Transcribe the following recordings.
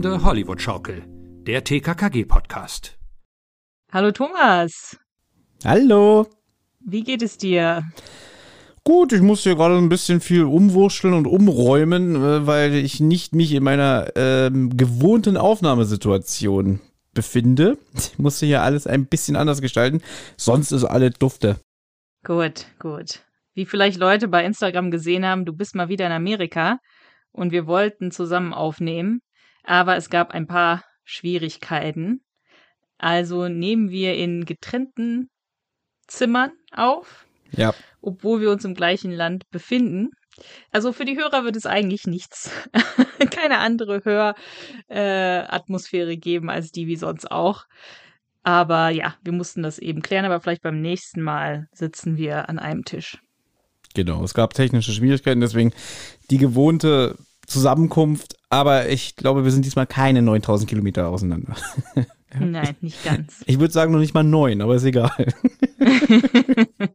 Tosende Hollywood-Schaukel, der TKKG-Podcast. Hallo Thomas, Hallo. wie geht es dir? Gut, ich muss hier gerade ein bisschen viel umwurschteln und umräumen, äh, weil ich nicht mich in meiner ähm, gewohnten Aufnahmesituation befinde. Ich musste hier alles ein bisschen anders gestalten. Sonst ist alles dufte. Gut, gut. Wie vielleicht Leute bei Instagram gesehen haben, du bist mal wieder in Amerika und wir wollten zusammen aufnehmen, aber es gab ein paar Schwierigkeiten. Also nehmen wir in getrennten Zimmern auf, Ja. obwohl wir uns im gleichen Land befinden. Also für die Hörer wird es eigentlich nichts, keine andere Höratmosphäre äh, geben als die wie sonst auch. Aber ja, wir mussten das eben klären, aber vielleicht beim nächsten Mal sitzen wir an einem Tisch. Genau, es gab technische Schwierigkeiten, deswegen die gewohnte Zusammenkunft. Aber ich glaube, wir sind diesmal keine 9000 Kilometer auseinander. Nein, nicht ganz. Ich würde sagen, noch nicht mal neun, aber ist egal.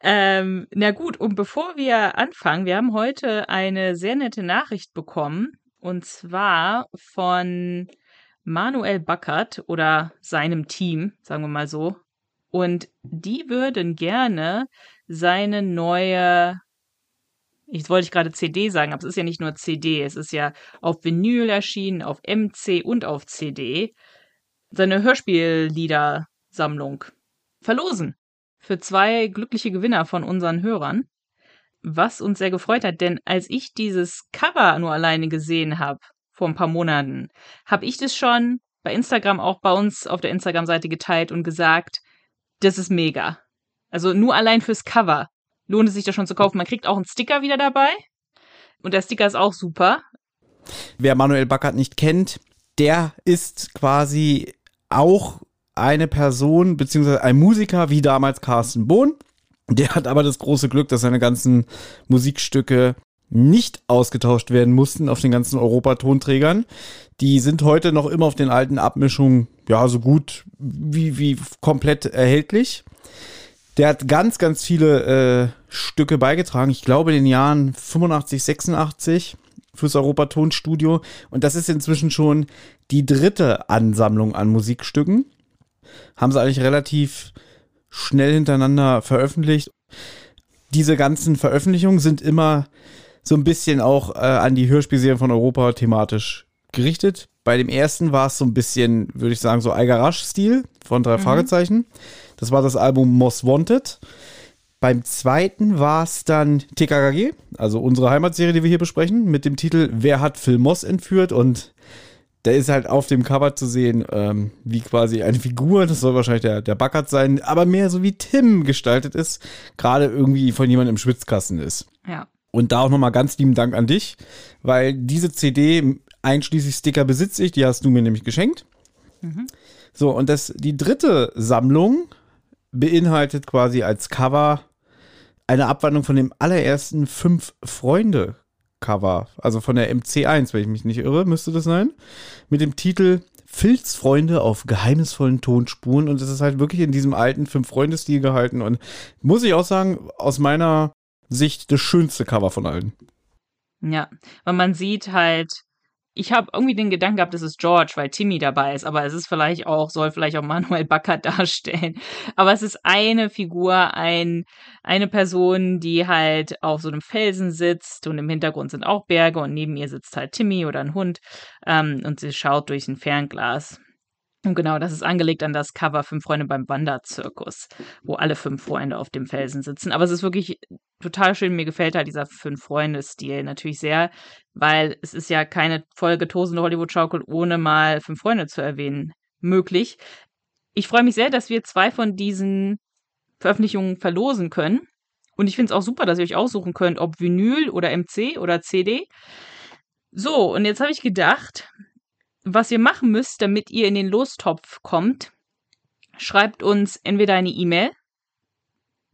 ähm, na gut, und bevor wir anfangen, wir haben heute eine sehr nette Nachricht bekommen. Und zwar von Manuel Backert oder seinem Team, sagen wir mal so. Und die würden gerne seine neue, ich wollte gerade CD sagen, aber es ist ja nicht nur CD, es ist ja auf Vinyl erschienen, auf MC und auf CD, seine Hörspielliedersammlung. Verlosen für zwei glückliche Gewinner von unseren Hörern, was uns sehr gefreut hat, denn als ich dieses Cover nur alleine gesehen habe, vor ein paar Monaten, habe ich das schon bei Instagram auch bei uns auf der Instagram-Seite geteilt und gesagt, das ist mega. Also nur allein fürs Cover lohnt es sich das schon zu kaufen. Man kriegt auch einen Sticker wieder dabei. Und der Sticker ist auch super. Wer Manuel Backert nicht kennt, der ist quasi auch eine Person, beziehungsweise ein Musiker, wie damals Carsten Bohn. Der hat aber das große Glück, dass seine ganzen Musikstücke nicht ausgetauscht werden mussten auf den ganzen Europatonträgern. Die sind heute noch immer auf den alten Abmischungen, ja, so gut wie, wie komplett erhältlich. Der hat ganz, ganz viele äh, Stücke beigetragen. Ich glaube in den Jahren 85, 86 fürs Europatonstudio. Und das ist inzwischen schon die dritte Ansammlung an Musikstücken. Haben sie eigentlich relativ schnell hintereinander veröffentlicht. Diese ganzen Veröffentlichungen sind immer so ein bisschen auch äh, an die Hörspielserien von Europa thematisch gerichtet. Bei dem ersten war es so ein bisschen, würde ich sagen, so Algarasch-Stil von drei Fragezeichen. Das war das Album Most Wanted. Beim zweiten war es dann TKKG, also unsere Heimatserie, die wir hier besprechen, mit dem Titel Wer hat Phil Moss entführt? Und der ist halt auf dem Cover zu sehen, ähm, wie quasi eine Figur, das soll wahrscheinlich der, der Backert sein, aber mehr so wie Tim gestaltet ist, gerade irgendwie von jemandem im Schwitzkasten ist. Ja. Und da auch nochmal ganz lieben Dank an dich, weil diese CD einschließlich Sticker besitze ich, die hast du mir nämlich geschenkt. So, und das, die dritte Sammlung beinhaltet quasi als Cover eine Abwandlung von dem allerersten Fünf Freunde Cover, also von der MC1, wenn ich mich nicht irre, müsste das sein, mit dem Titel Filzfreunde auf geheimnisvollen Tonspuren und es ist halt wirklich in diesem alten Fünf-Freunde-Stil gehalten und muss ich auch sagen, aus meiner Sicht das schönste Cover von allen. Ja, weil man sieht halt, ich habe irgendwie den Gedanken gehabt, es ist George, weil Timmy dabei ist, aber es ist vielleicht auch, soll vielleicht auch Manuel Backert darstellen. Aber es ist eine Figur, ein, eine Person, die halt auf so einem Felsen sitzt und im Hintergrund sind auch Berge und neben ihr sitzt halt Timmy oder ein Hund ähm, und sie schaut durch ein Fernglas. Und genau, das ist angelegt an das Cover Fünf Freunde beim Wanderzirkus, wo alle fünf Freunde auf dem Felsen sitzen. Aber es ist wirklich total schön. Mir gefällt halt dieser Fünf-Freunde-Stil natürlich sehr, weil es ist ja keine Folge tosende Hollywood-Schaukel, ohne mal Fünf Freunde zu erwähnen. möglich. Ich freue mich sehr, dass wir zwei von diesen Veröffentlichungen verlosen können. Und ich finde es auch super, dass ihr euch aussuchen könnt, ob Vinyl oder MC oder CD. So, und jetzt habe ich gedacht, was ihr machen müsst, damit ihr in den Lostopf kommt, schreibt uns entweder eine E-Mail,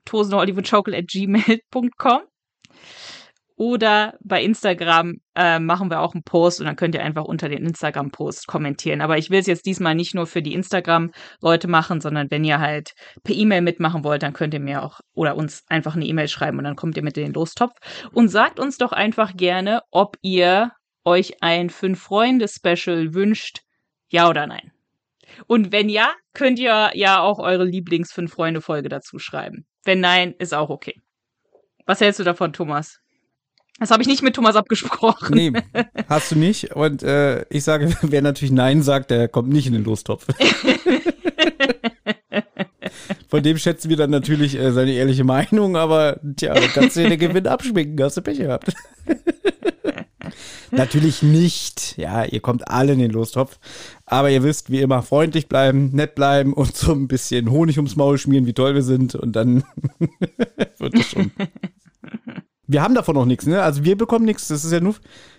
tosenhollywoodschaukel.gmail.com oder bei Instagram äh, machen wir auch einen Post und dann könnt ihr einfach unter den Instagram-Post kommentieren. Aber ich will es jetzt diesmal nicht nur für die Instagram-Leute machen, sondern wenn ihr halt per E-Mail mitmachen wollt, dann könnt ihr mir auch oder uns einfach eine E-Mail schreiben und dann kommt ihr mit in den Lostopf. Und sagt uns doch einfach gerne, ob ihr euch ein Fünf-Freunde-Special wünscht, ja oder nein. Und wenn ja, könnt ihr ja auch eure Lieblings-Fünf-Freunde-Folge dazu schreiben. Wenn nein, ist auch okay. Was hältst du davon, Thomas? Das habe ich nicht mit Thomas abgesprochen. Nee, hast du nicht. Und äh, ich sage, wer natürlich Nein sagt, der kommt nicht in den Lostopf. Von dem schätzen wir dann natürlich äh, seine ehrliche Meinung, aber tja, kannst du den Gewinn abschminken, hast du Pech gehabt. Natürlich nicht. Ja, ihr kommt alle in den Lostopf. Aber ihr wisst, wie immer, freundlich bleiben, nett bleiben und so ein bisschen Honig ums Maul schmieren, wie toll wir sind. Und dann wird das schon. Wir haben davon noch nichts, ne? Also wir bekommen nichts. Das ist ja nur,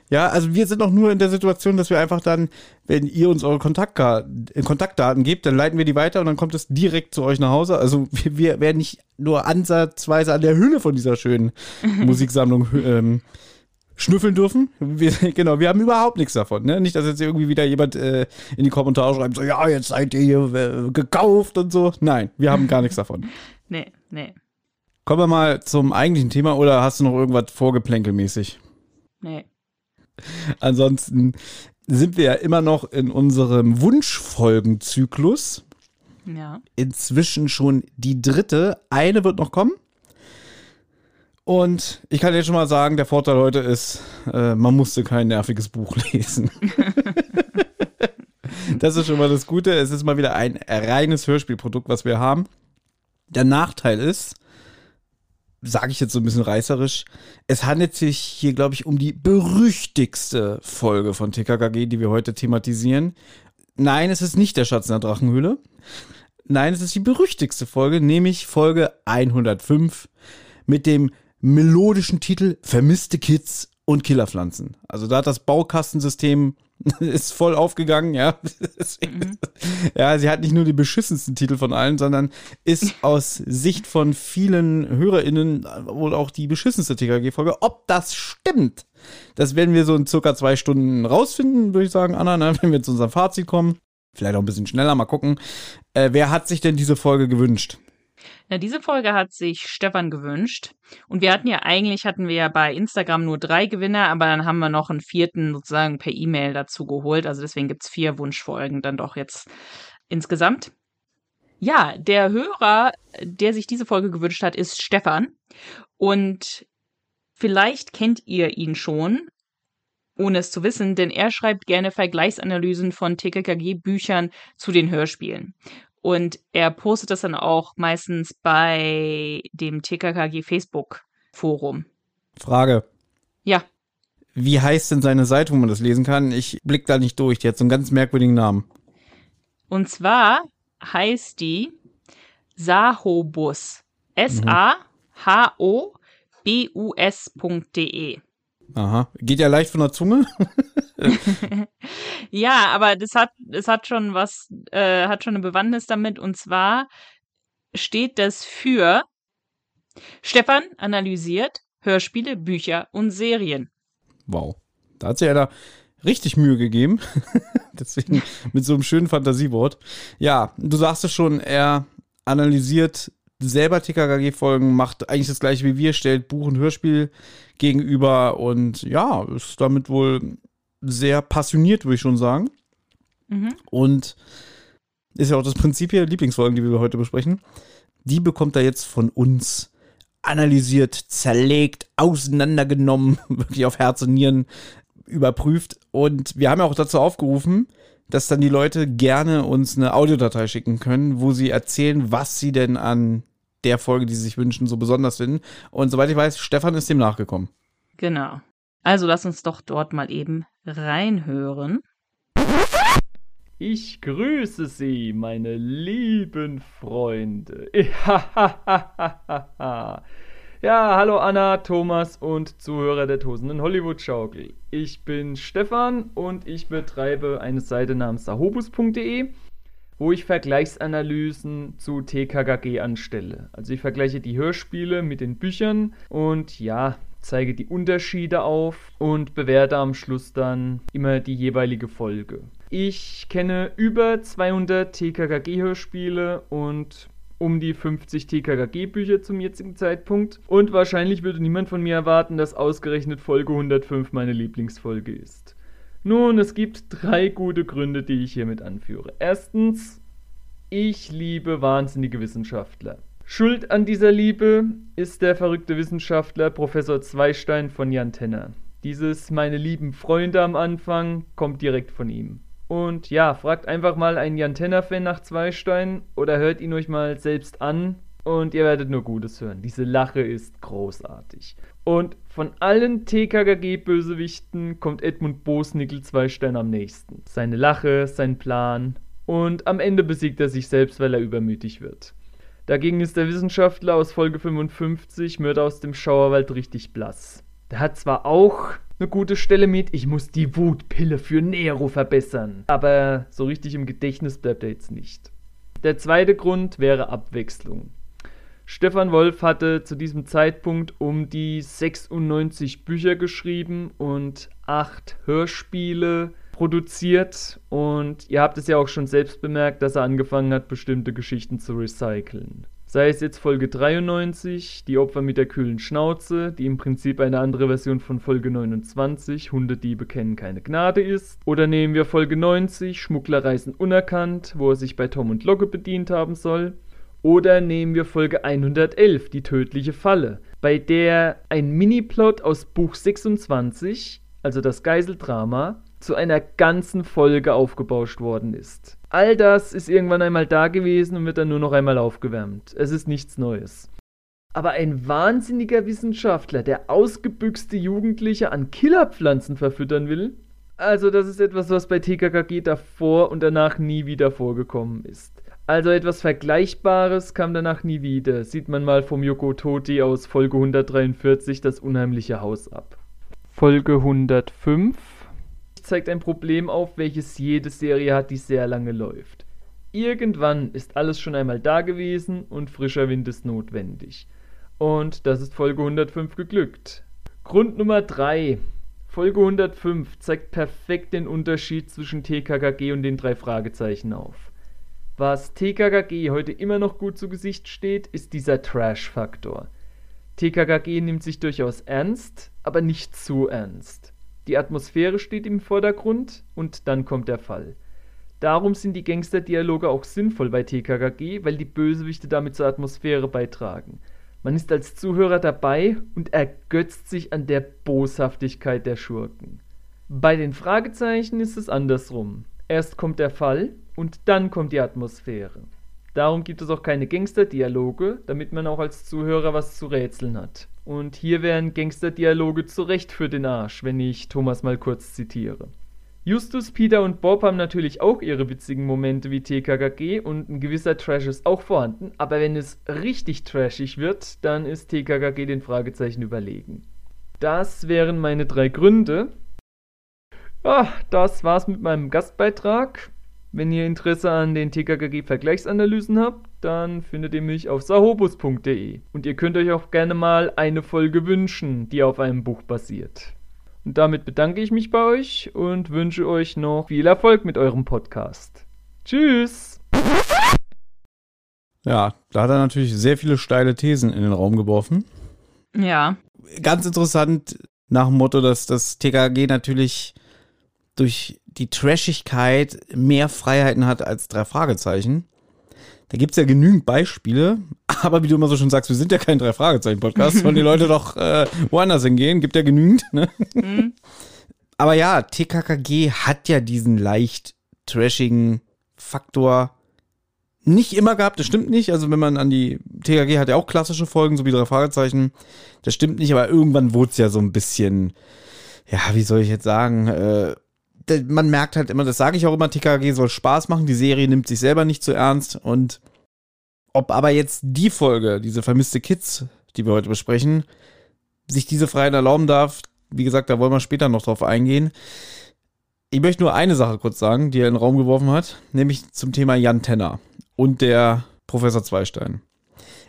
ja, also wir sind auch nur in der Situation, dass wir einfach dann, wenn ihr uns eure Kontaktdaten gebt, dann leiten wir die weiter und dann kommt es direkt zu euch nach Hause. Also wir, wir werden nicht nur ansatzweise an der Hülle von dieser schönen Musiksammlung ähm, schnüffeln dürfen. Wir, genau, wir haben überhaupt nichts davon. Ne? Nicht, dass jetzt irgendwie wieder jemand äh, in die Kommentare schreibt, so, ja, jetzt seid ihr hier äh, gekauft und so. Nein, wir haben gar nichts davon. Nee, nee. Kommen wir mal zum eigentlichen Thema oder hast du noch irgendwas vorgeplänkelmäßig? Nee. Ansonsten sind wir ja immer noch in unserem Wunschfolgenzyklus. Ja. Inzwischen schon die dritte. Eine wird noch kommen. Und ich kann jetzt schon mal sagen, der Vorteil heute ist, äh, man musste kein nerviges Buch lesen. das ist schon mal das Gute. Es ist mal wieder ein reines Hörspielprodukt, was wir haben. Der Nachteil ist, sage ich jetzt so ein bisschen reißerisch, es handelt sich hier, glaube ich, um die berüchtigste Folge von TKKG, die wir heute thematisieren. Nein, es ist nicht der Schatz in der Drachenhöhle. Nein, es ist die berüchtigste Folge, nämlich Folge 105 mit dem melodischen Titel Vermisste Kids und Killerpflanzen. Also da hat das Baukastensystem ist voll aufgegangen, ja. Mhm. Ja, sie hat nicht nur die beschissensten Titel von allen, sondern ist aus Sicht von vielen HörerInnen wohl auch die beschissenste TKG-Folge. Ob das stimmt, das werden wir so in circa zwei Stunden rausfinden, würde ich sagen, Anna, ne? wenn wir zu unserem Fazit kommen. Vielleicht auch ein bisschen schneller, mal gucken. Äh, wer hat sich denn diese Folge gewünscht? Na, diese Folge hat sich Stefan gewünscht. Und wir hatten ja eigentlich, hatten wir ja bei Instagram nur drei Gewinner, aber dann haben wir noch einen vierten sozusagen per E-Mail dazu geholt. Also deswegen gibt es vier Wunschfolgen dann doch jetzt insgesamt. Ja, der Hörer, der sich diese Folge gewünscht hat, ist Stefan. Und vielleicht kennt ihr ihn schon, ohne es zu wissen, denn er schreibt gerne Vergleichsanalysen von TKKG-Büchern zu den Hörspielen. Und er postet das dann auch meistens bei dem TKKG Facebook Forum. Frage. Ja. Wie heißt denn seine Seite, wo man das lesen kann? Ich blick da nicht durch. Die hat so einen ganz merkwürdigen Namen. Und zwar heißt die Sahobus. S-A-H-O-B-U-S.de. Aha. Geht ja leicht von der Zunge. ja, aber das hat, das hat schon was, äh, hat schon eine Bewandtnis damit. Und zwar steht das für Stefan analysiert Hörspiele, Bücher und Serien. Wow. Da hat sich ja da richtig Mühe gegeben. Deswegen mit so einem schönen Fantasiewort. Ja, du sagst es schon, er analysiert selber TKKG-Folgen, macht eigentlich das gleiche wie wir, stellt Buch und Hörspiel gegenüber und ja, ist damit wohl sehr passioniert, würde ich schon sagen. Mhm. Und ist ja auch das Prinzip hier, Lieblingsfolgen, die wir heute besprechen. Die bekommt er jetzt von uns analysiert, zerlegt, auseinandergenommen, wirklich auf Herz und Nieren überprüft. Und wir haben ja auch dazu aufgerufen, dass dann die Leute gerne uns eine Audiodatei schicken können, wo sie erzählen, was sie denn an der Folge, die sie sich wünschen, so besonders finden. Und soweit ich weiß, Stefan ist dem nachgekommen. Genau. Also lass uns doch dort mal eben reinhören. Ich grüße Sie, meine lieben Freunde. ja, hallo Anna, Thomas und Zuhörer der tosenden Hollywood-Schaukel. Ich bin Stefan und ich betreibe eine Seite namens sahobus.de, wo ich Vergleichsanalysen zu TKKG anstelle. Also ich vergleiche die Hörspiele mit den Büchern und ja, zeige die Unterschiede auf und bewerte am Schluss dann immer die jeweilige Folge. Ich kenne über 200 TKKG-Hörspiele und um die 50 TKKG-Bücher zum jetzigen Zeitpunkt. Und wahrscheinlich würde niemand von mir erwarten, dass ausgerechnet Folge 105 meine Lieblingsfolge ist. Nun, es gibt drei gute Gründe, die ich hiermit anführe. Erstens, ich liebe wahnsinnige Wissenschaftler. Schuld an dieser Liebe ist der verrückte Wissenschaftler Professor Zweistein von Jan Tenner. Dieses meine lieben Freunde am Anfang kommt direkt von ihm. Und ja, fragt einfach mal einen Jan Tenner-Fan nach Zweistein oder hört ihn euch mal selbst an und ihr werdet nur Gutes hören. Diese Lache ist großartig. Und von allen TKKG-Bösewichten kommt Edmund Bosnickel Zweistein am nächsten. Seine Lache, sein Plan und am Ende besiegt er sich selbst, weil er übermütig wird. Dagegen ist der Wissenschaftler aus Folge 55, Mörder aus dem Schauerwald, richtig blass. Der hat zwar auch eine gute Stelle mit, ich muss die Wutpille für Nero verbessern, aber so richtig im Gedächtnis bleibt er jetzt nicht. Der zweite Grund wäre Abwechslung. Stefan Wolf hatte zu diesem Zeitpunkt um die 96 Bücher geschrieben und 8 Hörspiele produziert und ihr habt es ja auch schon selbst bemerkt, dass er angefangen hat, bestimmte Geschichten zu recyceln. Sei es jetzt Folge 93, die Opfer mit der kühlen Schnauze, die im Prinzip eine andere Version von Folge 29, Hundediebe kennen keine Gnade ist. Oder nehmen wir Folge 90, Schmuggler reisen unerkannt, wo er sich bei Tom und Locke bedient haben soll. Oder nehmen wir Folge 111, die tödliche Falle, bei der ein Miniplot aus Buch 26, also das Geiseldrama, zu einer ganzen Folge aufgebauscht worden ist. All das ist irgendwann einmal da gewesen und wird dann nur noch einmal aufgewärmt. Es ist nichts Neues. Aber ein wahnsinniger Wissenschaftler, der ausgebüxte Jugendliche an Killerpflanzen verfüttern will, also das ist etwas, was bei TKKG davor und danach nie wieder vorgekommen ist. Also etwas Vergleichbares kam danach nie wieder. Sieht man mal vom Yoko Toti aus Folge 143 das unheimliche Haus ab. Folge 105 zeigt ein Problem auf, welches jede Serie hat, die sehr lange läuft. Irgendwann ist alles schon einmal da gewesen und frischer Wind ist notwendig. Und das ist Folge 105 geglückt. Grund Nummer 3. Folge 105 zeigt perfekt den Unterschied zwischen TKKG und den drei Fragezeichen auf. Was TKKG heute immer noch gut zu Gesicht steht, ist dieser Trash-Faktor. TKKG nimmt sich durchaus ernst, aber nicht zu ernst. Die Atmosphäre steht im Vordergrund und dann kommt der Fall. Darum sind die Gangsterdialoge auch sinnvoll bei TKKG, weil die Bösewichte damit zur Atmosphäre beitragen. Man ist als Zuhörer dabei und ergötzt sich an der Boshaftigkeit der Schurken. Bei den Fragezeichen ist es andersrum. Erst kommt der Fall und dann kommt die Atmosphäre. Darum gibt es auch keine Gangsterdialoge, damit man auch als Zuhörer was zu rätseln hat. Und hier wären Gangsterdialoge zu Recht für den Arsch, wenn ich Thomas mal kurz zitiere. Justus, Peter und Bob haben natürlich auch ihre witzigen Momente wie TKKG und ein gewisser Trash ist auch vorhanden, aber wenn es richtig trashig wird, dann ist TKKG den Fragezeichen überlegen. Das wären meine drei Gründe. Ja, das war's mit meinem Gastbeitrag. Wenn ihr Interesse an den TKKG-Vergleichsanalysen habt, dann findet ihr mich auf sahobus.de. Und ihr könnt euch auch gerne mal eine Folge wünschen, die auf einem Buch basiert. Und damit bedanke ich mich bei euch und wünsche euch noch viel Erfolg mit eurem Podcast. Tschüss! Ja, da hat er natürlich sehr viele steile Thesen in den Raum geworfen. Ja. Ganz interessant nach dem Motto, dass das TKG natürlich durch die Trashigkeit mehr Freiheiten hat als drei Fragezeichen. Da gibt es ja genügend Beispiele, aber wie du immer so schon sagst, wir sind ja kein Drei-Fragezeichen-Podcast, sollen die Leute doch äh, woanders hingehen, gibt ja genügend. Ne? Mhm. Aber ja, TKKG hat ja diesen leicht trashigen Faktor nicht immer gehabt, das stimmt nicht. Also wenn man an die TKG hat ja auch klassische Folgen, so wie drei Fragezeichen. Das stimmt nicht, aber irgendwann wurde es ja so ein bisschen, ja, wie soll ich jetzt sagen, äh, man merkt halt immer, das sage ich auch immer, TKG soll Spaß machen, die Serie nimmt sich selber nicht zu ernst und ob aber jetzt die Folge, diese vermisste Kids, die wir heute besprechen, sich diese Freiheit erlauben darf, wie gesagt, da wollen wir später noch drauf eingehen. Ich möchte nur eine Sache kurz sagen, die er in den Raum geworfen hat, nämlich zum Thema Jan Tenner und der Professor Zweistein.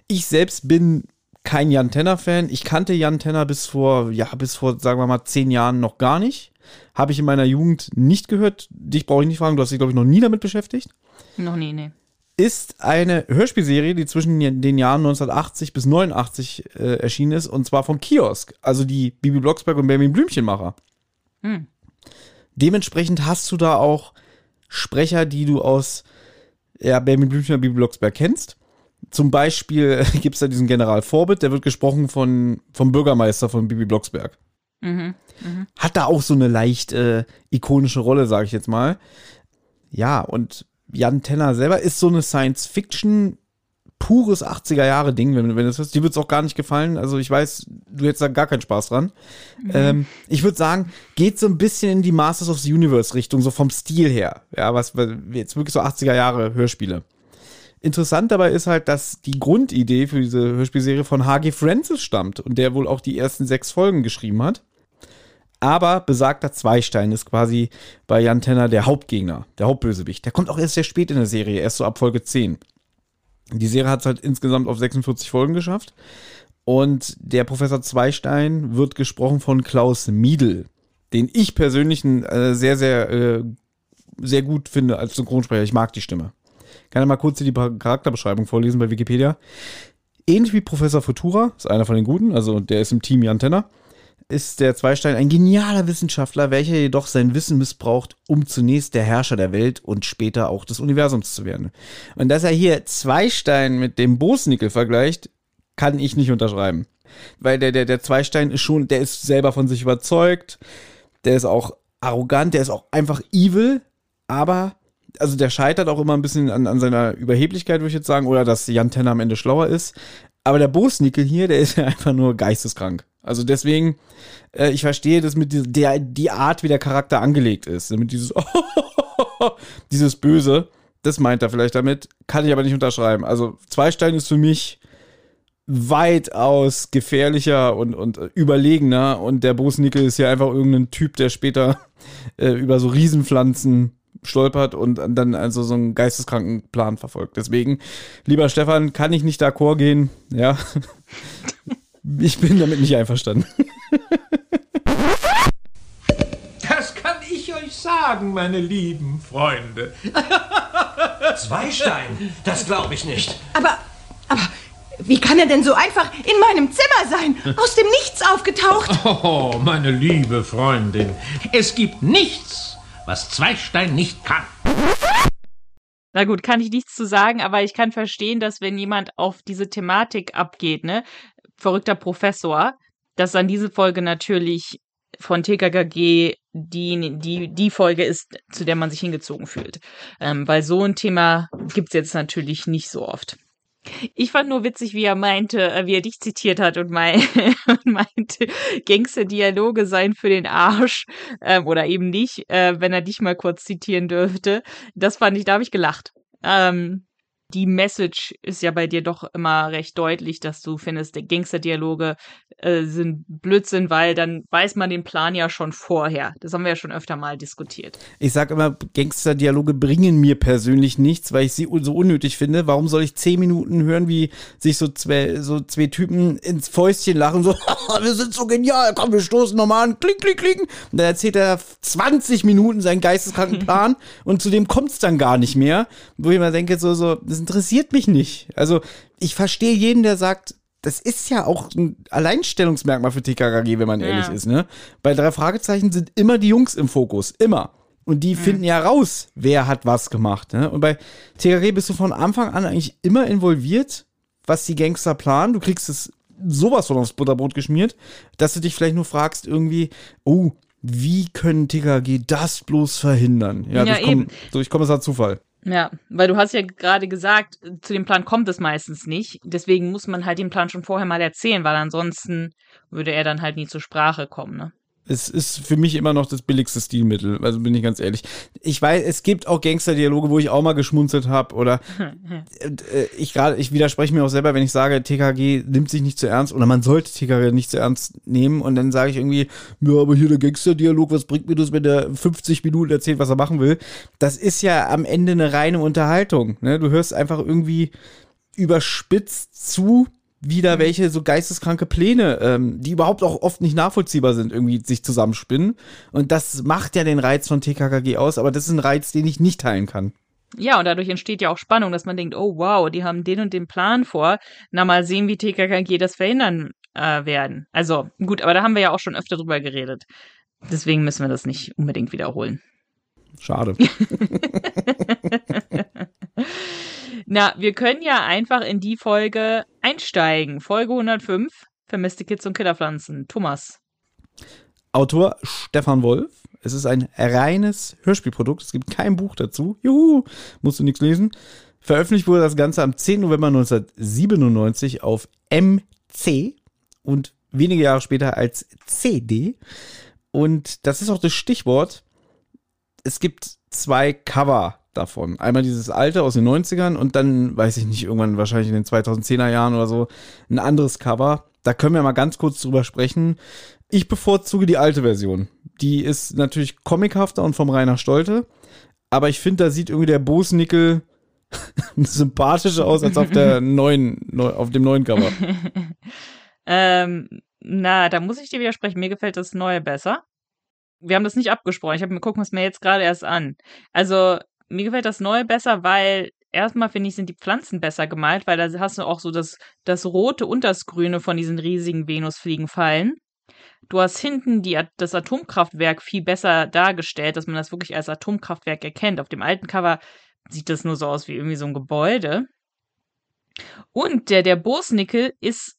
Ich selbst bin kein Jan Tenner-Fan. Ich kannte Jan Tenner bis vor, ja, bis vor, sagen wir mal, zehn Jahren noch gar nicht. Habe ich in meiner Jugend nicht gehört. Dich brauche ich nicht fragen, du hast dich, glaube ich, noch nie damit beschäftigt. Noch nie, nee. Ist eine Hörspielserie, die zwischen den Jahren 1980 bis 89 äh, erschienen ist, und zwar vom Kiosk, also die Bibi Blocksberg und Benjamin Blümchenmacher. Hm. Dementsprechend hast du da auch Sprecher, die du aus ja, Benjamin Blümchen und Bibi Blocksberg kennst. Zum Beispiel gibt es da diesen General Forbit, der wird gesprochen von, vom Bürgermeister von Bibi Blocksberg. Mhm. Mhm. Hat da auch so eine leicht äh, ikonische Rolle, sage ich jetzt mal. Ja, und Jan Tenner selber ist so eine Science-Fiction pures 80er Jahre Ding, wenn, wenn du das hast. Dir wird es auch gar nicht gefallen. Also ich weiß, du hättest da gar keinen Spaß dran. Mhm. Ähm, ich würde sagen, geht so ein bisschen in die Masters of the Universe Richtung, so vom Stil her. Ja, was jetzt wirklich so 80er Jahre Hörspiele. Interessant dabei ist halt, dass die Grundidee für diese Hörspielserie von H.G. Francis stammt und der wohl auch die ersten sechs Folgen geschrieben hat. Aber besagter Zweistein ist quasi bei Jan Tenner der Hauptgegner, der Hauptbösewicht. Der kommt auch erst sehr spät in der Serie, erst so ab Folge 10. Die Serie hat es halt insgesamt auf 46 Folgen geschafft. Und der Professor Zweistein wird gesprochen von Klaus Miedl, den ich persönlich äh, sehr, sehr, äh, sehr gut finde als Synchronsprecher. Ich mag die Stimme. Kann ich mal kurz die Charakterbeschreibung vorlesen bei Wikipedia. Ähnlich wie Professor Futura, ist einer von den Guten, also der ist im Team Jan Tenner, ist der Zweistein ein genialer Wissenschaftler, welcher jedoch sein Wissen missbraucht, um zunächst der Herrscher der Welt und später auch des Universums zu werden. Und dass er hier Zweistein mit dem Bosnickel vergleicht, kann ich nicht unterschreiben. Weil der, der, der Zweistein ist schon, der ist selber von sich überzeugt, der ist auch arrogant, der ist auch einfach evil, aber also der scheitert auch immer ein bisschen an, an seiner Überheblichkeit, würde ich jetzt sagen, oder dass Jan Tenner am Ende schlauer ist. Aber der Bosnickel hier, der ist ja einfach nur geisteskrank. Also deswegen, äh, ich verstehe das mit der, die Art, wie der Charakter angelegt ist. Mit dieses, dieses Böse, das meint er vielleicht damit, kann ich aber nicht unterschreiben. Also Zweistein ist für mich weitaus gefährlicher und, und überlegener und der Bosnickel ist ja einfach irgendein Typ, der später äh, über so Riesenpflanzen stolpert und dann also so einen geisteskranken Plan verfolgt. Deswegen, lieber Stefan, kann ich nicht d'accord gehen, ja. Ich bin damit nicht einverstanden. Das kann ich euch sagen, meine lieben Freunde. Zweistein, das glaube ich nicht. Aber, aber, wie kann er denn so einfach in meinem Zimmer sein? Aus dem Nichts aufgetaucht? Oh, meine liebe Freundin, es gibt nichts, was Zweistein nicht kann. Na gut, kann ich nichts zu sagen, aber ich kann verstehen, dass wenn jemand auf diese Thematik abgeht, ne, verrückter Professor, dass dann diese Folge natürlich von TKKG die, die, die Folge ist, zu der man sich hingezogen fühlt. Ähm, weil so ein Thema gibt's jetzt natürlich nicht so oft. Ich fand nur witzig, wie er meinte, äh, wie er dich zitiert hat und, mein, und meinte, Gangster-Dialoge seien für den Arsch ähm, oder eben nicht, äh, wenn er dich mal kurz zitieren dürfte. Das fand ich, da habe ich gelacht. Ähm, die Message ist ja bei dir doch immer recht deutlich, dass du findest, der Gangster-Dialoge äh, sind Blödsinn, weil dann weiß man den Plan ja schon vorher. Das haben wir ja schon öfter mal diskutiert. Ich sag immer, Gangster-Dialoge bringen mir persönlich nichts, weil ich sie so unnötig finde. Warum soll ich zehn Minuten hören, wie sich so zwei, so zwei Typen ins Fäustchen lachen, so, wir sind so genial, komm, wir stoßen nochmal an, klick, klick, klick. Und dann erzählt er 20 Minuten seinen geisteskranken Plan und zu dem kommt's dann gar nicht mehr. Wo ich immer denke, so, so, das interessiert mich nicht. Also ich verstehe jeden, der sagt, das ist ja auch ein Alleinstellungsmerkmal für TKKG, wenn man Ja. ehrlich ist. Ne? Bei drei Fragezeichen sind immer die Jungs im Fokus, immer. Und die finden ja raus, wer hat was gemacht. Ne? Und bei TKKG bist du von Anfang an eigentlich immer involviert, was die Gangster planen. Du kriegst es sowas von aufs Butterbrot geschmiert, dass du dich vielleicht nur fragst irgendwie, oh, wie können TKG das bloß verhindern? Ja, durch, Kom eben. durch Kommissar Zufall. Ja, weil du hast ja gerade gesagt, zu dem Plan kommt es meistens nicht. Deswegen muss man halt den Plan schon vorher mal erzählen, weil ansonsten würde er dann halt nie zur Sprache kommen, ne? Es ist für mich immer noch das billigste Stilmittel, also bin ich ganz ehrlich. Ich weiß, es gibt auch Gangster-Dialoge, wo ich auch mal geschmunzelt habe oder äh, ich gerade, ich widerspreche mir auch selber, wenn ich sage, TKG nimmt sich nicht zu ernst oder man sollte TKG nicht zu ernst nehmen und dann sage ich irgendwie, ja, aber hier der Gangster-Dialog, was bringt mir das, wenn der 50 Minuten erzählt, was er machen will? Das ist ja am Ende eine reine Unterhaltung. Ne? Du hörst einfach irgendwie überspitzt zu, wieder Mhm. welche so geisteskranke Pläne, ähm, die überhaupt auch oft nicht nachvollziehbar sind, irgendwie sich zusammenspinnen. Und das macht ja den Reiz von TKKG aus, aber das ist ein Reiz, den ich nicht teilen kann. Ja, und dadurch entsteht ja auch Spannung, dass man denkt, oh wow, die haben den und den Plan vor. Na, mal sehen, wie TKKG das verhindern äh, werden. Also gut, aber da haben wir ja auch schon öfter drüber geredet. Deswegen müssen wir das nicht unbedingt wiederholen. Schade. Na, wir können ja einfach in die Folge einsteigen. Folge 105, Vermisste Kids und Killerpflanzen. Thomas. Autor Stefan Wolf. Es ist ein reines Hörspielprodukt. Es gibt kein Buch dazu. Juhu, musst du nichts lesen. Veröffentlicht wurde das Ganze am 10. November 1997 auf MC und wenige Jahre später als CD. Und das ist auch das Stichwort. Es gibt zwei Cover davon. Einmal dieses alte aus den 90ern und dann, weiß ich nicht, irgendwann wahrscheinlich in den 2010er Jahren oder so, ein anderes Cover. Da können wir mal ganz kurz drüber sprechen. Ich bevorzuge die alte Version. Die ist natürlich comichafter und vom Rainer Stolte. Aber ich finde, da sieht irgendwie der Bosnickel sympathischer aus als auf der neuen, neu, auf dem neuen Cover. Ähm, na, da muss ich dir widersprechen. Mir gefällt das neue besser. Wir haben das nicht abgesprochen. Ich habe mir gucken es mir jetzt gerade erst an. Also, mir gefällt das neue besser, weil erstmal finde ich, sind die Pflanzen besser gemalt, weil da hast du auch so das, das rote und das grüne von diesen riesigen Venusfliegenfallen. Du hast hinten die, das Atomkraftwerk viel besser dargestellt, dass man das wirklich als Atomkraftwerk erkennt. Auf dem alten Cover sieht das nur so aus wie irgendwie so ein Gebäude. Und der, der Bosnickel ist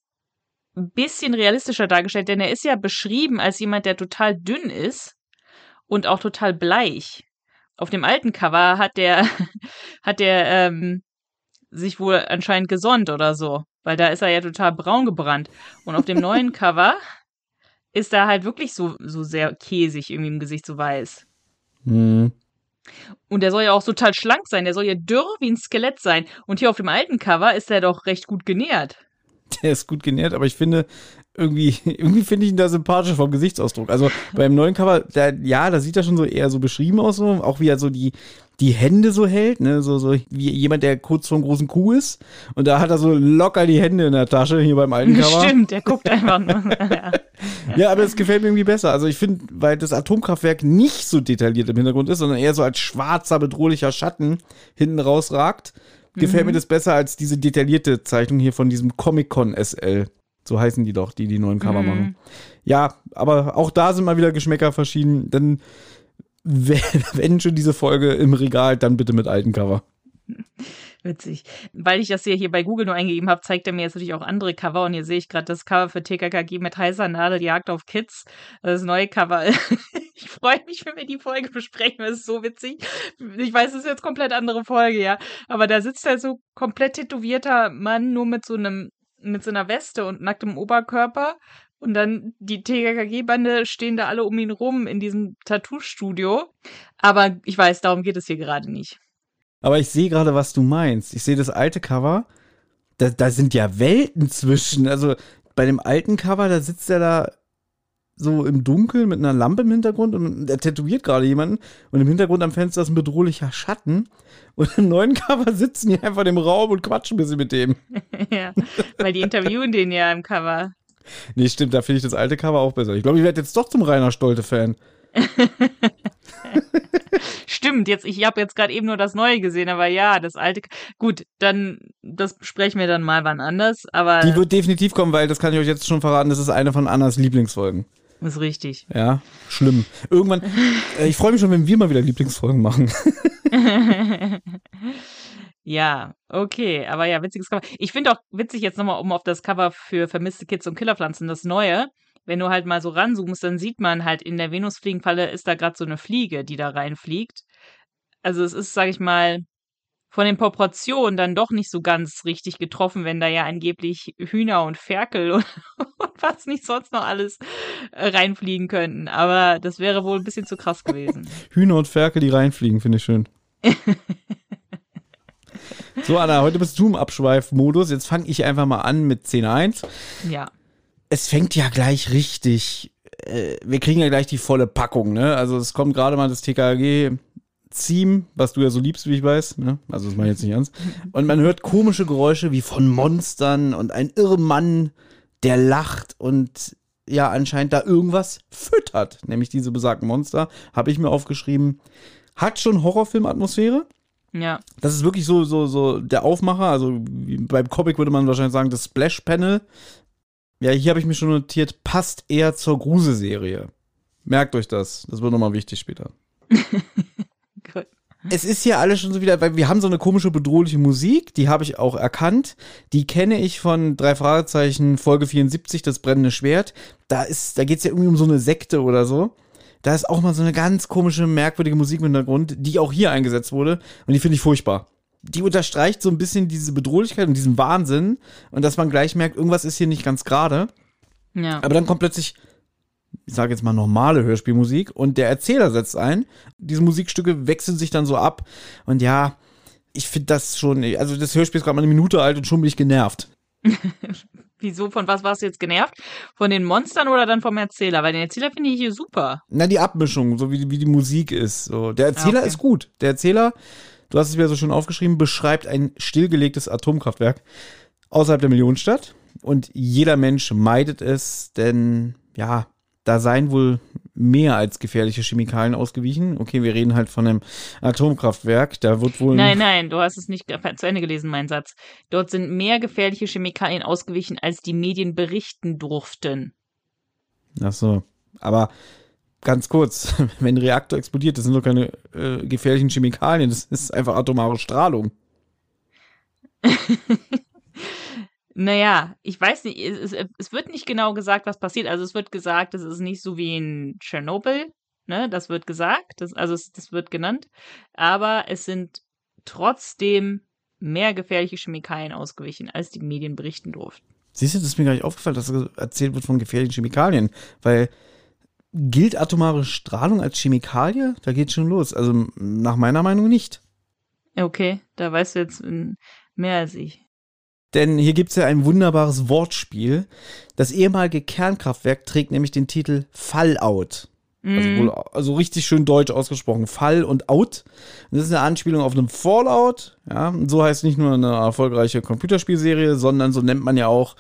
ein bisschen realistischer dargestellt, denn er ist ja beschrieben als jemand, der total dünn ist und auch total bleich. Auf dem alten Cover hat der, hat der ähm, sich wohl anscheinend gesonnt oder so, weil da ist er ja total braun gebrannt. Und auf dem neuen Cover ist er halt wirklich so, so sehr käsig irgendwie im Gesicht, so weiß. Hm. Und der soll ja auch total schlank sein, der soll ja dürr wie ein Skelett sein. Und hier auf dem alten Cover ist er doch recht gut genährt. Der ist gut genährt, aber ich finde, irgendwie, irgendwie finde ich ihn da sympathischer vom Gesichtsausdruck. Also beim neuen Cover, da, ja, da sieht er schon so eher so beschrieben aus, so, auch wie er so die, die Hände so hält, ne, so, so wie jemand, der kurz vor einem großen Kuh ist. Und da hat er so locker die Hände in der Tasche, hier beim alten Cover. Stimmt, der guckt einfach nur. ja. Ja, aber es gefällt mir irgendwie besser. Also ich finde, weil das Atomkraftwerk nicht so detailliert im Hintergrund ist, sondern eher so als schwarzer, bedrohlicher Schatten hinten rausragt, gefällt mir das besser als diese detaillierte Zeichnung hier von diesem Comic-Con SL. So heißen die doch, die die neuen Cover machen. Ja, aber auch da sind mal wieder Geschmäcker verschieden. Denn wenn, schon diese Folge im Regal, dann bitte mit alten Cover. Witzig. Weil ich das hier, hier bei Google nur eingegeben habe, zeigt er mir jetzt natürlich auch andere Cover und hier sehe ich gerade das Cover für TKKG mit heißer Nadel Jagd auf Kids. Das neue Cover. ich freue mich, wenn wir die Folge besprechen, das ist so witzig. Ich weiß, es ist jetzt komplett andere Folge, ja. Aber da sitzt halt so komplett tätowierter Mann nur mit so einem, mit so einer Weste und nacktem Oberkörper. Und dann die TKKG-Bande stehen da alle um ihn rum in diesem Tattoo-Studio. Aber ich weiß, darum geht es hier gerade nicht. Aber ich sehe gerade, was du meinst. Ich sehe das alte Cover. Da, da sind ja Welten zwischen. Also bei dem alten Cover, da sitzt er da so im Dunkeln mit einer Lampe im Hintergrund und er tätowiert gerade jemanden. Und im Hintergrund am Fenster ist ein bedrohlicher Schatten. Und im neuen Cover sitzen die einfach im Raum und quatschen ein bisschen mit dem. ja, weil die interviewen den ja im Cover. Nee, stimmt, da finde ich das alte Cover auch besser. Ich glaube, ich werde jetzt doch zum Rainer Stolte-Fan. Stimmt, jetzt ich habe jetzt gerade eben nur das neue gesehen, aber ja, das alte. Gut, dann das besprechen wir dann mal wann anders, aber Die wird definitiv kommen, weil das kann ich euch jetzt schon verraten, das ist eine von Annas Lieblingsfolgen. Ist richtig. Ja, schlimm. Irgendwann, äh, ich freue mich schon, wenn wir mal wieder Lieblingsfolgen machen. Ja, okay, aber ja, witziges Cover. Ich finde auch witzig jetzt nochmal, um auf das Cover für vermisste Kids und Killerpflanzen, das neue. Wenn du halt mal so ranzoomst, dann sieht man halt in der Venusfliegenfalle ist da gerade so eine Fliege, die da reinfliegt. Also es ist, sag ich mal, von den Proportionen dann doch nicht so ganz richtig getroffen, wenn da ja angeblich Hühner und Ferkel und, und was nicht sonst noch alles äh, reinfliegen könnten. Aber das wäre wohl ein bisschen zu krass gewesen. Hühner und Ferkel, die reinfliegen, finde ich schön. so, Anna, heute bist du im Abschweifmodus. Jetzt fange ich einfach mal an mit 10.1. Ja. Es fängt ja gleich richtig. Äh, wir kriegen ja gleich die volle Packung, ne? Also es kommt gerade mal das TKG Theme, was du ja so liebst, wie ich weiß. Ne? Also das mache ich jetzt nicht ernst. Und man hört komische Geräusche wie von Monstern und ein Irrmann, der lacht und ja anscheinend da irgendwas füttert. Nämlich diese besagten Monster, habe ich mir aufgeschrieben. Hat schon Horrorfilm-Atmosphäre. Ja. Das ist wirklich so, so, so der Aufmacher. Also beim Comic würde man wahrscheinlich sagen, das Splash-Panel. Ja, hier habe ich mir schon notiert, passt eher zur Gruselserie. Merkt euch das. Das wird nochmal wichtig später. Gut. Es ist hier alles schon so wieder, weil wir haben so eine komische, bedrohliche Musik, die habe ich auch erkannt. Die kenne ich von drei Fragezeichen, Folge 74, das brennende Schwert. Da ist, da geht's ja irgendwie um so eine Sekte oder so. Da ist auch mal so eine ganz komische, merkwürdige Musik im Hintergrund, die auch hier eingesetzt wurde. Und die finde ich furchtbar. Die unterstreicht so ein bisschen diese Bedrohlichkeit und diesen Wahnsinn. Und dass man gleich merkt, irgendwas ist hier nicht ganz gerade. Ja. Aber dann kommt plötzlich, ich sage jetzt mal normale Hörspielmusik und der Erzähler setzt ein. Diese Musikstücke wechseln sich dann so ab. Und ja, ich finde das schon, also das Hörspiel ist gerade mal eine Minute alt und schon bin ich genervt. Wieso, von was warst du jetzt genervt? Von den Monstern oder dann vom Erzähler? Weil den Erzähler finde ich hier super. Na, die Abmischung, so wie, wie die Musik ist. So. Der Erzähler Okay. ist gut. Der Erzähler, du hast es mir so schön aufgeschrieben, beschreibt ein stillgelegtes Atomkraftwerk außerhalb der Millionenstadt. Und jeder Mensch meidet es, denn ja, da seien wohl mehr als gefährliche Chemikalien ausgewichen. Okay, wir reden halt von einem Atomkraftwerk. Da wird wohl. Nein, nein, du hast es nicht zu Ende gelesen, mein Satz. Dort sind mehr gefährliche Chemikalien ausgewichen, als die Medien berichten durften. Ach so. Aber ganz kurz, wenn ein Reaktor explodiert, das sind doch keine äh, gefährlichen Chemikalien, das ist einfach atomare Strahlung. Naja, ich weiß nicht, es, es, es wird nicht genau gesagt, was passiert. Also es wird gesagt, es ist nicht so wie in Tschernobyl, ne? Das wird gesagt, das, also es, das wird genannt. Aber es sind trotzdem mehr gefährliche Chemikalien ausgewichen, als die Medien berichten durften. Siehst du, das ist mir gar nicht aufgefallen, dass erzählt wird von gefährlichen Chemikalien, weil gilt atomare Strahlung als Chemikalie? Da geht schon los. Also nach meiner Meinung nicht. Okay, da weißt du jetzt mehr als ich. Denn hier gibt's ja ein wunderbares Wortspiel. Das ehemalige Kernkraftwerk trägt nämlich den Titel Fallout. Also, Mhm. wohl, also richtig schön deutsch ausgesprochen. Fall und Out. Und das ist eine Anspielung auf einen Fallout. Ja, und so heißt nicht nur eine erfolgreiche Computerspielserie, sondern so nennt man ja auch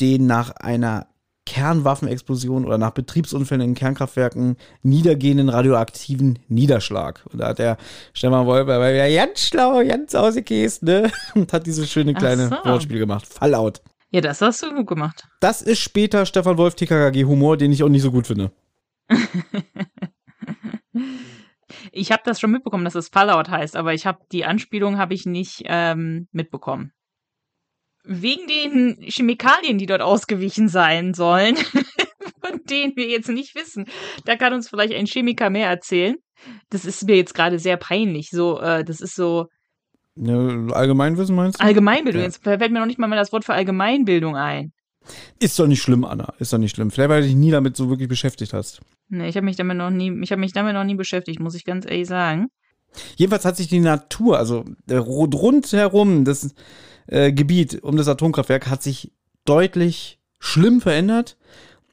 den nach einer Kernwaffenexplosion oder nach Betriebsunfällen in Kernkraftwerken niedergehenden radioaktiven Niederschlag. Und da hat der Stefan Wolper, weil ja ganz schlau, ganz ausgekäst, ne? Und hat dieses schöne kleine so. Wortspiel gemacht. Fallout. Ja, das hast du gut gemacht. Das ist später Stefan Wolf TKKG Humor, den ich auch nicht so gut finde. Ich habe das schon mitbekommen, dass es Fallout heißt, aber ich habe die Anspielung habe ich nicht ähm, mitbekommen. Wegen den Chemikalien, die dort ausgewichen sein sollen, von denen wir jetzt nicht wissen, da kann uns vielleicht ein Chemiker mehr erzählen. Das ist mir jetzt gerade sehr peinlich. So, äh, das ist so Ne, Allgemeinwissen meinst du? Allgemeinbildung. Ja. Jetzt fällt mir noch nicht mal mehr das Wort für Allgemeinbildung ein. Ist doch nicht schlimm, Anna. Ist doch nicht schlimm. Vielleicht, weil du dich nie damit so wirklich beschäftigt hast. Nee, ich habe mich damit noch nie, ich habe mich damit noch nie beschäftigt, muss ich ganz ehrlich sagen. Jedenfalls hat sich die Natur, also Ru- rundherum, das äh, Gebiet um das Atomkraftwerk hat sich deutlich schlimm verändert.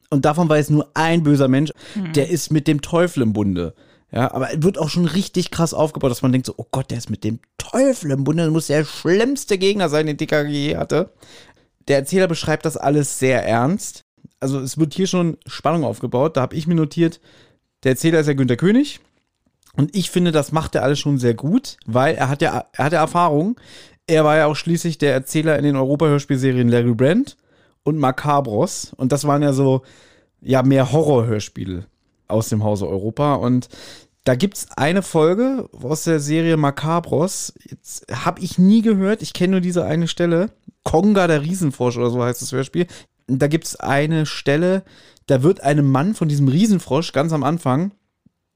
Und davon weiß nur ein böser Mensch, der ist mit dem Teufel im Bunde. Ja, aber es wird auch schon richtig krass aufgebaut, dass man denkt so, oh Gott, der ist mit dem Teufel im Bunde, das muss der schlimmste Gegner sein, den TKG je hatte. Der Erzähler beschreibt das alles sehr ernst. Also es wird hier schon Spannung aufgebaut. Da habe ich mir notiert, der Erzähler ist ja Günter König. Und ich finde, das macht er alles schon sehr gut, weil er hat ja, er hat ja Erfahrung. Er war ja auch schließlich der Erzähler in den Europa-Hörspielserien Larry Brand und Macabros. Und das waren ja so, ja, mehr Horror-Hörspiele aus dem Hause Europa. Und da gibt's eine Folge aus der Serie Macabros. Jetzt habe ich nie gehört. Ich kenne nur diese eine Stelle. Konga der Riesenfrosch oder so heißt das Hörspiel. Da gibt's eine Stelle, da wird einem Mann von diesem Riesenfrosch ganz am Anfang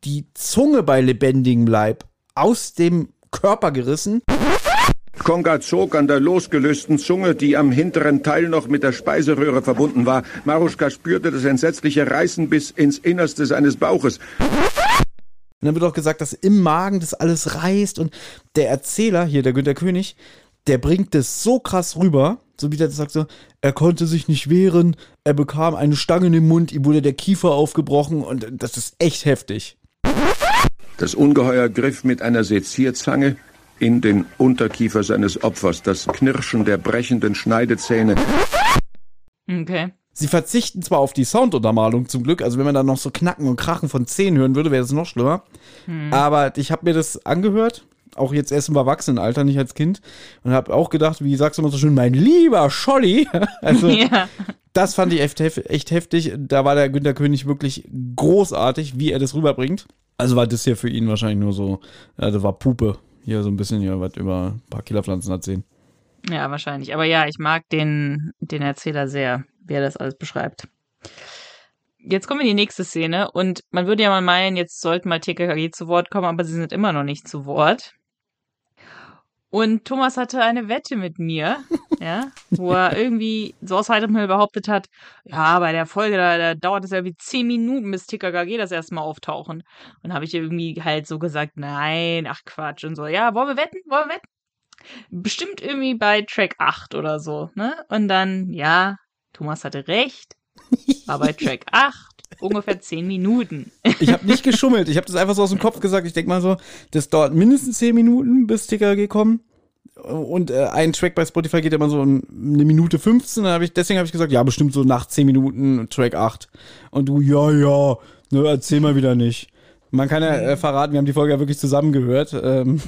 die Zunge bei lebendigem Leib aus dem Körper gerissen Konga zog an der losgelösten Zunge, die am hinteren Teil noch mit der Speiseröhre verbunden war. Maruschka spürte das entsetzliche Reißen bis ins Innerste seines Bauches. Und dann wird auch gesagt, dass im Magen das alles reißt und der Erzähler, hier der Günter König, der bringt das so krass rüber, so wie der sagt so, er konnte sich nicht wehren, er bekam eine Stange in den Mund, ihm wurde der Kiefer aufgebrochen und das ist echt heftig. Das Ungeheuer griff mit einer Sezierzange in den Unterkiefer seines Opfers, das Knirschen der brechenden Schneidezähne. Okay. Sie verzichten zwar auf die Sounduntermalung zum Glück, also wenn man dann noch so Knacken und Krachen von Zähnen hören würde, wäre das noch schlimmer. Aber ich habe mir das angehört, auch jetzt erst im Erwachsenenalter, nicht als Kind, und habe auch gedacht, wie sagst du immer so schön, mein lieber Scholli. Also Ja. das fand ich echt, hef- echt heftig. Da war der Günter König wirklich großartig, wie er das rüberbringt. Also war das hier für ihn wahrscheinlich nur so, ja, das war Pupe. Hier so ein bisschen hier was über ein paar Killerpflanzen erzählen. Ja, wahrscheinlich. Aber ja, ich mag den, den Erzähler sehr, wie er das alles beschreibt. Jetzt kommen wir in die nächste Szene und man würde ja mal meinen, jetzt sollten mal TKKG zu Wort kommen, aber sie sind immer noch nicht zu Wort. Und Thomas hatte eine Wette mit mir, ja, wo er irgendwie so aus heiterem Himmel behauptet hat, ja, bei der Folge, da, da dauert es ja wie zehn Minuten, bis TKKG das erste Mal auftauchen. Und habe ich irgendwie halt so gesagt, nein, ach Quatsch und so. Ja, wollen wir wetten? Wollen wir wetten? bestimmt irgendwie bei Track 8 oder so, ne? Und dann, ja, Thomas hatte recht, war bei Track 8 ungefähr 10 Minuten. Ich habe nicht geschummelt. Ich habe das einfach so aus dem Kopf gesagt. Ich denke mal so, das dauert mindestens 10 Minuten, bis TKG kommen. Und äh, ein Track bei Spotify geht immer so in eine Minute 15. Dann hab ich, deswegen habe ich gesagt, ja, bestimmt so nach 10 Minuten Track 8. Und du, ja, ja, ne, erzähl mal wieder nicht. Man kann ja äh, verraten, wir haben die Folge ja wirklich zusammen gehört. Ähm,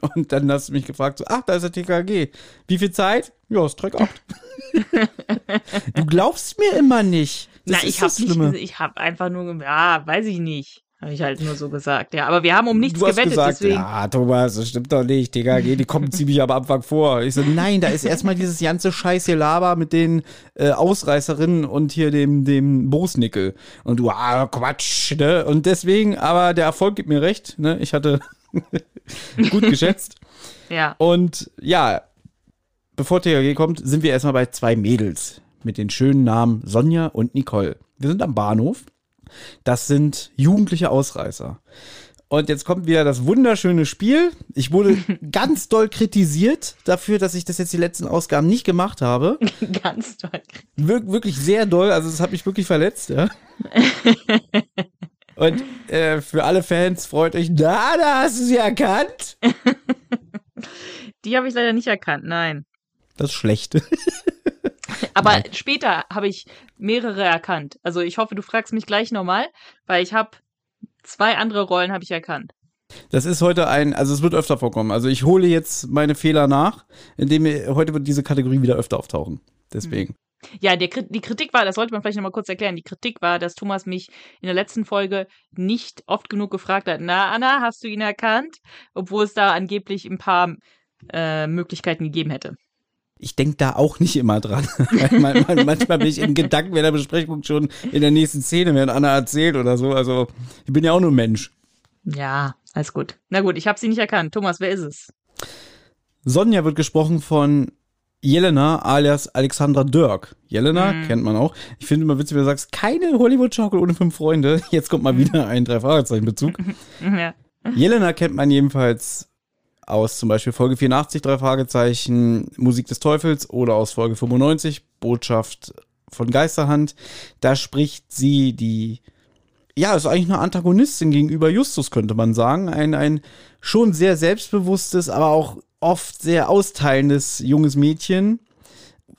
Und dann hast du mich gefragt, so, ach, da ist der TKG. Wie viel Zeit? Ja, ist Track 8. du glaubst mir immer nicht. Das Na, ich habe nicht, ich habe einfach nur, ja, weiß ich nicht. Habe ich halt nur so gesagt. Ja, aber wir haben um nichts du hast gewettet, gesagt, deswegen. ja, Thomas, das stimmt doch nicht. TKG, die kommen ziemlich am Anfang vor. Ich so, nein, da ist erstmal dieses ganze Scheiß hier Laber mit den äh, Ausreißerinnen und hier dem, dem Bosnickel. Und du, ah, Quatsch, ne? Und deswegen, aber der Erfolg gibt mir recht, ne? Ich hatte gut geschätzt. Ja. Und ja, bevor TKG kommt, sind wir erstmal bei zwei Mädels mit den schönen Namen Sonja und Nicole. Wir sind am Bahnhof. Das sind jugendliche Ausreißer. Und jetzt kommt wieder das wunderschöne Spiel. Ich wurde ganz doll kritisiert dafür, dass ich das jetzt die letzten Ausgaben nicht gemacht habe. Ganz toll. Wir wirklich sehr doll. Also es hat mich wirklich verletzt, ja. Und äh, für alle Fans freut euch, na, da hast du sie erkannt. Die habe ich leider nicht erkannt, nein. Das ist schlecht. Aber später habe ich mehrere erkannt. Also ich hoffe, du fragst mich gleich nochmal, weil ich habe zwei andere Rollen habe ich erkannt. Das ist heute ein, also es wird öfter vorkommen. Also ich hole jetzt meine Fehler nach, indem mir, heute wird diese Kategorie wieder öfter auftauchen. Deswegen. Ja, der, die Kritik war, das sollte man vielleicht nochmal kurz erklären, die Kritik war, dass Thomas mich in der letzten Folge nicht oft genug gefragt hat, na Anna, hast du ihn erkannt? Obwohl es da angeblich ein paar äh, Möglichkeiten gegeben hätte. Ich denke da auch nicht immer dran. Man- man- Manchmal bin ich in Gedanken während der Besprechung schon in der nächsten Szene, während Anna erzählt oder so. Also ich bin ja auch nur ein Mensch. Ja, alles gut. Na gut, ich habe sie nicht erkannt. Thomas, wer ist es? Sonja wird gesprochen von Jelena alias Alexandra Dirk. Jelena kennt man auch. Ich finde immer witzig, wenn du sagst, keine Hollywood-Schaukel ohne fünf Freunde. Jetzt kommt mal wieder ein Drei-Fragezeichen-Bezug. Ja. Jelena kennt man jedenfalls aus zum Beispiel Folge 84, drei Fragezeichen, Musik des Teufels oder aus Folge 95, Botschaft von Geisterhand. Da spricht sie die, ja, ist eigentlich eine Antagonistin gegenüber Justus, könnte man sagen. Ein, ein schon sehr selbstbewusstes, aber auch oft sehr austeilendes junges Mädchen.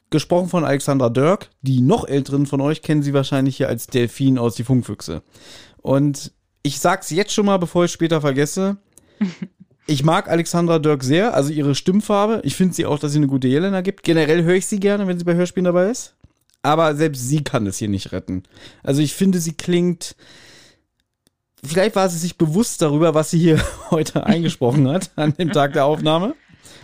Gesprochen von Alexandra Dirk. Die noch älteren von euch kennen sie wahrscheinlich hier als Delfin aus Die Funkfüchse. Und ich sag's jetzt schon mal, bevor ich später vergesse. Ich mag Alexandra Dirk sehr, also ihre Stimmfarbe. Ich finde sie auch, dass sie eine gute Jelena gibt. Generell höre ich sie gerne, wenn sie bei Hörspielen dabei ist. Aber selbst sie kann es hier nicht retten. Also ich finde, sie klingt. Vielleicht war sie sich bewusst darüber, was sie hier heute eingesprochen hat, an dem Tag der Aufnahme,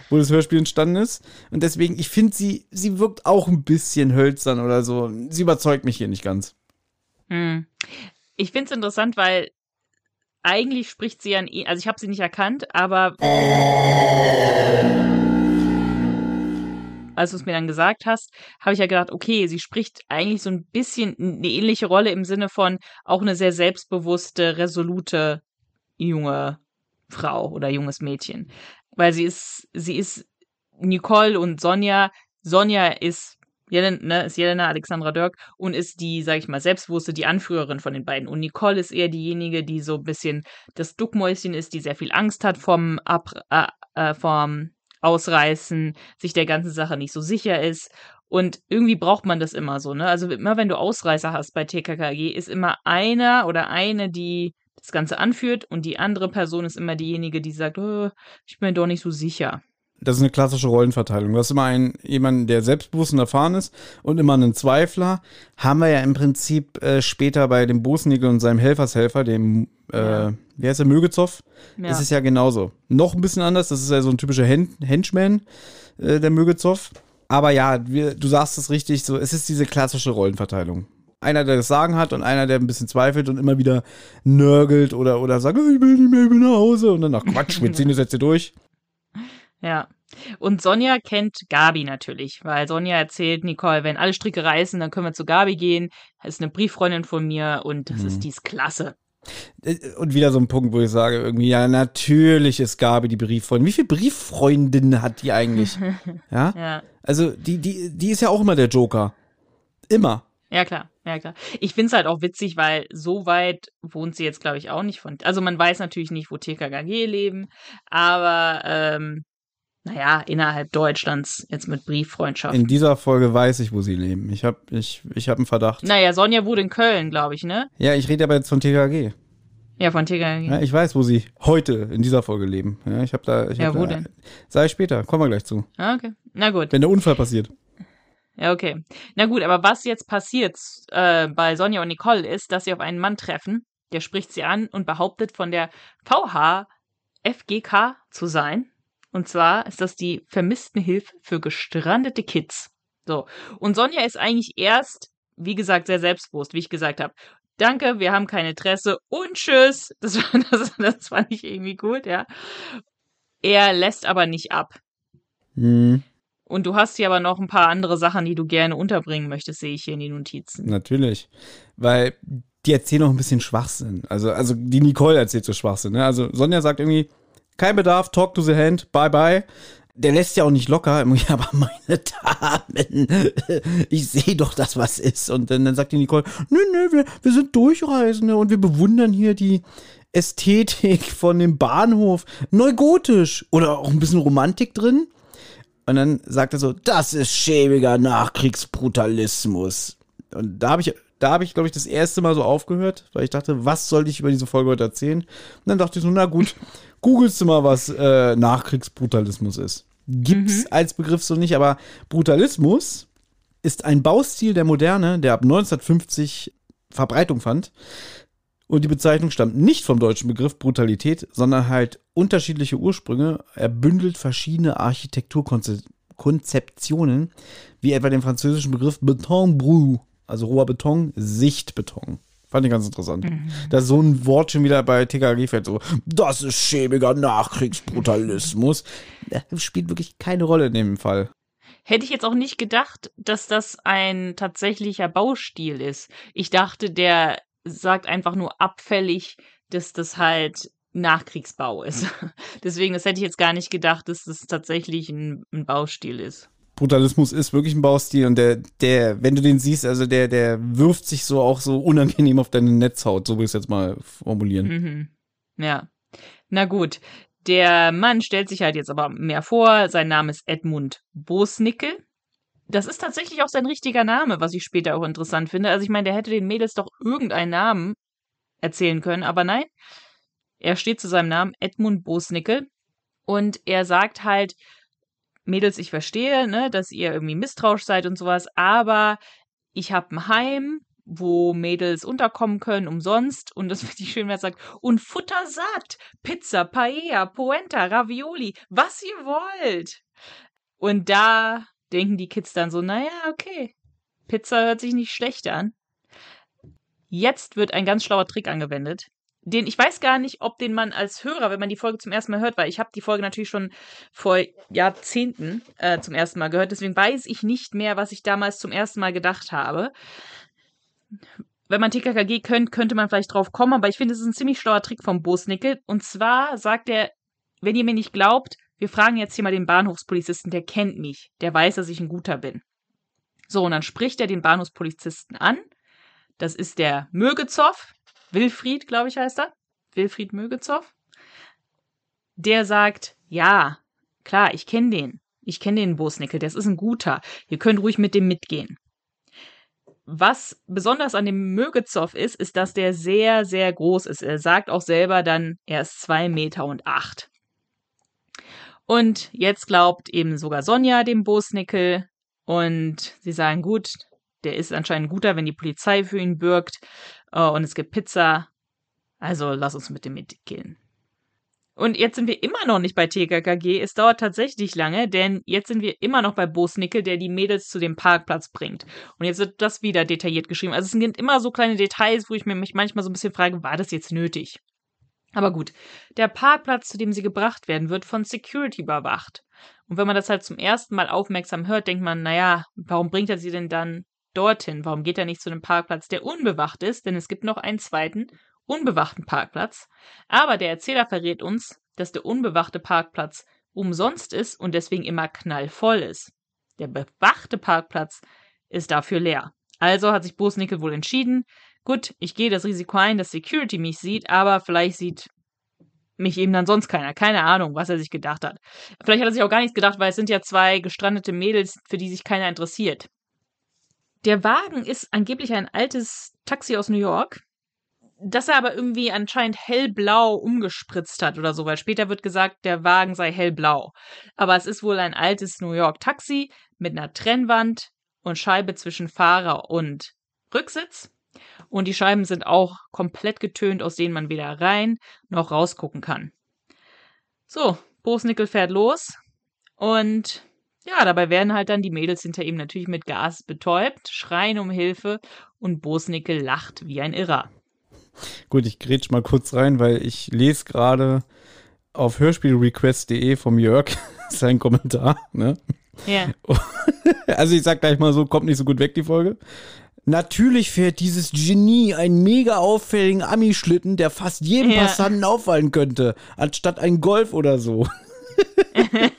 wo das Hörspiel entstanden ist. Und deswegen, ich finde, sie, sie wirkt auch ein bisschen hölzern oder so. Sie überzeugt mich hier nicht ganz. Hm. Ich finde es interessant, weil eigentlich spricht sie an, also ich habe sie nicht erkannt, aber als du es mir dann gesagt hast, habe ich ja gedacht, okay, sie spricht eigentlich so ein bisschen eine ähnliche Rolle im Sinne von auch eine sehr selbstbewusste, resolute junge Frau oder junges Mädchen. Weil sie ist, sie ist Nicole und Sonja. Sonja ist Jelen, ne, ist Jelena Alexandra Dirk und ist die, sag ich mal, selbstbewusste, die Anführerin von den beiden. Und Nicole ist eher diejenige, die so ein bisschen das Duckmäuschen ist, die sehr viel Angst hat vom, Ab, äh, äh, vom Ausreißen, sich der ganzen Sache nicht so sicher ist. Und irgendwie braucht man das immer so, ne? Also immer wenn du Ausreißer hast bei TKKG, ist immer einer oder eine, die das Ganze anführt und die andere Person ist immer diejenige, die sagt, oh, ich bin mir doch nicht so sicher. Das ist eine klassische Rollenverteilung. Du hast immer einen, jemanden, der selbstbewusst und erfahren ist und immer einen Zweifler. Haben wir ja im Prinzip äh, später bei dem Bosnigel und seinem Helfershelfer, dem, äh, Ja. wie heißt der, Mögezow, Ja. ist es ja genauso. Noch ein bisschen anders, das ist ja so ein typischer Hen Henchman, äh, der Mögezow. Aber ja, wir, du sagst es richtig, so, es ist diese klassische Rollenverteilung. Einer, der das Sagen hat und einer, der ein bisschen zweifelt und immer wieder nörgelt oder, oder sagt, "Oh, ich will nicht mehr, ich will nach Hause. Und dann, ach Quatsch, wir ziehen das jetzt hier durch. Ja. Und Sonja kennt Gabi natürlich, weil Sonja erzählt Nicole, wenn alle Stricke reißen, dann können wir zu Gabi gehen. Das ist eine Brieffreundin von mir und das Mhm. ist dies klasse. Äh, Und wieder so ein Punkt, wo ich sage, irgendwie, ja, natürlich ist Gabi die Brieffreundin. Wie viele Brieffreundinnen hat die eigentlich? ja? Ja. Also, die, die, die ist ja auch immer der Joker. Immer. Ja, klar, ja, klar. Ich find's halt auch witzig, weil so weit wohnt sie jetzt, glaube ich, auch nicht von. Also man weiß natürlich nicht, wo TKKG leben, aber ähm, naja, innerhalb Deutschlands jetzt mit Brieffreundschaft. In dieser Folge weiß ich, wo sie leben. Ich habe ich, ich hab einen Verdacht. naja, Sonja wohnt in Köln, glaube ich, ne? Ja, ich rede aber jetzt von TKG. Ja, von TKKG. Ja, ich weiß, wo sie heute in dieser Folge leben. Ja, ich habe da. Ich Ja, hab wo da, denn? Ich später, kommen wir gleich zu. Ah, okay. Na gut. Wenn der Unfall passiert. Ja, okay. Na gut, aber was jetzt passiert äh, bei Sonja und Nicole ist, dass sie auf einen Mann treffen, der spricht sie an und behauptet, von der VHFGK zu sein. Und zwar ist das die Vermisstenhilfe für gestrandete Kids. So. Und Sonja ist eigentlich erst, wie gesagt, sehr selbstbewusst, wie ich gesagt habe. Danke, wir haben kein Interesse und tschüss. Das, war- das, das fand ich irgendwie gut, ja. Er lässt aber nicht ab. Hm, Und du hast hier aber noch ein paar andere Sachen, die du gerne unterbringen möchtest, sehe ich hier in den Notizen. natürlich. Weil die erzählen auch ein bisschen Schwachsinn. Also, also die Nicole erzählt so Schwachsinn. Ne? Also Sonja sagt irgendwie, kein Bedarf, talk to the hand, bye bye. Der lässt ja auch nicht locker. Aber meine Damen, ich sehe doch, dass was ist. Und dann, dann sagt die Nicole, nö, nö, wir, wir sind Durchreisende und wir bewundern hier die Ästhetik von dem Bahnhof. Neugotisch. Oder auch ein bisschen Romantik drin. Und dann sagt er so, das ist schäbiger Nachkriegsbrutalismus. Und da habe ich, da habe ich, glaube ich, das erste Mal so aufgehört, weil ich dachte, was soll ich über diese Folge heute erzählen? Und dann dachte ich so, na gut, googelst du mal, was äh, Nachkriegsbrutalismus ist. Gibt's als Begriff so nicht, aber Brutalismus ist ein Baustil der Moderne, der ab 1950 Verbreitung fand. Und die Bezeichnung stammt nicht vom deutschen Begriff Brutalität, sondern halt unterschiedliche Ursprünge. Er bündelt verschiedene Architekturkonzeptionen, wie etwa den französischen Begriff Beton brut, also roher Beton, Sichtbeton. Fand ich ganz interessant. Da so ein Wort schon wieder bei TKG fällt so, das ist schäbiger Nachkriegsbrutalismus. Das spielt wirklich keine Rolle in dem Fall. Hätte ich jetzt auch nicht gedacht, dass das ein tatsächlicher Baustil ist. Ich dachte, der sagt einfach nur abfällig, dass das halt Nachkriegsbau ist. Deswegen, das hätte ich jetzt gar nicht gedacht, dass das tatsächlich ein, ein Baustil ist. Brutalismus ist wirklich ein Baustil und der, der, wenn du den siehst, also der, der wirft sich so auch so unangenehm auf deine Netzhaut, so will ich es jetzt mal formulieren. Mhm. Ja. Na gut. Der Mann stellt sich halt jetzt aber mehr vor. Sein Name ist Edmund Bosnickel. Das ist tatsächlich auch sein richtiger Name, was ich später auch interessant finde. Also ich meine, der hätte den Mädels doch irgendeinen Namen erzählen können, aber nein. Er steht zu seinem Namen Edmund Bosnickel und er sagt halt, Mädels, ich verstehe, ne, dass ihr irgendwie misstrauisch seid und sowas, aber ich habe ein Heim, wo Mädels unterkommen können, umsonst. Und das finde ich schön, wenn er sagt, und Futter satt, Pizza, Paella, Polenta, Ravioli, was ihr wollt. Und da denken die Kids dann so, naja, okay, Pizza hört sich nicht schlecht an. Jetzt wird ein ganz schlauer Trick angewendet. Den ich weiß gar nicht, ob den man als Hörer, wenn man die Folge zum ersten Mal hört, weil ich habe die Folge natürlich schon vor Jahrzehnten äh, zum ersten Mal gehört, deswegen weiß ich nicht mehr, was ich damals zum ersten Mal gedacht habe. Wenn man TKKG kennt, könnte man vielleicht drauf kommen, aber ich finde, es ist ein ziemlich schlauer Trick vom Bosnickel. Und zwar sagt er, wenn ihr mir nicht glaubt, wir fragen jetzt hier mal den Bahnhofspolizisten, der kennt mich, der weiß, dass ich ein guter bin. So, und dann spricht er den Bahnhofspolizisten an. Das ist der Mögezow, Wilfried, glaube ich, heißt er. Wilfried Mögezow. Der sagt, ja, klar, ich kenne den. Ich kenne den Bosnickel, das ist ein guter. Ihr könnt ruhig mit dem mitgehen. Was besonders an dem Mögezow ist, ist, dass der sehr, sehr groß ist. Er sagt auch selber dann, er ist zwei Meter und acht. Und jetzt glaubt eben sogar Sonja dem Bosnickel und sie sagen, gut, der ist anscheinend guter, wenn die Polizei für ihn bürgt uh, und es gibt Pizza. Also lass uns mit dem mitgehen. Und jetzt sind wir immer noch nicht bei TKKG. Es dauert tatsächlich lange, denn jetzt sind wir immer noch bei Bosnickel, der die Mädels zu dem Parkplatz bringt. Und jetzt wird das wieder detailliert geschrieben. Also es sind immer so kleine Details, wo ich mich manchmal so ein bisschen frage, war das jetzt nötig? Aber gut, der Parkplatz, zu dem sie gebracht werden, wird von Security überwacht. Und wenn man das halt zum ersten Mal aufmerksam hört, denkt man, naja, warum bringt er sie denn dann dorthin? Warum geht er nicht zu einem Parkplatz, der unbewacht ist? Denn es gibt noch einen zweiten, unbewachten Parkplatz. Aber der Erzähler verrät uns, dass der unbewachte Parkplatz umsonst ist und deswegen immer knallvoll ist. Der bewachte Parkplatz ist dafür leer. Also hat sich Bosnickel wohl entschieden, gut, ich gehe das Risiko ein, dass Security mich sieht, aber vielleicht sieht mich eben dann sonst keiner. Keine Ahnung, was er sich gedacht hat. Vielleicht hat er sich auch gar nichts gedacht, weil es sind ja zwei gestrandete Mädels, für die sich keiner interessiert. Der Wagen ist angeblich ein altes Taxi aus New York, das er aber irgendwie anscheinend hellblau umgespritzt hat oder so, weil später wird gesagt, der Wagen sei hellblau. Aber es ist wohl ein altes New York Taxi mit einer Trennwand und Scheibe zwischen Fahrer und Rücksitz. Und die Scheiben sind auch komplett getönt, aus denen man weder rein noch rausgucken kann. So, Bosnickel fährt los und ja, dabei werden halt dann die Mädels hinter ihm natürlich mit Gas betäubt, schreien um Hilfe und Bosnickel lacht wie ein Irrer. Gut, ich grätsch mal kurz rein, weil ich lese gerade auf hörspielrequest.de vom Jörg seinen Kommentar. Ne? Ja. Also ich sag gleich mal so, kommt nicht so gut weg die Folge. Natürlich fährt dieses Genie einen mega auffälligen Ami-Schlitten, der fast jedem Ja. Passanten auffallen könnte, anstatt ein Golf oder so.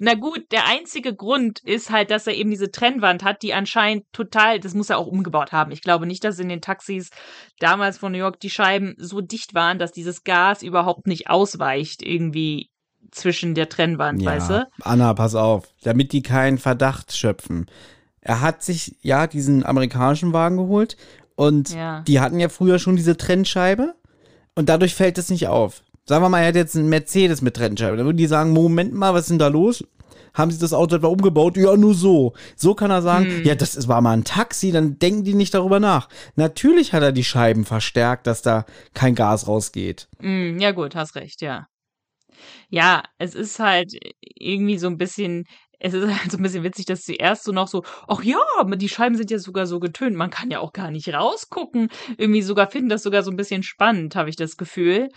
Na gut, der einzige Grund ist halt, dass er eben diese Trennwand hat, die anscheinend total, das muss er auch umgebaut haben. Ich glaube nicht, dass in den Taxis damals von New York die Scheiben so dicht waren, dass dieses Gas überhaupt nicht ausweicht, irgendwie zwischen der Trennwand, weißt du? Anna, pass auf, damit die keinen Verdacht schöpfen. Er hat sich ja diesen amerikanischen Wagen geholt und Ja. die hatten ja früher schon diese Trennscheibe und dadurch fällt es nicht auf. Sagen wir mal, er hat jetzt einen Mercedes mit Trennscheibe. Dann würden die sagen, Moment mal, was ist denn da los? Haben sie das Auto etwa umgebaut? Ja, nur so. So kann er sagen, Hm. ja, das war mal ein Taxi, dann denken die nicht darüber nach. Natürlich hat er die Scheiben verstärkt, dass da kein Gas rausgeht. Mm, ja gut, hast recht, ja. Ja, es ist halt irgendwie so ein bisschen, es ist halt so ein bisschen witzig, dass sie erst so noch so, ach ja, die Scheiben sind ja sogar so getönt, man kann ja auch gar nicht rausgucken. Irgendwie sogar finden das sogar so ein bisschen spannend, habe ich das Gefühl,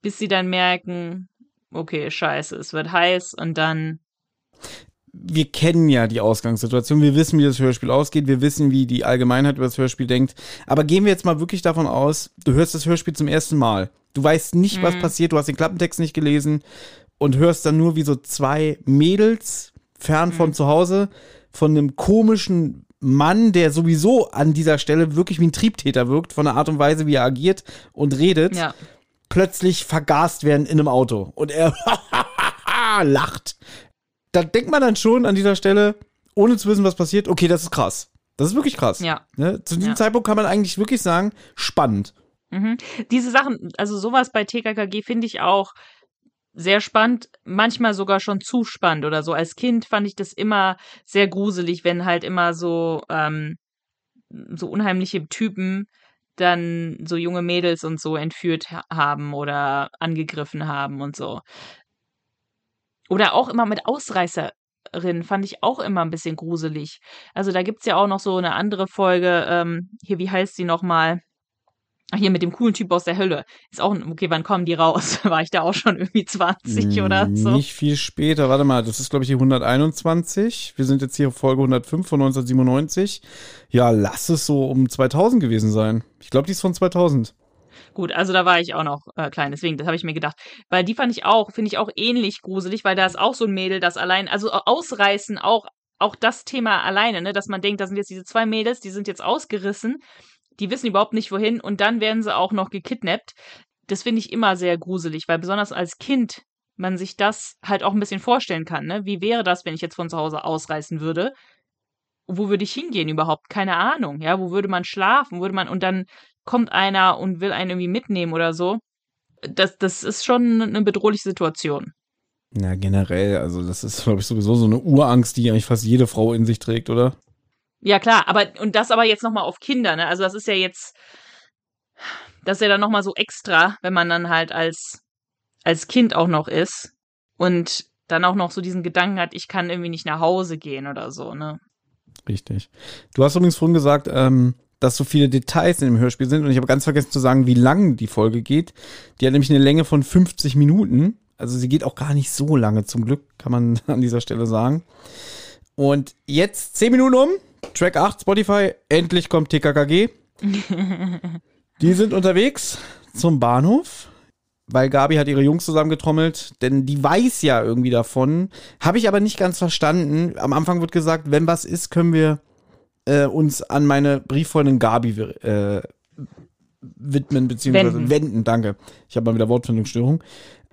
bis sie dann merken, okay, scheiße, es wird heiß und dann, wir kennen ja die Ausgangssituation, wir wissen, wie das Hörspiel ausgeht, wir wissen, wie die Allgemeinheit über das Hörspiel denkt. Aber gehen wir jetzt mal wirklich davon aus, du hörst das Hörspiel zum ersten Mal. Du weißt nicht, was passiert, du hast den Klappentext nicht gelesen und hörst dann nur, wie so zwei Mädels fern von zu Hause von einem komischen Mann, der sowieso an dieser Stelle wirklich wie ein Triebtäter wirkt, von der Art und Weise, wie er agiert und redet, ja. plötzlich vergast werden in einem Auto. Und er lacht. Da denkt man dann schon an dieser Stelle, ohne zu wissen, was passiert, okay, das ist krass. Das ist wirklich krass. Ja. Ne? Zu diesem Ja. Zeitpunkt kann man eigentlich wirklich sagen, spannend. Mhm. Diese Sachen, also sowas bei TKKG finde ich auch sehr spannend, manchmal sogar schon zu spannend oder so. Als Kind fand ich das immer sehr gruselig, wenn halt immer so, ähm, so unheimliche Typen dann so junge Mädels und so entführt ha- haben oder angegriffen haben und so. Oder auch immer mit Ausreißerinnen fand ich auch immer ein bisschen gruselig. Also da gibt's ja auch noch so eine andere Folge, ähm, hier, wie heißt sie nochmal? Ach, hier mit dem coolen Typ aus der Hölle. Ist auch, ein- okay, wann kommen die raus? War ich da auch schon irgendwie 20 oder so? Nicht viel später, warte mal, das ist glaube ich die 121. Wir sind jetzt hier auf Folge 105 von 1997. Ja, lass es so um 2000 gewesen sein. Ich glaube, die ist von 2000. Gut, also da war ich auch noch äh, klein, deswegen, das habe ich mir gedacht. Weil die fand ich auch, finde ich auch ähnlich gruselig, weil da ist auch so ein Mädel, das allein, also ausreißen, auch, auch das Thema alleine, ne, dass man denkt, da sind jetzt diese zwei Mädels, die sind jetzt ausgerissen, die wissen überhaupt nicht wohin und dann werden sie auch noch gekidnappt. Das finde ich immer sehr gruselig, weil besonders als Kind man sich das halt auch ein bisschen vorstellen kann, ne? Wie wäre das, wenn ich jetzt von zu Hause ausreißen würde? Wo würde ich hingehen überhaupt? Keine Ahnung, ja? Wo würde man schlafen? Würde man, und dann kommt einer und will einen irgendwie mitnehmen oder so. Das, das ist schon eine bedrohliche Situation. Na, generell, also das ist, glaube ich, sowieso so eine Urangst, die eigentlich fast jede Frau in sich trägt, oder? Ja, klar, aber und das aber jetzt nochmal auf Kinder, ne? Also das ist ja jetzt, das ist ja dann nochmal so extra, wenn man dann halt als, als Kind auch noch ist und dann auch noch so diesen Gedanken hat, ich kann irgendwie nicht nach Hause gehen oder so, ne? Richtig. Du hast übrigens vorhin gesagt, ähm, dass so viele Details in dem Hörspiel sind und ich habe ganz vergessen zu sagen, wie lang die Folge geht. Die hat nämlich eine Länge von 50 Minuten. Also sie geht auch gar nicht so lange, zum Glück, kann man an dieser Stelle sagen. Und jetzt 10 Minuten um. Track 8, Spotify. Endlich kommt TKKG. die sind unterwegs zum Bahnhof, weil Gabi hat ihre Jungs zusammengetrommelt, denn die weiß ja irgendwie davon. Habe ich aber nicht ganz verstanden. Am Anfang wird gesagt, wenn was ist, können wir äh, uns an meine Brieffreundin Gabi äh, widmen, beziehungsweise Wenden. wenden. danke. Ich habe mal wieder Wortfindungsstörung.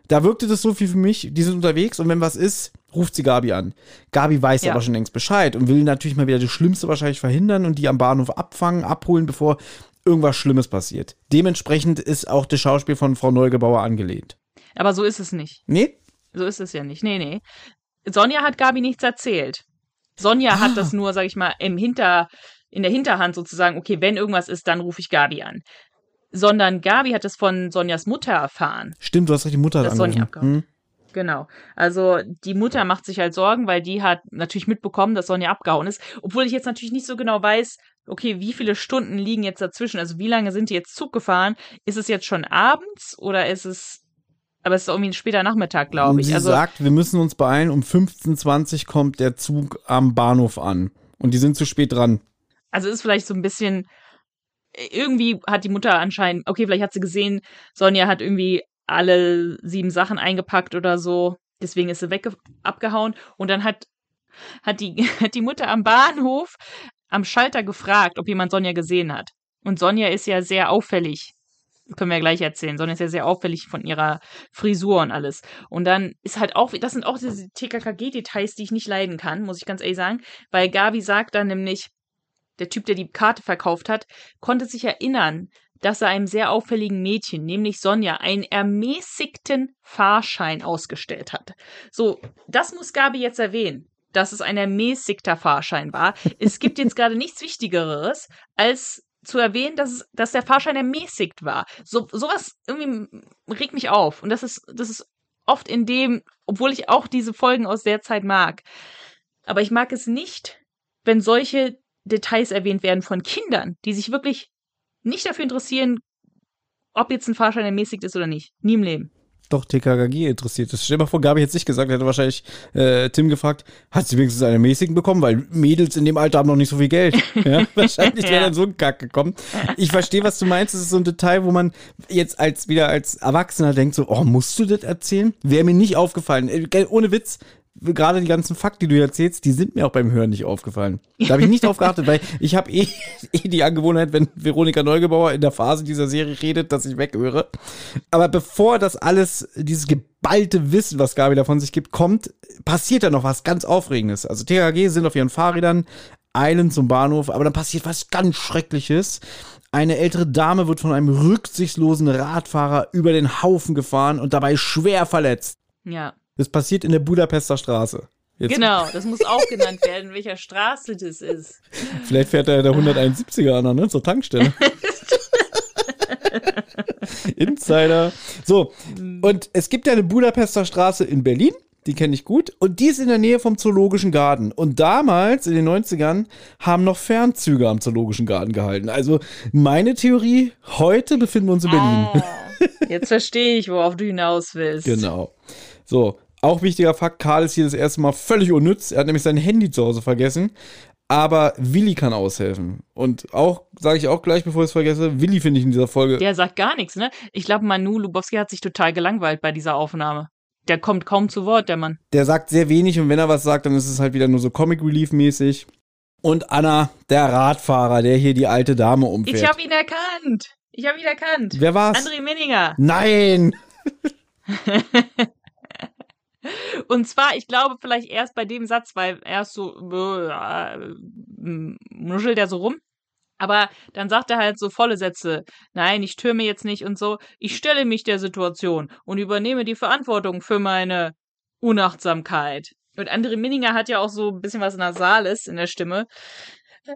Da wirkte das so viel für mich, die sind unterwegs und wenn was ist, ruft sie Gabi an. Gabi weiß Ja. aber schon längst Bescheid und will natürlich mal wieder das Schlimmste wahrscheinlich verhindern und die am Bahnhof abfangen, abholen, bevor irgendwas Schlimmes passiert. Dementsprechend ist auch das Schauspiel von Frau Neugebauer angelehnt. Aber so ist es nicht. Nee? So ist es ja nicht. Nee, nee. Sonja hat Gabi nichts erzählt. Sonja Ah. hat das nur, sag ich mal, im Hinter, in der Hinterhand sozusagen, okay, wenn irgendwas ist, dann rufe ich Gabi an. Sondern Gabi hat es von Sonjas Mutter erfahren. Stimmt, du hast recht, die Mutter hat Sonja abgehauen. Hm? Genau. Also die Mutter macht sich halt Sorgen, weil die hat natürlich mitbekommen, dass Sonja abgehauen ist. Obwohl ich jetzt natürlich nicht so genau weiß, okay, wie viele Stunden liegen jetzt dazwischen? Also wie lange sind die jetzt Zug gefahren? Ist es jetzt schon abends oder ist es, aber es ist irgendwie ein später Nachmittag, glaube ich. sie Also sagt, wir müssen uns beeilen, um 15.20 kommt der Zug am Bahnhof an. Und die sind zu spät dran. Also ist vielleicht so ein bisschen, irgendwie hat die Mutter anscheinend, okay, vielleicht hat sie gesehen, Sonja hat irgendwie alle sieben Sachen eingepackt oder so, deswegen ist sie weg abgehauen und dann hat, hat die, hat die Mutter am Bahnhof am Schalter gefragt, ob jemand Sonja gesehen hat. Und Sonja ist ja sehr auffällig. Können wir ja gleich erzählen. Sonja ist ja sehr auffällig von ihrer Frisur und alles. Und dann ist halt auch, das sind auch diese TKKG-Details, die ich nicht leiden kann, muss ich ganz ehrlich sagen. Weil Gabi sagt dann nämlich, der Typ, der die Karte verkauft hat, konnte sich erinnern, dass er einem sehr auffälligen Mädchen, nämlich Sonja, einen ermäßigten Fahrschein ausgestellt hat. So, das muss Gabi jetzt erwähnen, dass es ein ermäßigter Fahrschein war. Es gibt jetzt gerade nichts Wichtigeres, als zu erwähnen, dass, es, dass der Fahrschein ermäßigt war. So, sowas irgendwie regt mich auf. Und das ist, das ist oft in dem, obwohl ich auch diese Folgen aus der Zeit mag. Aber ich mag es nicht, wenn solche Details erwähnt werden von Kindern, die sich wirklich nicht dafür interessieren, ob jetzt ein Fahrschein ermäßigt ist oder nicht. Nie im Leben. Doch, TKKG interessiert ist. Stell dir mal vor, Gabi hätte nicht gesagt, hätte wahrscheinlich äh, Tim gefragt, hat sie wenigstens eine mäßigen bekommen? Weil Mädels in dem Alter haben noch nicht so viel Geld. Ja, wahrscheinlich wäre Ja. dann so ein Kack gekommen. Ich verstehe, was du meinst. Das ist so ein Detail, wo man jetzt als wieder als Erwachsener denkt, so, oh, musst du das erzählen? Wäre mir nicht aufgefallen. Äh, Ohne Witz. Gerade die ganzen Fakten, die du erzählst, die sind mir auch beim Hören nicht aufgefallen. Da habe ich nicht drauf geachtet, weil ich habe eh, eh die Angewohnheit, wenn Veronika Neugebauer in der Phase dieser Serie redet, dass ich weghöre. Aber bevor das alles, dieses geballte Wissen, was Gabi davon sich gibt, kommt, passiert da noch was ganz Aufregendes. Also TKG sind auf ihren Fahrrädern, eilen zum Bahnhof, aber dann passiert was ganz Schreckliches. Eine ältere Dame wird von einem rücksichtslosen Radfahrer über den Haufen gefahren und dabei schwer verletzt. Ja. Das passiert in der Budapester Straße. Jetzt, Genau, das muss auch genannt werden, welcher Straße das ist. Vielleicht fährt er der 171er an, ne? Zur Tankstelle. Insider. So, und es gibt ja eine Budapester Straße in Berlin Die kenne ich gut. Und die ist in der Nähe vom Zoologischen Garten. Und damals, in den 90ern, haben noch Fernzüge am Zoologischen Garten gehalten. Also meine Theorie, heute befinden wir uns in Berlin. Oh, jetzt verstehe ich, worauf du hinaus willst. Genau. So, auch wichtiger Fakt, Karl ist hier das erste Mal völlig unnütz. Er hat nämlich sein Handy zu Hause vergessen. Aber Willi kann aushelfen. Und auch, sage ich auch gleich, bevor ich es vergesse, Willi finde ich in dieser Folge. Der sagt gar nichts, ne? Ich glaube, Manu Lubowski hat sich total gelangweilt bei dieser Aufnahme. Der kommt kaum zu Wort, der Mann. Der sagt sehr wenig und wenn er was sagt, dann ist es halt wieder nur so Comic Relief mäßig. Und Anna, der Radfahrer, der hier die alte Dame umfährt. Ich habe ihn erkannt. Ich habe ihn erkannt. Wer war's? André Minninger. Nein! Und zwar, ich glaube, vielleicht erst bei dem Satz, weil erst so äh, nuschelt er so rum. Aber dann sagt er halt so volle Sätze. Nein, ich türme jetzt nicht und so. Ich stelle mich der Situation und übernehme die Verantwortung für meine Unachtsamkeit. Und André Minninger hat ja auch so ein bisschen was Nasales in der Stimme.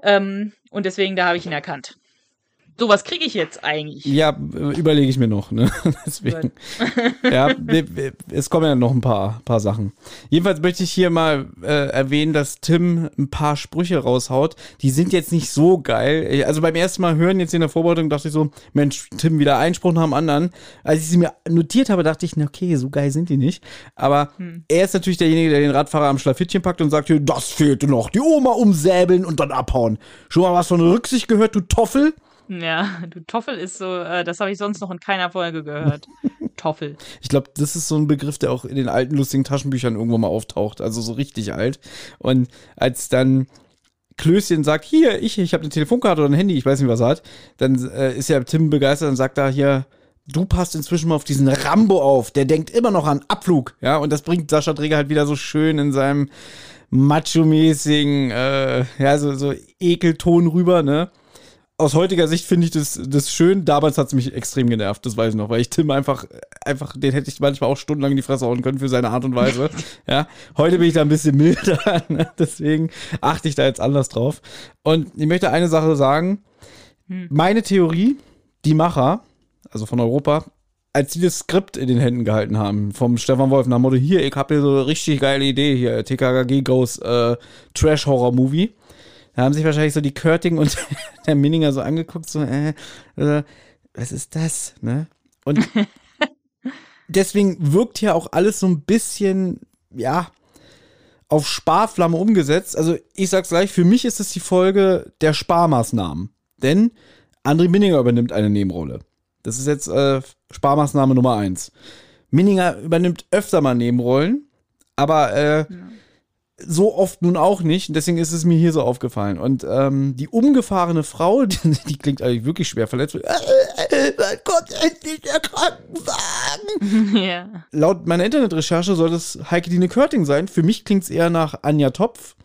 Ähm, und deswegen, da habe ich ihn erkannt. So, was kriege ich jetzt eigentlich? Ja, überlege ich mir noch. Ne? Deswegen. ja, es kommen ja noch ein paar, paar Sachen. Jedenfalls möchte ich hier mal äh, erwähnen, dass Tim ein paar Sprüche raushaut. Die sind jetzt nicht so geil. Also beim ersten Mal hören jetzt in der Vorbereitung dachte ich so, Mensch, Tim wieder Einspruch nach dem anderen. Als ich sie mir notiert habe, dachte ich, na okay, so geil sind die nicht. Aber hm. er ist natürlich derjenige, der den Radfahrer am Schlafittchen packt und sagt, hier, das fehlte noch. Die Oma umsäbeln und dann abhauen. Schon mal was von Rücksicht gehört, du Toffel? Ja, du Toffel ist so, äh, das habe ich sonst noch in keiner Folge gehört. Toffel. Ich glaube, das ist so ein Begriff, der auch in den alten lustigen Taschenbüchern irgendwo mal auftaucht, also so richtig alt. Und als dann Klößchen sagt, hier, ich, ich habe eine Telefonkarte oder ein Handy, ich weiß nicht, was er hat, dann äh, ist ja Tim begeistert und sagt da hier, du passt inzwischen mal auf diesen Rambo auf, der denkt immer noch an Abflug, ja, und das bringt Sascha Träger halt wieder so schön in seinem macho-mäßigen, äh, ja, so, so Ekelton rüber, ne? Aus heutiger Sicht finde ich das, das schön. Damals hat es mich extrem genervt, das weiß ich noch, weil ich Tim einfach, einfach, den hätte ich manchmal auch stundenlang in die Fresse hauen können für seine Art und Weise. ja, heute bin ich da ein bisschen milder, ne? deswegen achte ich da jetzt anders drauf. Und ich möchte eine Sache sagen. Hm. Meine Theorie, die Macher, also von Europa, als die das Skript in den Händen gehalten haben, vom Stefan Wolf, nach Motto, hier, ich habe hier so eine richtig geile Idee hier, TKKG Goes äh, Trash-Horror-Movie da haben sich wahrscheinlich so die Körting und der Minninger so angeguckt, so, äh, äh, was ist das, ne? Und deswegen wirkt hier auch alles so ein bisschen, ja, auf Sparflamme umgesetzt. Also ich sag's gleich, für mich ist es die Folge der Sparmaßnahmen. Denn André Minninger übernimmt eine Nebenrolle. Das ist jetzt äh, Sparmaßnahme Nummer eins. Minninger übernimmt öfter mal Nebenrollen, aber äh, ja so oft nun auch nicht. Und deswegen ist es mir hier so aufgefallen. Und ähm, die umgefahrene Frau, die, die klingt eigentlich wirklich schwer verletzt. Wann kommt endlich der Krankenwagen? Ja. Laut meiner Internetrecherche soll das Heike Dine Körting sein. Für mich klingt es eher nach Anja Topf.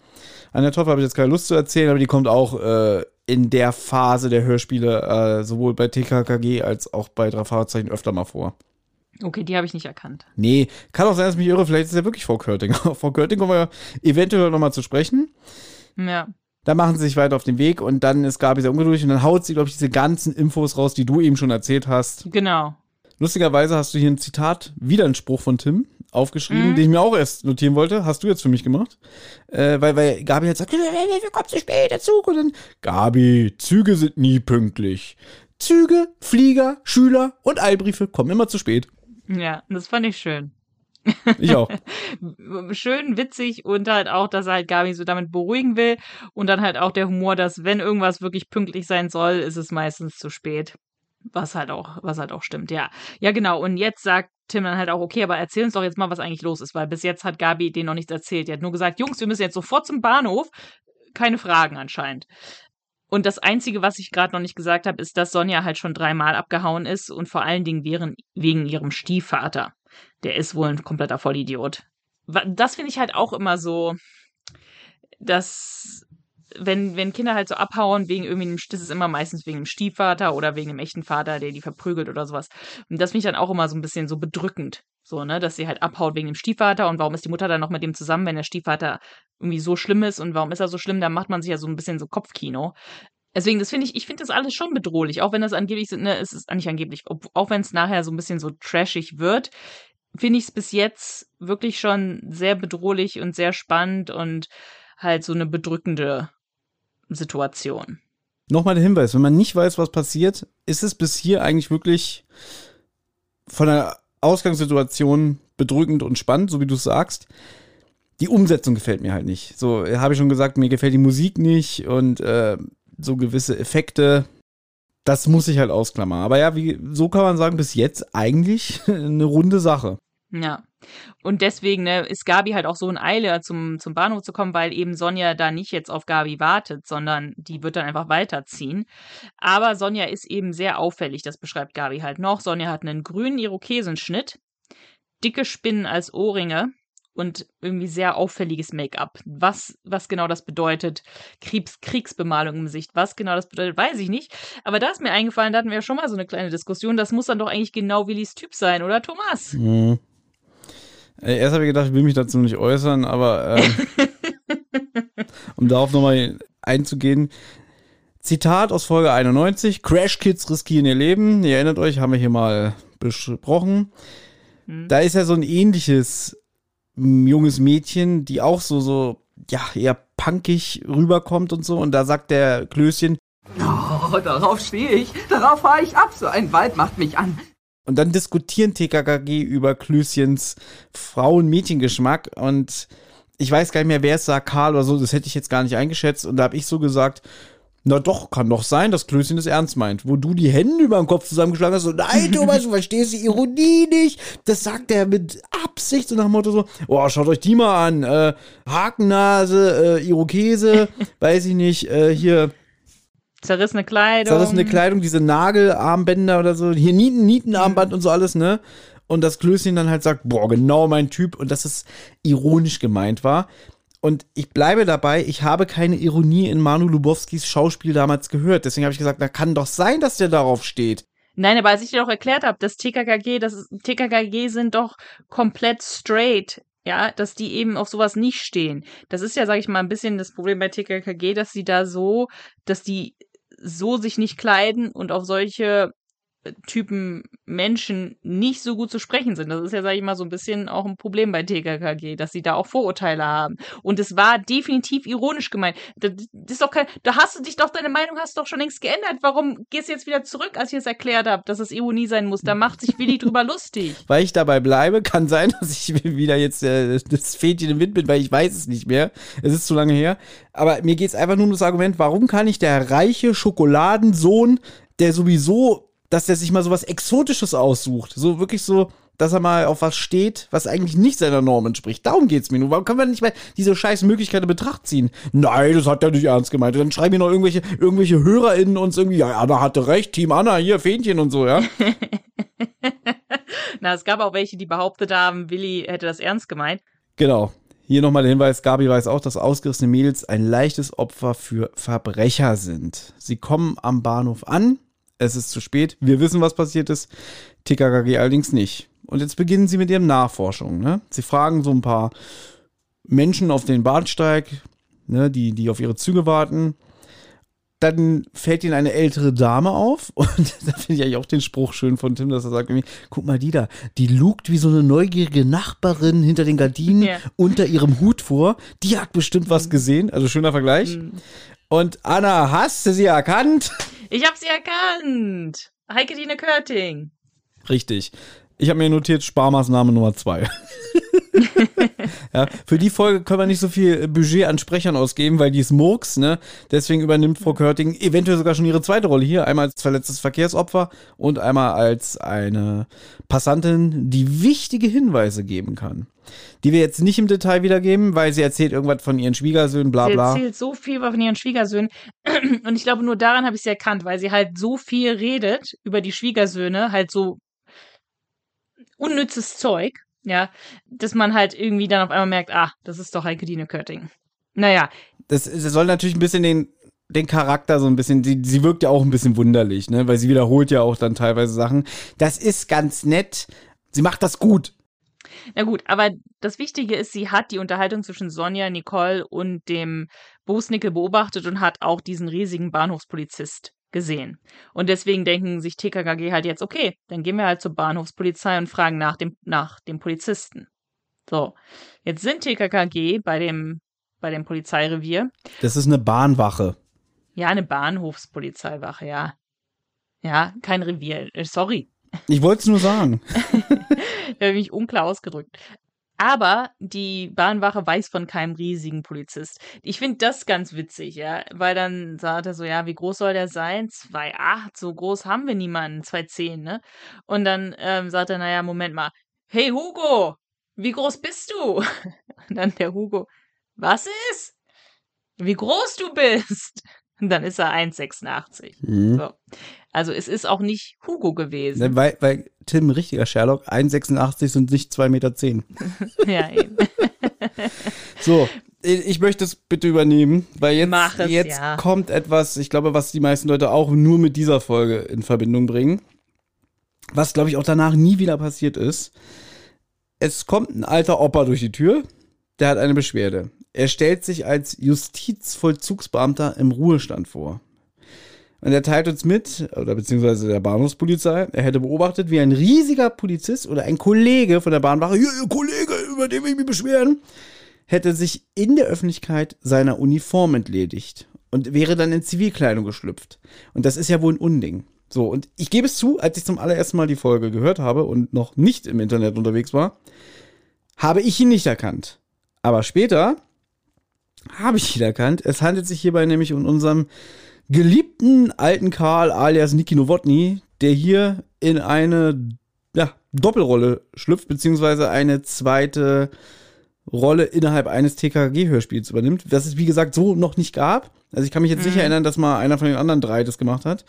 Anja Topf habe ich jetzt keine Lust zu erzählen, aber die kommt auch äh, in der Phase der Hörspiele äh, sowohl bei TKKG als auch bei drei Fahrzeichen öfter mal vor. Okay, die habe ich nicht erkannt. Nee, kann auch sein, dass ich mich irre. Vielleicht ist ja wirklich Frau Körting. Frau Körting kommen wir eventuell nochmal zu sprechen. Ja. Dann machen sie sich weiter auf den Weg und dann ist Gabi sehr ungeduldig und dann haut sie, glaube ich, diese ganzen Infos raus, die du eben schon erzählt hast. Genau. Lustigerweise hast du hier ein Zitat, wieder ein Spruch von Tim aufgeschrieben, mhm. den ich mir auch erst notieren wollte. Hast du jetzt für mich gemacht? Äh, weil, weil Gabi hat gesagt, wir kommen zu spät, der Zug. Und dann, Gabi, Züge sind nie pünktlich. Züge, Flieger, Schüler und Eilbriefe kommen immer zu spät. Ja, das fand ich schön. Ich auch. Schön, witzig und halt auch, dass er halt Gabi so damit beruhigen will. Und dann halt auch der Humor, dass wenn irgendwas wirklich pünktlich sein soll, ist es meistens zu spät. Was halt auch, was halt auch stimmt, ja. Ja, genau. Und jetzt sagt Tim dann halt auch, okay, aber erzähl uns doch jetzt mal, was eigentlich los ist, weil bis jetzt hat Gabi denen noch nichts erzählt. Die hat nur gesagt, Jungs, wir müssen jetzt sofort zum Bahnhof. Keine Fragen anscheinend. Und das Einzige, was ich gerade noch nicht gesagt habe, ist, dass Sonja halt schon dreimal abgehauen ist und vor allen Dingen wegen, wegen ihrem Stiefvater. Der ist wohl ein kompletter Vollidiot. Das finde ich halt auch immer so, dass wenn, wenn Kinder halt so abhauen wegen irgendwie, das ist immer meistens wegen dem Stiefvater oder wegen dem echten Vater, der die verprügelt oder sowas. Und das finde ich dann auch immer so ein bisschen so bedrückend. So, ne, dass sie halt abhaut wegen dem Stiefvater und warum ist die Mutter dann noch mit dem zusammen, wenn der Stiefvater irgendwie so schlimm ist und warum ist er so schlimm, dann macht man sich ja so ein bisschen so Kopfkino. Deswegen, das finde ich, ich finde das alles schon bedrohlich, auch wenn das angeblich, ne, es ist nicht angeblich, auch wenn es nachher so ein bisschen so trashig wird. finde ich es bis jetzt wirklich schon sehr bedrohlich und sehr spannend und halt so eine bedrückende Situation. Nochmal der Hinweis, wenn man nicht weiß, was passiert, ist es bis hier eigentlich wirklich von der Ausgangssituation bedrückend und spannend, so wie du es sagst. Die Umsetzung gefällt mir halt nicht. So habe ich schon gesagt, mir gefällt die Musik nicht und äh, so gewisse Effekte. Das muss ich halt ausklammern. Aber ja, wie, so kann man sagen, bis jetzt eigentlich eine runde Sache. Ja. Und deswegen ne, ist Gabi halt auch so in Eile, zum, zum Bahnhof zu kommen, weil eben Sonja da nicht jetzt auf Gabi wartet, sondern die wird dann einfach weiterziehen. Aber Sonja ist eben sehr auffällig, das beschreibt Gabi halt noch. Sonja hat einen grünen Irokesenschnitt, dicke Spinnen als Ohrringe und irgendwie sehr auffälliges Make-up. Was, was genau das bedeutet, Kriegs, Kriegsbemalung im Gesicht, was genau das bedeutet, weiß ich nicht. Aber da ist mir eingefallen, da hatten wir ja schon mal so eine kleine Diskussion. Das muss dann doch eigentlich genau Willis Typ sein, oder Thomas? Mhm. Erst habe ich gedacht, ich will mich dazu nicht äußern, aber ähm, um darauf nochmal einzugehen. Zitat aus Folge 91: Crash Kids riskieren ihr Leben. Ihr erinnert euch, haben wir hier mal besprochen. Mhm. Da ist ja so ein ähnliches junges Mädchen, die auch so, so, ja, eher punkig rüberkommt und so. Und da sagt der Klößchen, Oh, darauf stehe ich. Darauf fahre ich ab. So ein Wald macht mich an. Und dann diskutieren TKKG über Klößchens Frauen-Mädchengeschmack. Und ich weiß gar nicht mehr, wer es sagt, Karl oder so. Das hätte ich jetzt gar nicht eingeschätzt. Und da habe ich so gesagt, na doch, kann doch sein, dass Klößchen es ernst meint. Wo du die Hände über den Kopf zusammengeschlagen hast, so, nein, Thomas, du verstehst die Ironie nicht. Das sagt er mit Absicht, so nach dem Motto so, oh, schaut euch die mal an, äh, Hakennase, äh, Irokese, weiß ich nicht, äh, hier. Zerrissene Kleidung. Zerrissene Kleidung, diese Nagelarmbänder oder so, hier Nieten, Nietenarmband mhm. und so alles, ne? Und das Klößchen dann halt sagt, boah, genau mein Typ, und dass es ironisch gemeint war. Und ich bleibe dabei, ich habe keine Ironie in Manu Lubowskis Schauspiel damals gehört. Deswegen habe ich gesagt, na kann doch sein, dass der darauf steht. Nein, aber als ich dir doch erklärt habe, dass TKKG, das TKKG sind doch komplett straight. Ja, dass die eben auf sowas nicht stehen. Das ist ja, sag ich mal, ein bisschen das Problem bei TKKG, dass sie da so, dass die so sich nicht kleiden und auf solche Typen Menschen nicht so gut zu sprechen sind. Das ist ja, sage ich mal, so ein bisschen auch ein Problem bei TKKG, dass sie da auch Vorurteile haben. Und es war definitiv ironisch gemeint. Das ist doch kein, da hast du dich doch, deine Meinung hast du doch schon längst geändert. Warum gehst du jetzt wieder zurück, als ich es erklärt habe, dass es Ironie sein muss? Da macht sich Willi drüber lustig. Weil ich dabei bleibe, kann sein, dass ich wieder jetzt äh, das Fädchen im Wind bin, weil ich weiß es nicht mehr. Es ist zu lange her. Aber mir geht es einfach nur um das Argument, warum kann ich der reiche Schokoladensohn der sowieso dass er sich mal so was Exotisches aussucht. So wirklich so, dass er mal auf was steht, was eigentlich nicht seiner Norm entspricht. Darum geht's mir nur. Warum können wir nicht mal diese scheiß Möglichkeit in Betracht ziehen? Nein, das hat er nicht ernst gemeint. Und dann schreiben hier noch irgendwelche, irgendwelche HörerInnen uns irgendwie, ja, Anna hatte recht, Team Anna, hier, Fähnchen und so, ja. Na, es gab auch welche, die behauptet haben, Willi hätte das ernst gemeint. Genau. Hier nochmal der Hinweis, Gabi weiß auch, dass ausgerissene Mädels ein leichtes Opfer für Verbrecher sind. Sie kommen am Bahnhof an, es ist zu spät. Wir wissen, was passiert ist. TKKG allerdings nicht. Und jetzt beginnen sie mit ihren Nachforschungen. Ne? Sie fragen so ein paar Menschen auf den Bahnsteig, ne, die, die auf ihre Züge warten. Dann fällt ihnen eine ältere Dame auf. Und da finde ich eigentlich auch den Spruch schön von Tim, dass er sagt, guck mal die da, die lugt wie so eine neugierige Nachbarin hinter den Gardinen ja. unter ihrem Hut vor. Die hat bestimmt was gesehen. Also schöner Vergleich. Mhm. Und Anna, hast du sie erkannt? Ich habe sie erkannt. Heike Dine Körting. Richtig. Ich habe mir notiert Sparmaßnahme Nummer zwei. ja, für die Folge können wir nicht so viel Budget an Sprechern ausgeben, weil die ist Murks, ne? Deswegen übernimmt Frau Körting eventuell sogar schon ihre zweite Rolle hier. Einmal als verletztes Verkehrsopfer und einmal als eine Passantin, die wichtige Hinweise geben kann. Die wir jetzt nicht im Detail wiedergeben, weil sie erzählt irgendwas von ihren Schwiegersöhnen, bla bla. Sie erzählt so viel von ihren Schwiegersöhnen. Und ich glaube, nur daran habe ich sie erkannt, weil sie halt so viel redet über die Schwiegersöhne, halt so unnützes Zeug ja, dass man halt irgendwie dann auf einmal merkt, ah, das ist doch Heike Dine Kötting. Naja. Das, das soll natürlich ein bisschen den, den Charakter so ein bisschen, die, sie wirkt ja auch ein bisschen wunderlich, ne, weil sie wiederholt ja auch dann teilweise Sachen. Das ist ganz nett. Sie macht das gut. Na gut, aber das Wichtige ist, sie hat die Unterhaltung zwischen Sonja, Nicole und dem Bosnickel beobachtet und hat auch diesen riesigen Bahnhofspolizist gesehen. Und deswegen denken sich TKKG halt jetzt, okay, dann gehen wir halt zur Bahnhofspolizei und fragen nach dem, nach dem Polizisten. So, jetzt sind TKKG bei dem, bei dem Polizeirevier. Das ist eine Bahnwache. Ja, eine Bahnhofspolizeiwache, ja. Ja, kein Revier. Äh, Sorry. Ich wollte es nur sagen. da habe ich unklar ausgedrückt. Aber die Bahnwache weiß von keinem riesigen Polizist. Ich finde das ganz witzig, ja, weil dann sagt er so, ja, wie groß soll der sein? 2,8, so groß haben wir niemanden, 2,10, ne? Und dann ähm, sagt er, naja, Moment mal, hey Hugo, wie groß bist du? Und dann der Hugo, was ist? Wie groß du bist? Und dann ist er 1,86. Mhm. So. Also es ist auch nicht Hugo gewesen. Ne, Weil, weil Tim, richtiger Sherlock, 1,86 sind nicht 2,10 Meter. ja, eben. So, ich möchte es bitte übernehmen, weil jetzt, es, jetzt ja. kommt etwas, ich glaube, was die meisten Leute auch nur mit dieser Folge in Verbindung bringen. Was, glaube ich, auch danach nie wieder passiert ist. Es kommt ein alter Opa durch die Tür, der hat eine Beschwerde. Er stellt sich als Justizvollzugsbeamter im Ruhestand vor. Und er teilt uns mit, oder beziehungsweise der Bahnhofspolizei, er hätte beobachtet, wie ein riesiger Polizist oder ein Kollege von der Bahnwache, hier, ihr Kollege, über den will ich mich beschweren, hätte sich in der Öffentlichkeit seiner Uniform entledigt und wäre dann in Zivilkleidung geschlüpft. Und das ist ja wohl ein Unding. So, und ich gebe es zu, als ich zum allerersten Mal die Folge gehört habe und noch nicht im Internet unterwegs war, habe ich ihn nicht erkannt. Aber später habe ich ihn erkannt. Es handelt sich hierbei nämlich um unseren geliebten alten Karl alias Niki Nowotny, der hier in eine ja, Doppelrolle schlüpft, beziehungsweise eine zweite Rolle innerhalb eines TKG-Hörspiels übernimmt, was es wie gesagt so noch nicht gab. Also ich kann mich jetzt nicht erinnern, dass mal einer von den anderen drei das gemacht hat.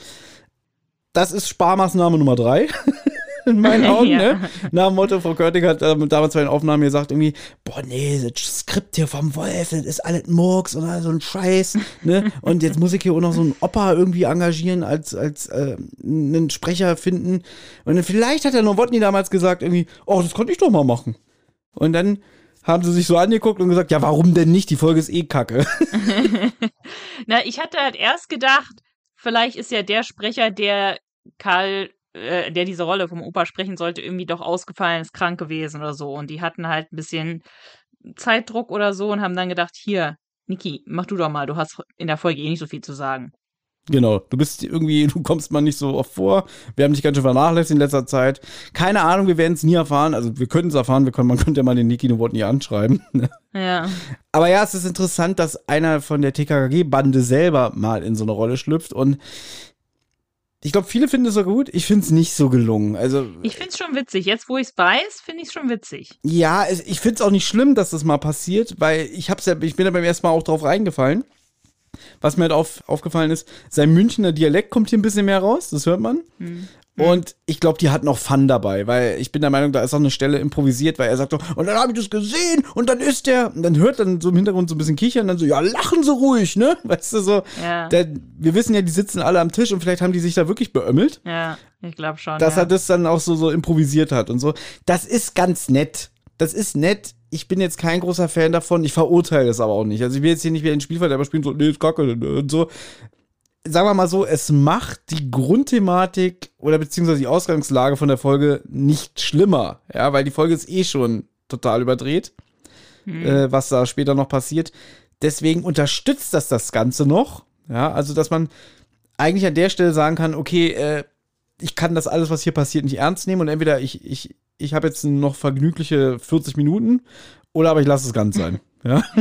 Das ist Sparmaßnahme Nummer drei. In meinen Augen, Ja. ne? Nach dem Motto, Frau Körting hat ähm, damals bei den Aufnahmen gesagt, irgendwie, boah, nee, das Skript hier vom Wolf, das ist alles Murks und all so ein Scheiß, ne? Und jetzt muss ich hier auch noch so einen Opa irgendwie engagieren, als, als äh, einen Sprecher finden. Und dann vielleicht hat der Nowotny damals gesagt, irgendwie, oh, das konnte ich doch mal machen. Und dann haben sie sich so angeguckt und gesagt, ja, warum denn nicht? Die Folge ist eh kacke. Na, ich hatte halt erst gedacht, vielleicht ist ja der Sprecher, der Karl, äh, der diese Rolle vom Opa sprechen sollte, irgendwie doch ausgefallen, ist krank gewesen oder so. Und die hatten halt ein bisschen Zeitdruck oder so und haben dann gedacht, hier, Niki, mach du doch mal, du hast in der Folge eh nicht so viel zu sagen. Genau, du bist irgendwie, du kommst mal nicht so oft vor. Wir haben dich ganz schön vernachlässigt in letzter Zeit. Keine Ahnung, wir werden es nie erfahren. Also wir könnten es erfahren, wir können, man könnte ja mal den Niki Nowotny anschreiben. Ja. Aber ja, es ist interessant, dass einer von der TKKG-Bande selber mal in so eine Rolle schlüpft und ich glaube, viele finden es so gut. Ich finde es nicht so gelungen. Also, Ich find's schon witzig. Jetzt, wo ich's weiß, finde ich's schon witzig. ja, es, ich finde es auch nicht schlimm, dass das mal passiert, weil ich hab's ja, ich bin ja beim ersten Mal auch drauf reingefallen. Was mir halt auf, aufgefallen ist, sein Münchner Dialekt kommt hier ein bisschen mehr raus, das hört man. Und ich glaube, die hatten auch Fun dabei, weil ich bin der Meinung, da ist auch eine Stelle improvisiert, weil er sagt so, und dann habe ich das gesehen und dann ist der, und dann hört dann so im Hintergrund so ein bisschen kichern, dann so, ja, lachen Sie ruhig, ne? Weißt du so, Ja. der, wir wissen ja, die sitzen alle am Tisch und vielleicht haben die sich da wirklich beömmelt Ja, ich glaube schon. dass ja. er das dann auch so, so improvisiert hat und so. Das ist ganz nett. Das ist nett. Ich bin jetzt kein großer Fan davon. Ich verurteile das aber auch nicht. Also ich will jetzt hier nicht wieder ein Spielverderber spielen, so, nee, ist kacke und so. Sagen wir mal so, es macht die Grundthematik oder beziehungsweise die Ausgangslage von der Folge nicht schlimmer. Ja, weil die Folge ist eh schon total überdreht, äh, was da später noch passiert. Deswegen unterstützt das das Ganze noch. Ja, also dass man eigentlich an der Stelle sagen kann, okay, äh, ich kann das alles, was hier passiert, nicht ernst nehmen und entweder ich, ich, ich habe jetzt noch vergnügliche 40 Minuten oder aber ich lasse es ganz sein. Ja?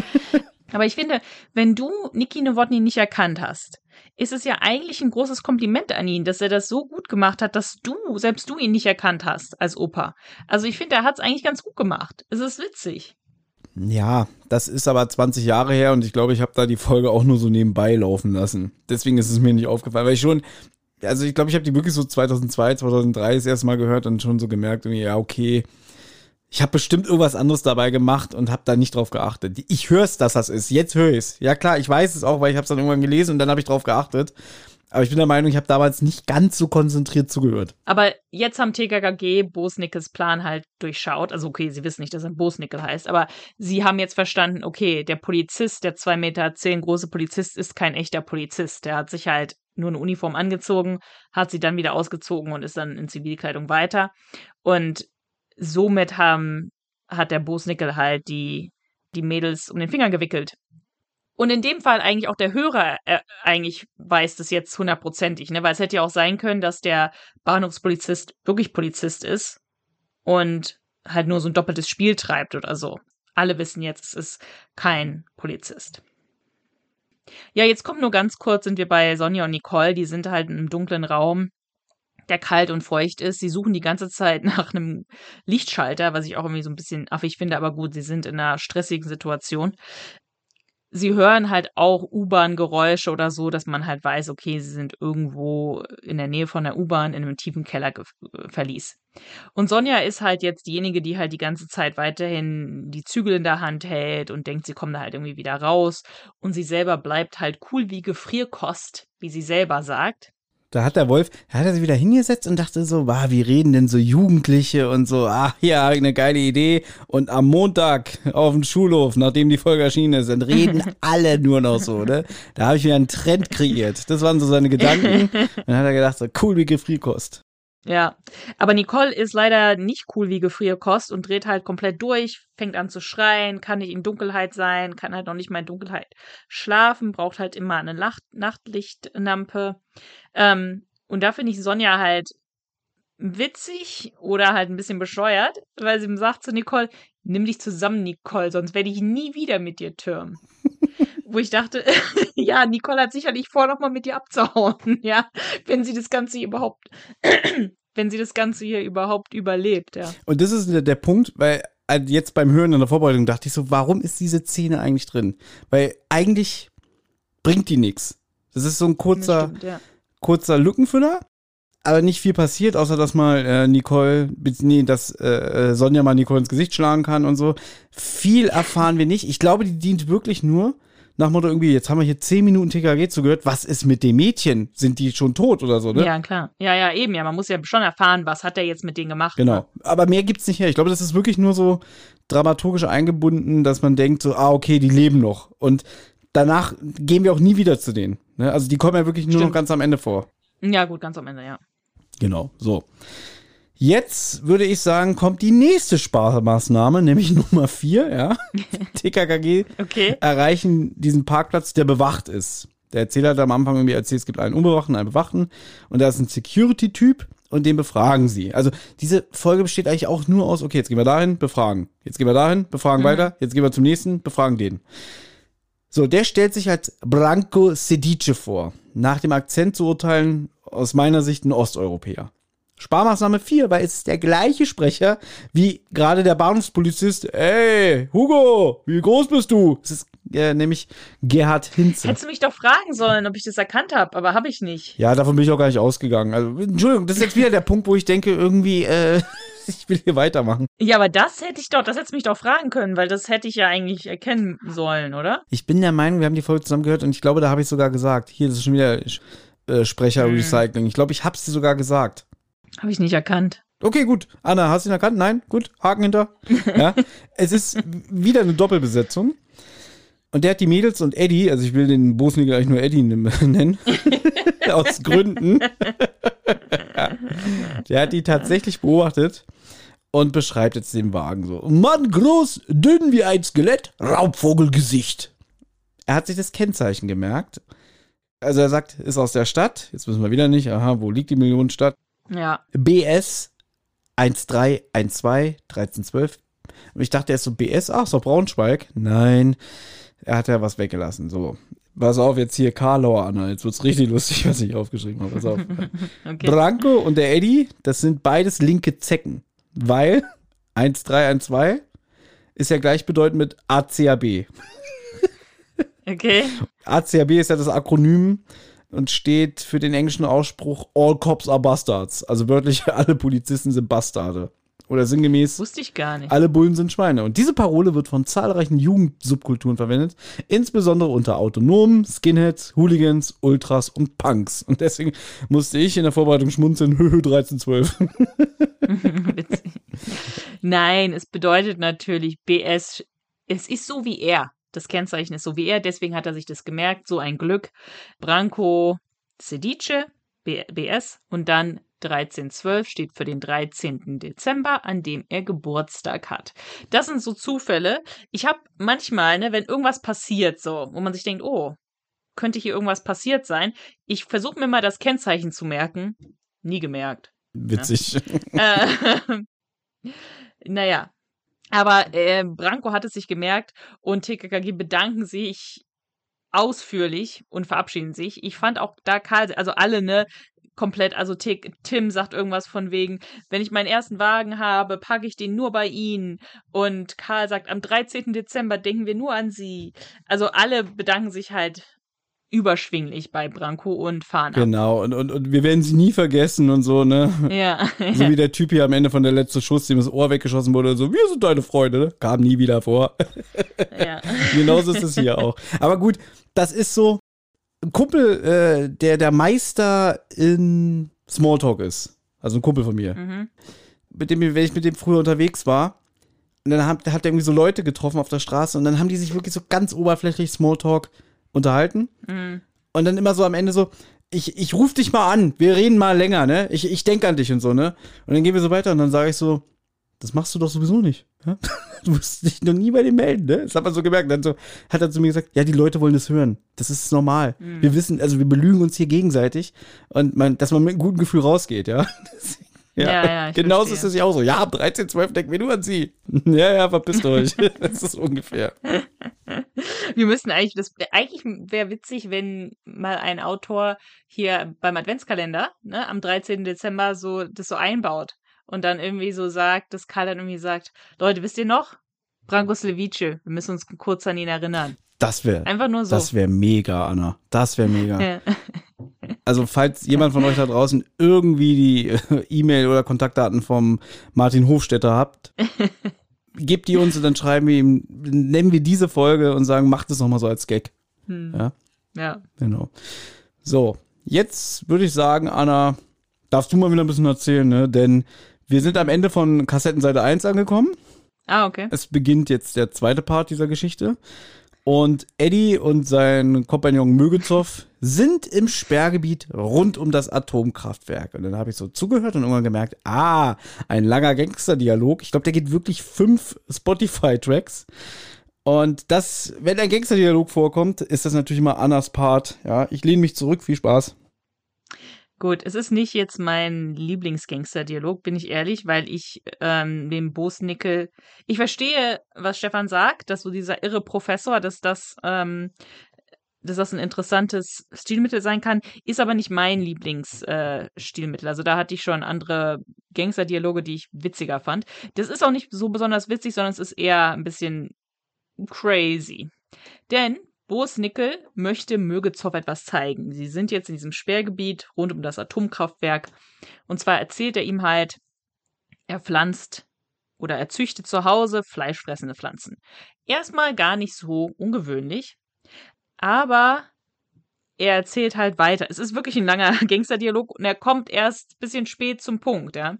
Aber ich finde, wenn du Niki Nowotny nicht erkannt hast, ist es ja eigentlich ein großes Kompliment an ihn, dass er das so gut gemacht hat, dass du, selbst du ihn nicht erkannt hast als Opa. Also ich finde, er hat es eigentlich ganz gut gemacht. Es ist witzig. ja, das ist aber 20 Jahre her und ich glaube, ich habe da die Folge auch nur so nebenbei laufen lassen. Deswegen ist es mir nicht aufgefallen, weil ich schon, also ich glaube, ich habe die wirklich so 2002, 2003 das erste Mal gehört und schon so gemerkt, ja, okay, ich habe bestimmt irgendwas anderes dabei gemacht und habe da nicht drauf geachtet. Ich höre es, dass das ist. Jetzt höre ich es. Ja klar, ich weiß es auch, weil ich habe es dann irgendwann gelesen und dann habe ich drauf geachtet. Aber ich bin der Meinung, ich habe damals nicht ganz so konzentriert zugehört. Aber jetzt haben TKKG Bosnickes Plan halt durchschaut. Also okay, sie wissen nicht, dass er Bosnickel heißt, aber sie haben jetzt verstanden, okay, der Polizist, der zwei Meter zehn große Polizist ist kein echter Polizist. Der hat sich halt nur eine Uniform angezogen, hat sie dann wieder ausgezogen und ist dann in Zivilkleidung weiter. Und somit haben, hat der Bosnickel halt die, die Mädels um den Finger gewickelt. Und in dem Fall eigentlich auch der Hörer äh, eigentlich weiß das jetzt hundertprozentig, ne? Weil es hätte ja auch sein können, dass der Bahnhofspolizist wirklich Polizist ist und halt nur so ein doppeltes Spiel treibt oder so. Alle wissen jetzt, es ist kein Polizist. Ja, jetzt kommt nur ganz kurz, sind wir bei Sonja und Nicole, die sind halt einem dunklen Raum, der kalt und feucht ist. Sie suchen die ganze Zeit nach einem Lichtschalter, was ich auch irgendwie so ein bisschen affig finde, aber gut, sie sind in einer stressigen Situation sie hören halt auch U-Bahn-Geräusche oder so, dass man halt weiß, okay, sie sind irgendwo in der Nähe von der U-Bahn in einem tiefen Keller äh, verließ. Und Sonja ist halt jetzt diejenige, die halt die ganze Zeit weiterhin die Zügel in der Hand hält und denkt, sie kommen da halt irgendwie wieder raus. Und sie selber bleibt halt cool wie Gefrierkost, wie sie selber sagt. Da hat der Wolf, da hat er sich wieder hingesetzt und dachte so, wow, wie reden denn so Jugendliche und so, ach ja, eine geile Idee. Und am Montag auf dem Schulhof, nachdem die Folge erschienen ist, dann reden alle nur noch so, ne? Da habe ich wieder einen Trend kreiert. Das waren so seine Gedanken. Dann hat er gedacht, so cool wie Gefrierkost. Ja, aber Nicole ist leider nicht cool wie Gefrierkost und dreht halt komplett durch, fängt an zu schreien, kann nicht in Dunkelheit sein, kann halt noch nicht mal in Dunkelheit schlafen, braucht halt immer eine Nacht Nachtlichtlampe. Ähm, und da finde ich Sonja halt witzig oder halt ein bisschen bescheuert, weil sie sagt zu Nicole, nimm dich zusammen, Nicole, sonst werde ich nie wieder mit dir türmen. Wo ich dachte, ja, Nicole hat sicherlich vor, nochmal mit dir abzuhauen, ja, wenn sie das Ganze überhaupt, wenn sie das Ganze hier überhaupt überlebt, ja. Und das ist der, der Punkt, weil äh, jetzt beim Hören in der Vorbereitung dachte ich so, warum ist diese Szene eigentlich drin? Weil eigentlich bringt die nichts. Das ist so ein kurzer, stimmt, ja. kurzer Lückenfüller, aber nicht viel passiert, außer dass mal äh, Nicole, nee, dass äh, äh, Sonja mal Nicole ins Gesicht schlagen kann und so. Viel erfahren wir nicht. Ich glaube, die dient wirklich nur nach Motto irgendwie, jetzt haben wir hier zehn Minuten TKG zugehört, was ist mit dem Mädchen? Sind die schon tot oder so, ne? Ja, klar. Ja, ja, eben, ja. Man muss ja schon erfahren, was hat er jetzt mit denen gemacht. Genau. Ne? Aber mehr gibt's nicht her. Ich glaube, das ist wirklich nur so dramaturgisch eingebunden, dass man denkt so, ah, okay, die leben noch. Und danach gehen wir auch nie wieder zu denen. Ne? Also die kommen ja wirklich nur Stimmt. noch ganz am Ende vor. Ja, gut, ganz am Ende, ja. Genau, so. Jetzt würde ich sagen, kommt die nächste Sparmaßnahme, nämlich Nummer vier, ja. TKKG okay. erreichen diesen Parkplatz, der bewacht ist. Der Erzähler hat am Anfang irgendwie erzählt, es gibt einen Unbewachten, einen Bewachten und da ist ein Security-Typ und den befragen sie. Also diese Folge besteht eigentlich auch nur aus, okay, jetzt gehen wir dahin, befragen. Jetzt gehen wir dahin, befragen mhm. weiter, jetzt gehen wir zum nächsten, befragen den. So, der stellt sich als Branko Sedice vor. Nach dem Akzent zu urteilen, aus meiner Sicht ein Osteuropäer. Sparmaßnahme 4, weil es ist der gleiche Sprecher wie gerade der Bahnhofspolizist. Ey, Hugo, wie groß bist du? Es ist äh, nämlich Gerhard Hinze. Hättest du mich doch fragen sollen, ob ich das erkannt habe, aber habe ich nicht. Ja, davon bin ich auch gar nicht ausgegangen. Also, Entschuldigung, das ist jetzt wieder der Punkt, wo ich denke, irgendwie, äh, ich will hier weitermachen. Ja, aber das hätte ich doch, das hättest du mich doch fragen können, weil das hätte ich ja eigentlich erkennen sollen, oder? Ich bin der Meinung, wir haben die Folge zusammen gehört und ich glaube, da habe ich sogar gesagt, hier, das ist schon wieder äh, Sprecher-Recycling. Ich glaube, ich habe es dir sogar gesagt. Habe ich nicht erkannt. Okay, gut. Anna, hast du ihn erkannt? Nein? Gut. Haken hinter. Ja. es ist wieder eine Doppelbesetzung. Und der hat die Mädels und Eddie, also ich will den Bosniger eigentlich nur Eddie nennen, aus Gründen. Der hat die tatsächlich beobachtet und beschreibt jetzt den Wagen so. Mann, groß, dünn wie ein Skelett, Raubvogelgesicht. Er hat sich das Kennzeichen gemerkt. Also er sagt, ist aus der Stadt. Jetzt wissen wir wieder nicht, aha, wo liegt die Millionenstadt? Ja. BS 1312 1312. Und ich dachte erst so BS, ach so Braunschweig. Nein, er hat ja was weggelassen. So, pass auf, jetzt hier Karlauer Anna. Jetzt wird's richtig lustig, was ich aufgeschrieben habe. Pass auf. okay. Branko und der Eddie, das sind beides linke Zecken. Weil 1312 ist ja gleichbedeutend mit ACAB. Okay. ACAB ist ja das Akronym und steht für den englischen Ausspruch All Cops are Bastards. Also wörtlich, alle Polizisten sind Bastarde. Oder sinngemäß. Wusste ich gar nicht. Alle Bullen sind Schweine. Und diese Parole wird von zahlreichen Jugendsubkulturen verwendet, insbesondere unter Autonomen, Skinheads, Hooligans, Ultras und Punks. Und deswegen musste ich in der Vorbereitung schmunzeln, höhö 1312. Nein, es bedeutet natürlich BS. Es ist so wie er das Kennzeichen ist so wie er, deswegen hat er sich das gemerkt, so ein Glück. Branko Sedice, BS und dann 1312 steht für den 13. Dezember, an dem er Geburtstag hat. Das sind so Zufälle. Ich habe manchmal, ne, wenn irgendwas passiert, so, wo man sich denkt, oh, könnte hier irgendwas passiert sein, ich versuche mir mal das Kennzeichen zu merken. Nie gemerkt. Witzig. Äh, naja. Aber äh, Branko hat es sich gemerkt und TKKG bedanken sich ausführlich und verabschieden sich. Ich fand auch da Karl, also alle, ne, komplett, also T Tim sagt irgendwas von wegen, wenn ich meinen ersten Wagen habe, packe ich den nur bei Ihnen. Und Karl sagt, am 13. Dezember denken wir nur an Sie. Also alle bedanken sich halt überschwinglich bei Branko und fahren ab. Genau, und, und, und wir werden sie nie vergessen und so, ne? Ja. So wie der Typ hier am Ende von der letzte Schuss, dem das Ohr weggeschossen wurde, so, wir sind deine Freunde, ne? Kam nie wieder vor. ja. Genauso ist es hier auch. Aber gut, das ist so ein Kumpel, äh, der der Meister in Smalltalk ist. Also ein Kumpel von mir. Mhm. Mit dem, wenn ich mit dem früher unterwegs war, und dann hat, hat er irgendwie so Leute getroffen auf der Straße und dann haben die sich wirklich so ganz oberflächlich Smalltalk unterhalten. Mhm. Und dann immer so am Ende so, ich, ich ruf dich mal an, wir reden mal länger, ne? Ich, ich denke an dich und so, ne? Und dann gehen wir so weiter und dann sage ich so, das machst du doch sowieso nicht. Ja? Du musst dich noch nie bei dem melden, ne? Das hat man so gemerkt. Dann so, hat er zu mir gesagt, ja, die Leute wollen das hören. Das ist normal. Mhm. Wir wissen, also wir belügen uns hier gegenseitig und man, dass man mit einem guten Gefühl rausgeht, ja. Ja, ja, ich Genauso verstehe. ist es ja auch so. Ja, ab 13, 12 denken wir nur an sie. Ja, ja, verpisst euch. das ist ungefähr. Wir müssen eigentlich, das eigentlich wäre witzig, wenn mal ein Autor hier beim Adventskalender, ne, am 13. Dezember so das so einbaut und dann irgendwie so sagt, dass Karl dann irgendwie sagt, Leute, wisst ihr noch? Branko Slevice, wir müssen uns kurz an ihn erinnern. Das wäre, Einfach nur so. das wäre mega, Anna. Das wäre mega. Ja. Also, falls jemand von euch da draußen irgendwie die äh, E-Mail oder Kontaktdaten vom Martin Hofstetter habt, gebt die uns und dann schreiben wir ihm, nennen wir diese Folge und sagen, macht es nochmal so als Gag. Hm. Ja, ja. genau. So, jetzt würde ich sagen, Anna, darfst du mal wieder ein bisschen erzählen, ne? Denn wir sind am Ende von Kassettenseite 1 angekommen. Ah, okay. Es beginnt jetzt der zweite Part dieser Geschichte. Und Eddie und sein Kompagnon Mögezow sind im Sperrgebiet rund um das Atomkraftwerk. Und dann habe ich so zugehört und irgendwann gemerkt, ah, ein langer Gangster-Dialog. Ich glaube, der geht wirklich fünf Spotify-Tracks. Und das, wenn ein Gangster-Dialog vorkommt, ist das natürlich immer Annas Part. Ja, ich lehne mich zurück. Viel Spaß. Gut, es ist nicht jetzt mein Lieblingsgangster-Dialog, bin ich ehrlich, weil ich ähm, dem Bosnickel, ich verstehe, was Stefan sagt, dass so dieser irre Professor, dass das, ähm, dass das ein interessantes Stilmittel sein kann, ist aber nicht mein Lieblingsstilmittel. Äh, also da hatte ich schon andere Gangster-Dialoge, die ich witziger fand. Das ist auch nicht so besonders witzig, sondern es ist eher ein bisschen crazy. Denn Boris Nickel möchte Mögezow etwas zeigen. Sie sind jetzt in diesem Sperrgebiet rund um das Atomkraftwerk. Und zwar erzählt er ihm halt, er pflanzt oder er züchtet zu Hause fleischfressende Pflanzen. Erstmal gar nicht so ungewöhnlich, aber er erzählt halt weiter. Es ist wirklich ein langer Gangsterdialog und er kommt erst ein bisschen spät zum Punkt, ja.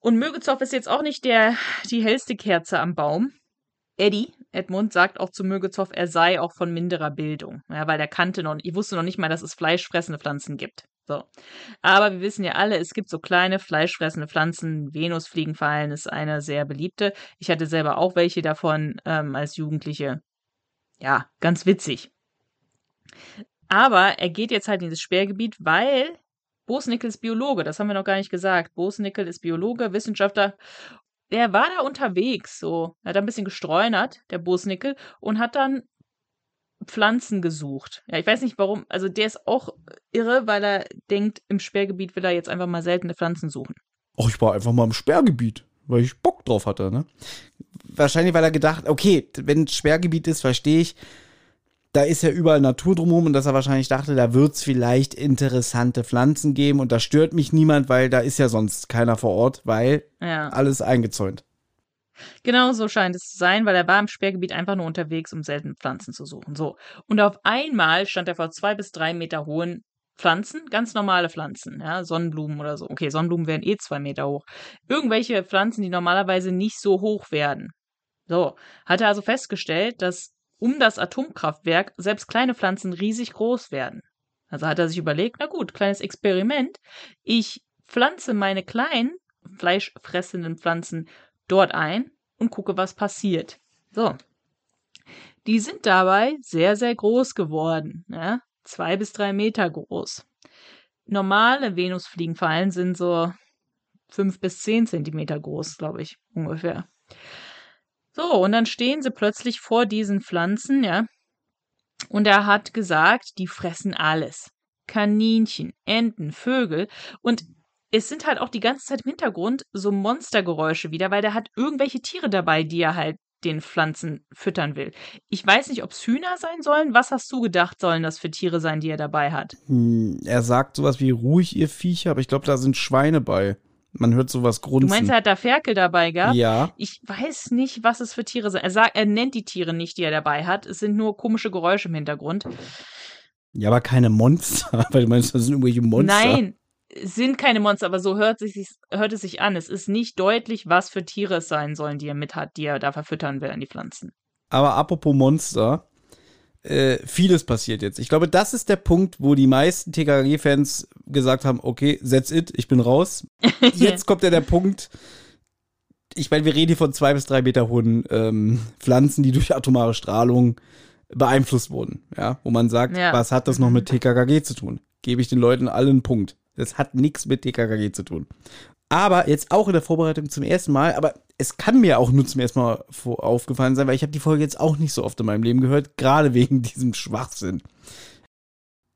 Und Mögezow ist jetzt auch nicht der, die hellste Kerze am Baum. Eddie, Edmund, sagt auch zu Mögezow, er sei auch von minderer Bildung. Ja, weil er kannte noch, ich wusste noch nicht mal, dass es fleischfressende Pflanzen gibt. So. Aber wir wissen ja alle, es gibt so kleine fleischfressende Pflanzen. Venusfliegenfallen ist eine sehr beliebte. Ich hatte selber auch welche davon ähm, als Jugendliche. Ja, ganz witzig. Aber er geht jetzt halt in dieses Sperrgebiet, weil Bosnickel ist Biologe, das haben wir noch gar nicht gesagt. Bosnickel ist Biologe, Wissenschaftler. Der war da unterwegs, so. Er hat ein bisschen gestreunert, der Bosnickel, und hat dann Pflanzen gesucht. Ja, ich weiß nicht warum. Also der ist auch irre, weil er denkt, im Sperrgebiet will er jetzt einfach mal seltene Pflanzen suchen. Oh, ich war einfach mal im Sperrgebiet, weil ich Bock drauf hatte, ne? Wahrscheinlich, weil er gedacht, okay, wenn es Sperrgebiet ist, verstehe ich, da ist ja überall Natur drumherum und dass er wahrscheinlich dachte, da wird es vielleicht interessante Pflanzen geben und da stört mich niemand, weil da ist ja sonst keiner vor Ort, weil Ja. alles eingezäunt. Genau so scheint es zu sein, weil er war im Sperrgebiet einfach nur unterwegs, um seltene Pflanzen zu suchen. So. Und auf einmal stand er vor zwei bis drei Meter hohen Pflanzen, ganz normale Pflanzen, ja, Sonnenblumen oder so. Okay, Sonnenblumen werden eh zwei Meter hoch. Irgendwelche Pflanzen, die normalerweise nicht so hoch werden. So, hat er also festgestellt, dass um das Atomkraftwerk selbst kleine Pflanzen riesig groß werden. Also hat er sich überlegt, na gut, kleines Experiment. Ich pflanze meine kleinen fleischfressenden Pflanzen dort ein und gucke, was passiert. So. Die sind dabei sehr, sehr groß geworden. Ja? Zwei bis drei Meter groß. Normale Venusfliegenfallen sind so fünf bis zehn Zentimeter groß, glaube ich, ungefähr. So, und dann stehen sie plötzlich vor diesen Pflanzen, ja. Und er hat gesagt, die fressen alles. Kaninchen, Enten, Vögel. Und es sind halt auch die ganze Zeit im Hintergrund so Monstergeräusche wieder, weil der hat irgendwelche Tiere dabei, die er halt den Pflanzen füttern will. Ich weiß nicht, ob es Hühner sein sollen. Was hast du gedacht, sollen das für Tiere sein, die er dabei hat? Hm, er sagt sowas wie ruhig, ihr Viecher, aber ich glaube, da sind Schweine bei. Man hört sowas grunzen. Du meinst, er hat da Ferkel dabei gehabt? Ja. Ich weiß nicht, was es für Tiere sind. Er sagt, er nennt die Tiere nicht, die er dabei hat. Es sind nur komische Geräusche im Hintergrund. Ja, aber keine Monster, weil du meinst, das sind irgendwelche Monster. Nein, es sind keine Monster, aber so hört, sich, hört es sich an. Es ist nicht deutlich, was für Tiere es sein sollen, die er mit hat, die er da verfüttern will an die Pflanzen. Aber apropos Monster, äh, vieles passiert jetzt. Ich glaube, das ist der Punkt, wo die meisten TKG-Fans gesagt haben, okay, that's it, ich bin raus. Jetzt kommt ja der Punkt, ich meine, wir reden hier von zwei bis drei Meter hohen ähm, Pflanzen, die durch atomare Strahlung beeinflusst wurden, ja, wo man sagt, Ja. was hat das noch mit TKKG zu tun? Gebe ich den Leuten allen einen Punkt. Das hat nichts mit TKKG zu tun. Aber jetzt auch in der Vorbereitung zum ersten Mal, aber es kann mir auch nur zum ersten Mal aufgefallen sein, weil ich habe die Folge jetzt auch nicht so oft in meinem Leben gehört, gerade wegen diesem Schwachsinn.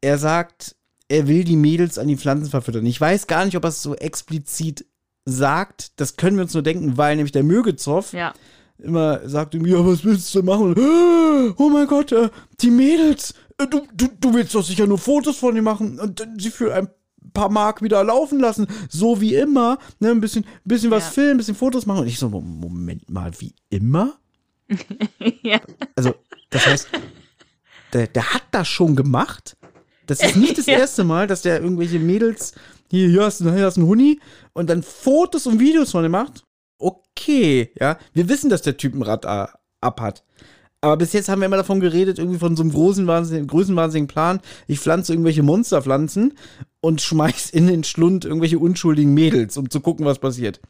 Er sagt, er will die Mädels an die Pflanzen verfüttern. Ich weiß gar nicht, ob er es so explizit sagt. Das können wir uns nur denken, weil nämlich der Mögezoff Ja. immer sagt ihm, ja, was willst du machen? Und, "Ah, oh mein Gott, äh, die Mädels, äh, du, du, du willst doch sicher nur Fotos von ihr machen und äh, sie für ein paar Mark wieder laufen lassen, so wie immer, ne, ein bisschen, bisschen was Ja. filmen, ein bisschen Fotos machen und ich so, Mo- Moment mal, wie immer? ja. Also, das heißt, der, der hat das schon gemacht. Das ist nicht das Ja. erste Mal, dass der irgendwelche Mädels, hier, hier hast du hier hast du einen Huni und dann Fotos und Videos von ihm macht. Okay, ja. Wir wissen, dass der Typ ein Rad äh, ab hat. Aber bis jetzt haben wir immer davon geredet, irgendwie von so einem großen, wahnsinnigen, größenwahnsinnigen Plan. Ich pflanze irgendwelche Monsterpflanzen und schmeiß in den Schlund irgendwelche unschuldigen Mädels, um zu gucken, was passiert.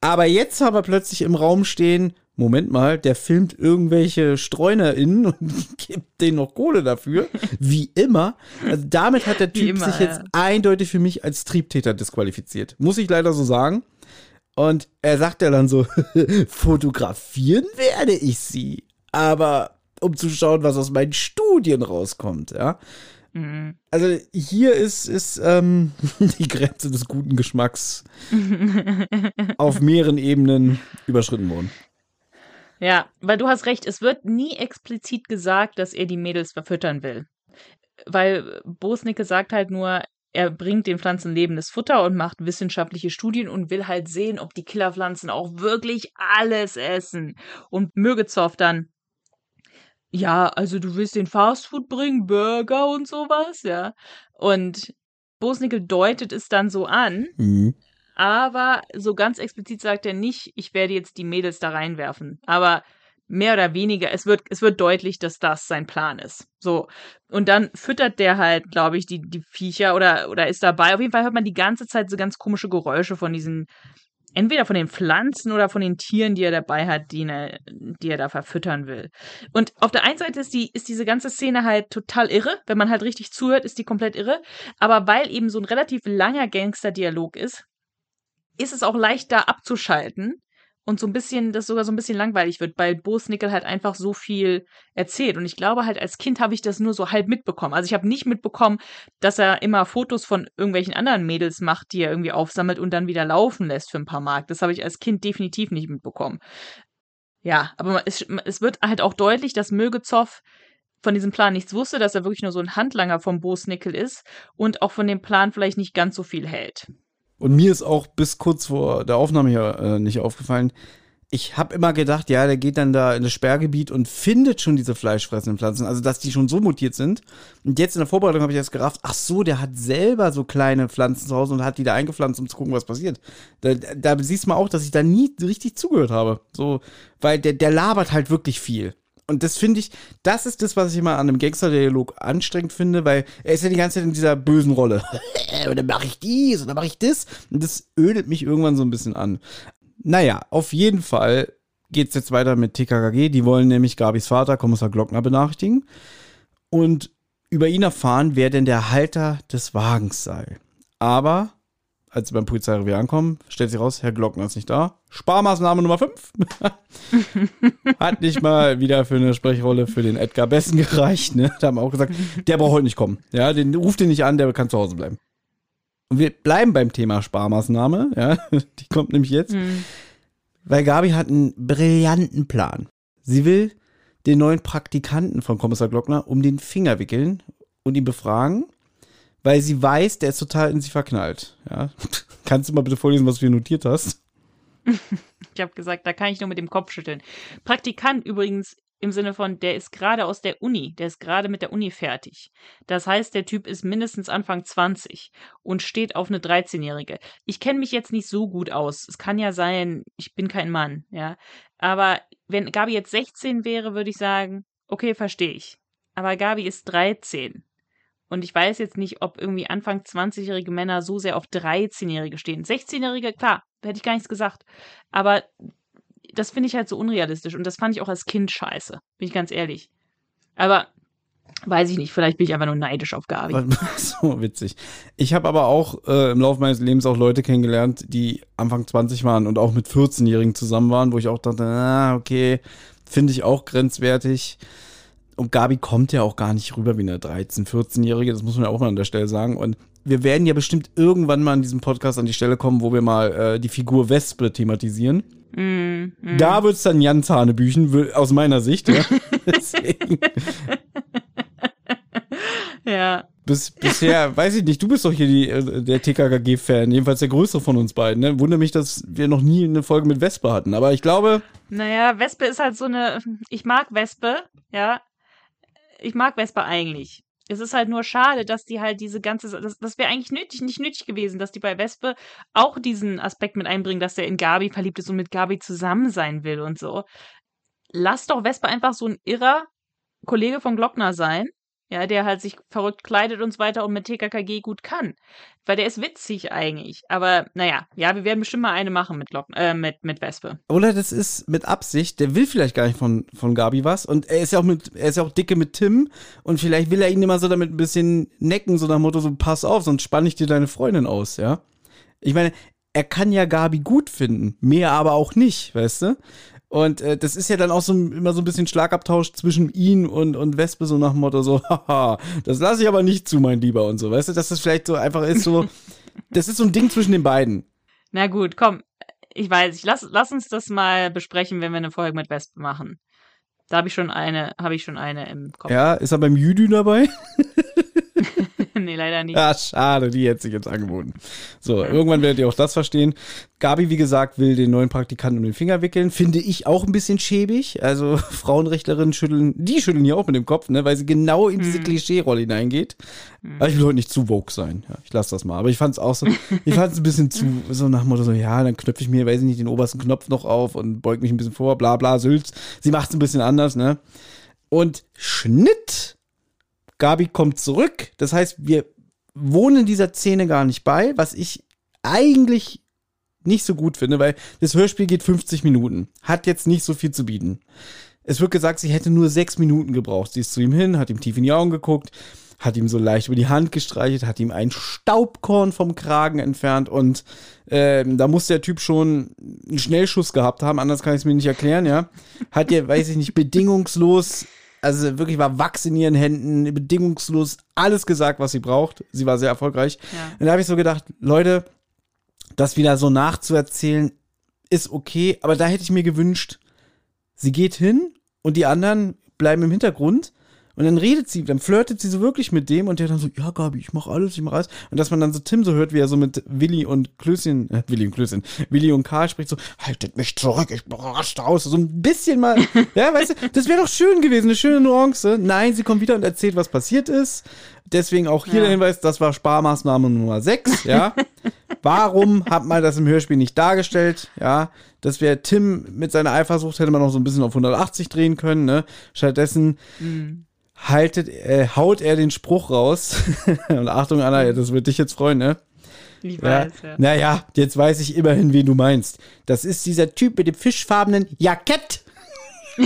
Aber jetzt haben wir plötzlich im Raum stehen, Moment mal, der filmt irgendwelche StreunerInnen und gibt denen noch Kohle dafür. Wie immer. Also damit hat der Typ immer, sich jetzt ja. eindeutig für mich als Triebtäter disqualifiziert. Muss ich leider so sagen. Und er sagt ja dann so, fotografieren werde ich sie. Aber um zu schauen, was aus meinen Studien rauskommt, ja. Mhm. Also hier ist, ist ähm, die Grenze des guten Geschmacks auf mehreren Ebenen überschritten worden. Ja, weil du hast recht, es wird nie explizit gesagt, dass er die Mädels verfüttern will. Weil Bosnicke sagt halt nur, er bringt den Pflanzen lebendes Futter und macht wissenschaftliche Studien und will halt sehen, ob die Killerpflanzen auch wirklich alles essen. Und Mögezoff dann, ja, also du willst den Fastfood bringen, Burger und sowas, ja. Und Bosnickel deutet es dann so an, Mhm. aber so ganz explizit sagt er nicht, ich werde jetzt die Mädels da reinwerfen. Aber mehr oder weniger, es wird, es wird deutlich, dass das sein Plan ist. So. Und dann füttert der halt, glaube ich, die, die Viecher oder, oder ist dabei. Auf jeden Fall hört man die ganze Zeit so ganz komische Geräusche von diesen, entweder von den Pflanzen oder von den Tieren, die er dabei hat, die, ne, die er da verfüttern will. Und auf der einen Seite ist die, ist diese ganze Szene halt total irre. Wenn man halt richtig zuhört, ist die komplett irre. Aber weil eben so ein relativ langer Gangster-Dialog ist, ist es auch leicht da abzuschalten und so ein bisschen, das sogar so ein bisschen langweilig wird, weil Bosnickel halt einfach so viel erzählt. Und ich glaube halt, als Kind habe ich das nur so halb mitbekommen. Also ich habe nicht mitbekommen, dass er immer Fotos von irgendwelchen anderen Mädels macht, die er irgendwie aufsammelt und dann wieder laufen lässt für ein paar Mark. Das habe ich als Kind definitiv nicht mitbekommen. Ja, aber es, es wird halt auch deutlich, dass Mögezoff von diesem Plan nichts wusste, dass er wirklich nur so ein Handlanger vom Bosnickel ist und auch von dem Plan vielleicht nicht ganz so viel hält. Und mir ist auch bis kurz vor der Aufnahme hier äh, nicht aufgefallen. Ich habe immer gedacht, ja, der geht dann da in das Sperrgebiet und findet schon diese fleischfressenden Pflanzen, also dass die schon so mutiert sind. Und jetzt in der Vorbereitung habe ich erst gerafft, ach so, der hat selber so kleine Pflanzen zu Hause und hat die da eingepflanzt, um zu gucken, was passiert. Da, da siehst du mal auch, dass ich da nie richtig zugehört habe. So, weil der, der labert halt wirklich viel. Und das finde ich, das ist das, was ich immer an einem Gangster-Dialog anstrengend finde, weil er ist ja die ganze Zeit in dieser bösen Rolle. und dann mache ich dies und dann mache ich das. Und das ödet mich irgendwann so ein bisschen an. Naja, auf jeden Fall geht es jetzt weiter mit TKKG. Die wollen nämlich Gabis Vater, Kommissar Glockner, benachrichtigen. Und über ihn erfahren, wer denn der Halter des Wagens sei. Aber als sie beim Polizeirevier ankommen, stellt sich raus, Herr Glockner ist nicht da. Sparmaßnahme Nummer 5. Hat nicht mal wieder für eine Sprechrolle für den Edgar Bessen gereicht. Ne? Da haben wir auch gesagt, der braucht heute nicht kommen. Ja, den ruft ihn nicht an, der kann zu Hause bleiben. Und wir bleiben beim Thema Sparmaßnahme. Ja, die kommt nämlich jetzt. Hm. Weil Gabi hat einen brillanten Plan. Sie will den neuen Praktikanten von Kommissar Glockner um den Finger wickeln und ihn befragen, weil sie weiß, der ist total in sie verknallt. Ja. Kannst du mal bitte vorlesen, was du hier notiert hast? Ich habe gesagt, da kann ich nur mit dem Kopf schütteln. Praktikant übrigens im Sinne von, der ist gerade aus der Uni, der ist gerade mit der Uni fertig. Das heißt, der Typ ist mindestens Anfang 20 und steht auf eine 13-Jährige. Ich kenne mich jetzt nicht so gut aus. Es kann ja sein, ich bin kein Mann, ja. Aber wenn Gabi jetzt 16 wäre, würde ich sagen, okay, verstehe ich. Aber Gabi ist 13. Und ich weiß jetzt nicht, ob irgendwie Anfang 20-jährige Männer so sehr auf 13-Jährige stehen. 16-Jährige, klar, hätte ich gar nichts gesagt. Aber das finde ich halt so unrealistisch. Und das fand ich auch als Kind scheiße. Bin ich ganz ehrlich. Aber weiß ich nicht, vielleicht bin ich einfach nur neidisch auf Gabi. so witzig. Ich habe aber auch äh, im Laufe meines Lebens auch Leute kennengelernt, die Anfang 20 waren und auch mit 14-Jährigen zusammen waren, wo ich auch dachte, ah, okay, finde ich auch grenzwertig. Und Gabi kommt ja auch gar nicht rüber wie eine 13-, 14-Jährige, das muss man ja auch mal an der Stelle sagen. Und wir werden ja bestimmt irgendwann mal in diesem Podcast an die Stelle kommen, wo wir mal äh, die Figur Wespe thematisieren. Mm, mm. Da wird's dann ganz Hanebüchen, wür- aus meiner Sicht. Ja. Deswegen, Ja. bis, bisher, weiß ich nicht, du bist doch hier die, äh, der TKKG-Fan, jedenfalls der größere von uns beiden. Ne? Wundere mich, dass wir noch nie eine Folge mit Wespe hatten. Aber ich glaube, Naja, Wespe ist halt so eine. Ich mag Wespe, ja. Ich mag Wespe eigentlich. Es ist halt nur schade, dass die halt diese ganze. Das, das wäre eigentlich nötig, nicht nötig gewesen, dass die bei Wespe auch diesen Aspekt mit einbringen, dass der in Gabi verliebt ist und mit Gabi zusammen sein will und so. Lass doch Wespe einfach so ein irrer Kollege von Glockner sein. Ja, der halt sich verrückt kleidet und so weiter und mit TKKG gut kann. Weil der ist witzig eigentlich. Aber naja, ja, wir werden bestimmt mal eine machen mit, Glock äh, mit, mit Wespe. oder das ist mit Absicht, der will vielleicht gar nicht von, von Gabi was. Und er ist ja auch mit, er ist ja auch dicke mit Tim. Und vielleicht will er ihn immer so damit ein bisschen necken, so nach dem Motto, so pass auf, sonst spann ich dir deine Freundin aus, ja. Ich meine, er kann ja Gabi gut finden, mehr aber auch nicht, weißt du? Und äh, das ist ja dann auch so immer so ein bisschen Schlagabtausch zwischen ihn und, und Wespe, so nach dem Motto, so, haha, das lasse ich aber nicht zu, mein Lieber und so, weißt du, dass das vielleicht so einfach ist, so, das ist so ein Ding zwischen den beiden. Na gut, komm. Ich weiß, ich lass, lass uns das mal besprechen, wenn wir eine Folge mit Wespe machen. Da habe ich schon eine, habe ich schon eine im Kopf. Ja, ist er beim Jüdü dabei? nee, leider nicht. Ja, schade, die hätte sich jetzt angeboten. So, irgendwann werdet ihr auch das verstehen. Gabi, wie gesagt, will den neuen Praktikanten um den Finger wickeln. Finde ich auch ein bisschen schäbig. Also Frauenrechtlerinnen schütteln, die schütteln hier auch mit dem Kopf, ne, weil sie genau in diese Klischee-Rolle hineingeht. Aber ich will heute nicht zu woke sein. Ja, ich lasse das mal. Aber ich fand es auch so, ich fand es ein bisschen zu, so nach dem Motto so, ja, dann knöpfe ich mir, weiß ich nicht, den obersten Knopf noch auf und beug mich ein bisschen vor, bla bla, Sülz. Sie macht es ein bisschen anders, ne? Und Schnitt Gabi kommt zurück. Das heißt, wir wohnen dieser Szene gar nicht bei, was ich eigentlich nicht so gut finde, weil das Hörspiel geht 50 Minuten. Hat jetzt nicht so viel zu bieten. Es wird gesagt, sie hätte nur sechs Minuten gebraucht. Sie ist zu ihm hin, hat ihm tief in die Augen geguckt, hat ihm so leicht über die Hand gestreichelt, hat ihm ein Staubkorn vom Kragen entfernt und ähm, da muss der Typ schon einen Schnellschuss gehabt haben, anders kann ich es mir nicht erklären, ja. Hat ihr, weiß ich nicht, bedingungslos also wirklich war Wachs in ihren Händen, bedingungslos alles gesagt, was sie braucht. Sie war sehr erfolgreich. Ja. Und da habe ich so gedacht, Leute, das wieder so nachzuerzählen, ist okay, aber da hätte ich mir gewünscht, sie geht hin und die anderen bleiben im Hintergrund Und dann redet sie, dann flirtet sie so wirklich mit dem und der dann so, ja, Gabi, ich mach alles, ich mach alles. Und dass man dann so Tim so hört, wie er so mit Willi und Klößchen, äh, Willi und Klößchen, Willi und Karl spricht so, haltet mich zurück, ich raste aus. So ein bisschen mal, ja, weißt du, das wäre doch schön gewesen, eine schöne Nuance. Nein, sie kommt wieder und erzählt, was passiert ist. Deswegen auch hier Ja. der Hinweis, das war Sparmaßnahme Nummer 6, ja. Warum hat man das im Hörspiel nicht dargestellt? Ja, das wäre Tim mit seiner Eifersucht hätte man noch so ein bisschen auf 180 drehen können, ne? Stattdessen haltet, äh, haut er den Spruch raus. Und Achtung, Anna, das wird dich jetzt freuen, ne? Ich Ja. weiß, ja. Naja, jetzt weiß ich immerhin, wen du meinst. Das ist dieser Typ mit dem fischfarbenen Jackett.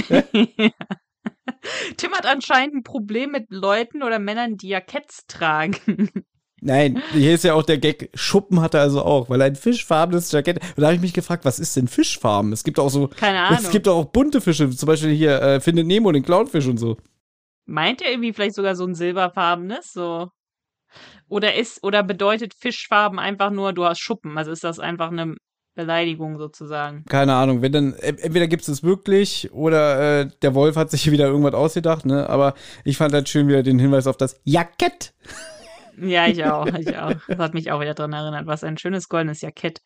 Tim hat anscheinend ein Problem mit Leuten oder Männern, die Jacketts tragen. Nein, hier ist ja auch der Gag, Schuppen hat er also auch, weil ein fischfarbenes Jackett. Und da habe ich mich gefragt, was ist denn Fischfarben? Es gibt auch so, Keine Ahnung. es gibt auch bunte Fische, zum Beispiel hier äh, Findet Nemo, den Clownfisch und so. Meint er irgendwie vielleicht sogar so ein silberfarbenes? So. Oder ist, oder bedeutet Fischfarben einfach nur, du hast Schuppen? Also ist das einfach eine Beleidigung sozusagen? Keine Ahnung, wenn dann, en- entweder gibt es es wirklich oder äh, der Wolf hat sich wieder irgendwas ausgedacht, ne? Aber ich fand halt schön wieder den Hinweis auf das Jackett. Ja, ich auch, ich auch. Das hat mich auch wieder dran erinnert. Was ein schönes goldenes Jackett.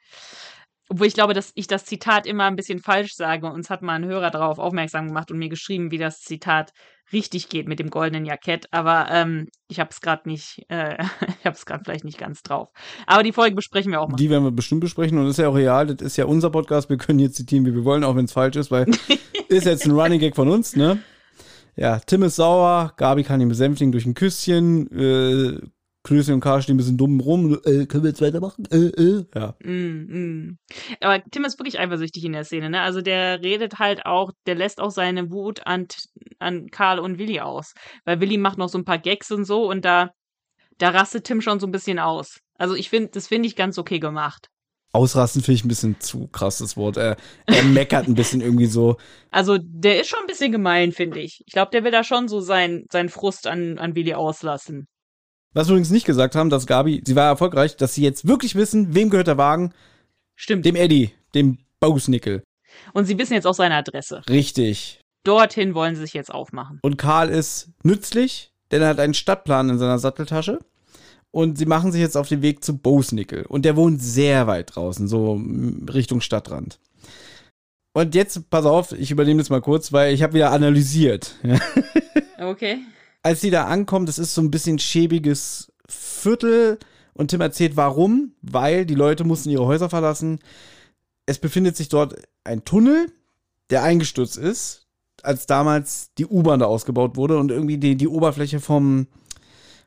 Obwohl ich glaube, dass ich das Zitat immer ein bisschen falsch sage. Uns hat mal ein Hörer darauf aufmerksam gemacht und mir geschrieben, wie das Zitat richtig geht mit dem goldenen Jackett. Aber ähm, ich habe es gerade nicht, äh, ich habe es gerade vielleicht nicht ganz drauf. Aber die Folge besprechen wir auch mal. Die werden wir bestimmt besprechen und das ist ja auch real, das ist ja unser Podcast, wir können hier zitieren, wie wir wollen, auch wenn es falsch ist, weil ist jetzt ein Running Gag von uns, ne? Ja, Tim ist sauer, Gabi kann ihn besänftigen durch ein Küsschen, äh, Klößchen und Karl stehen ein bisschen dumm rum, äh, können wir jetzt weitermachen? Äh, äh, ja. Mm, mm. Aber Tim ist wirklich eifersüchtig in der Szene, ne? Also der redet halt auch, der lässt auch seine Wut an, an Karl und Willi aus. Weil Willi macht noch so ein paar Gags und so und da, da rastet Tim schon so ein bisschen aus. Also ich finde, das finde ich ganz okay gemacht. Ausrasten finde ich ein bisschen zu krasses Wort. Er, er meckert ein bisschen irgendwie so. Also der ist schon ein bisschen gemein, finde ich. Ich glaube, der will da schon so sein, seinen Frust an, an Willi auslassen. Was wir übrigens nicht gesagt haben, dass Gabi, sie war erfolgreich, dass sie jetzt wirklich wissen, wem gehört der Wagen? Stimmt. Dem Eddie, dem Bausnickel. Und sie wissen jetzt auch seine Adresse. Richtig. Dorthin wollen sie sich jetzt aufmachen. Und Karl ist nützlich, denn er hat einen Stadtplan in seiner Satteltasche. Und sie machen sich jetzt auf den Weg zu Bosnickel. Und der wohnt sehr weit draußen, so Richtung Stadtrand. Und jetzt, pass auf, ich übernehme das mal kurz, weil ich habe wieder analysiert. Okay. Als sie da ankommen, das ist so ein bisschen schäbiges Viertel. Und Tim erzählt, warum. Weil die Leute mussten ihre Häuser verlassen. Es befindet sich dort ein Tunnel, der eingestürzt ist, als damals die U-Bahn da ausgebaut wurde. Und irgendwie die, die Oberfläche vom,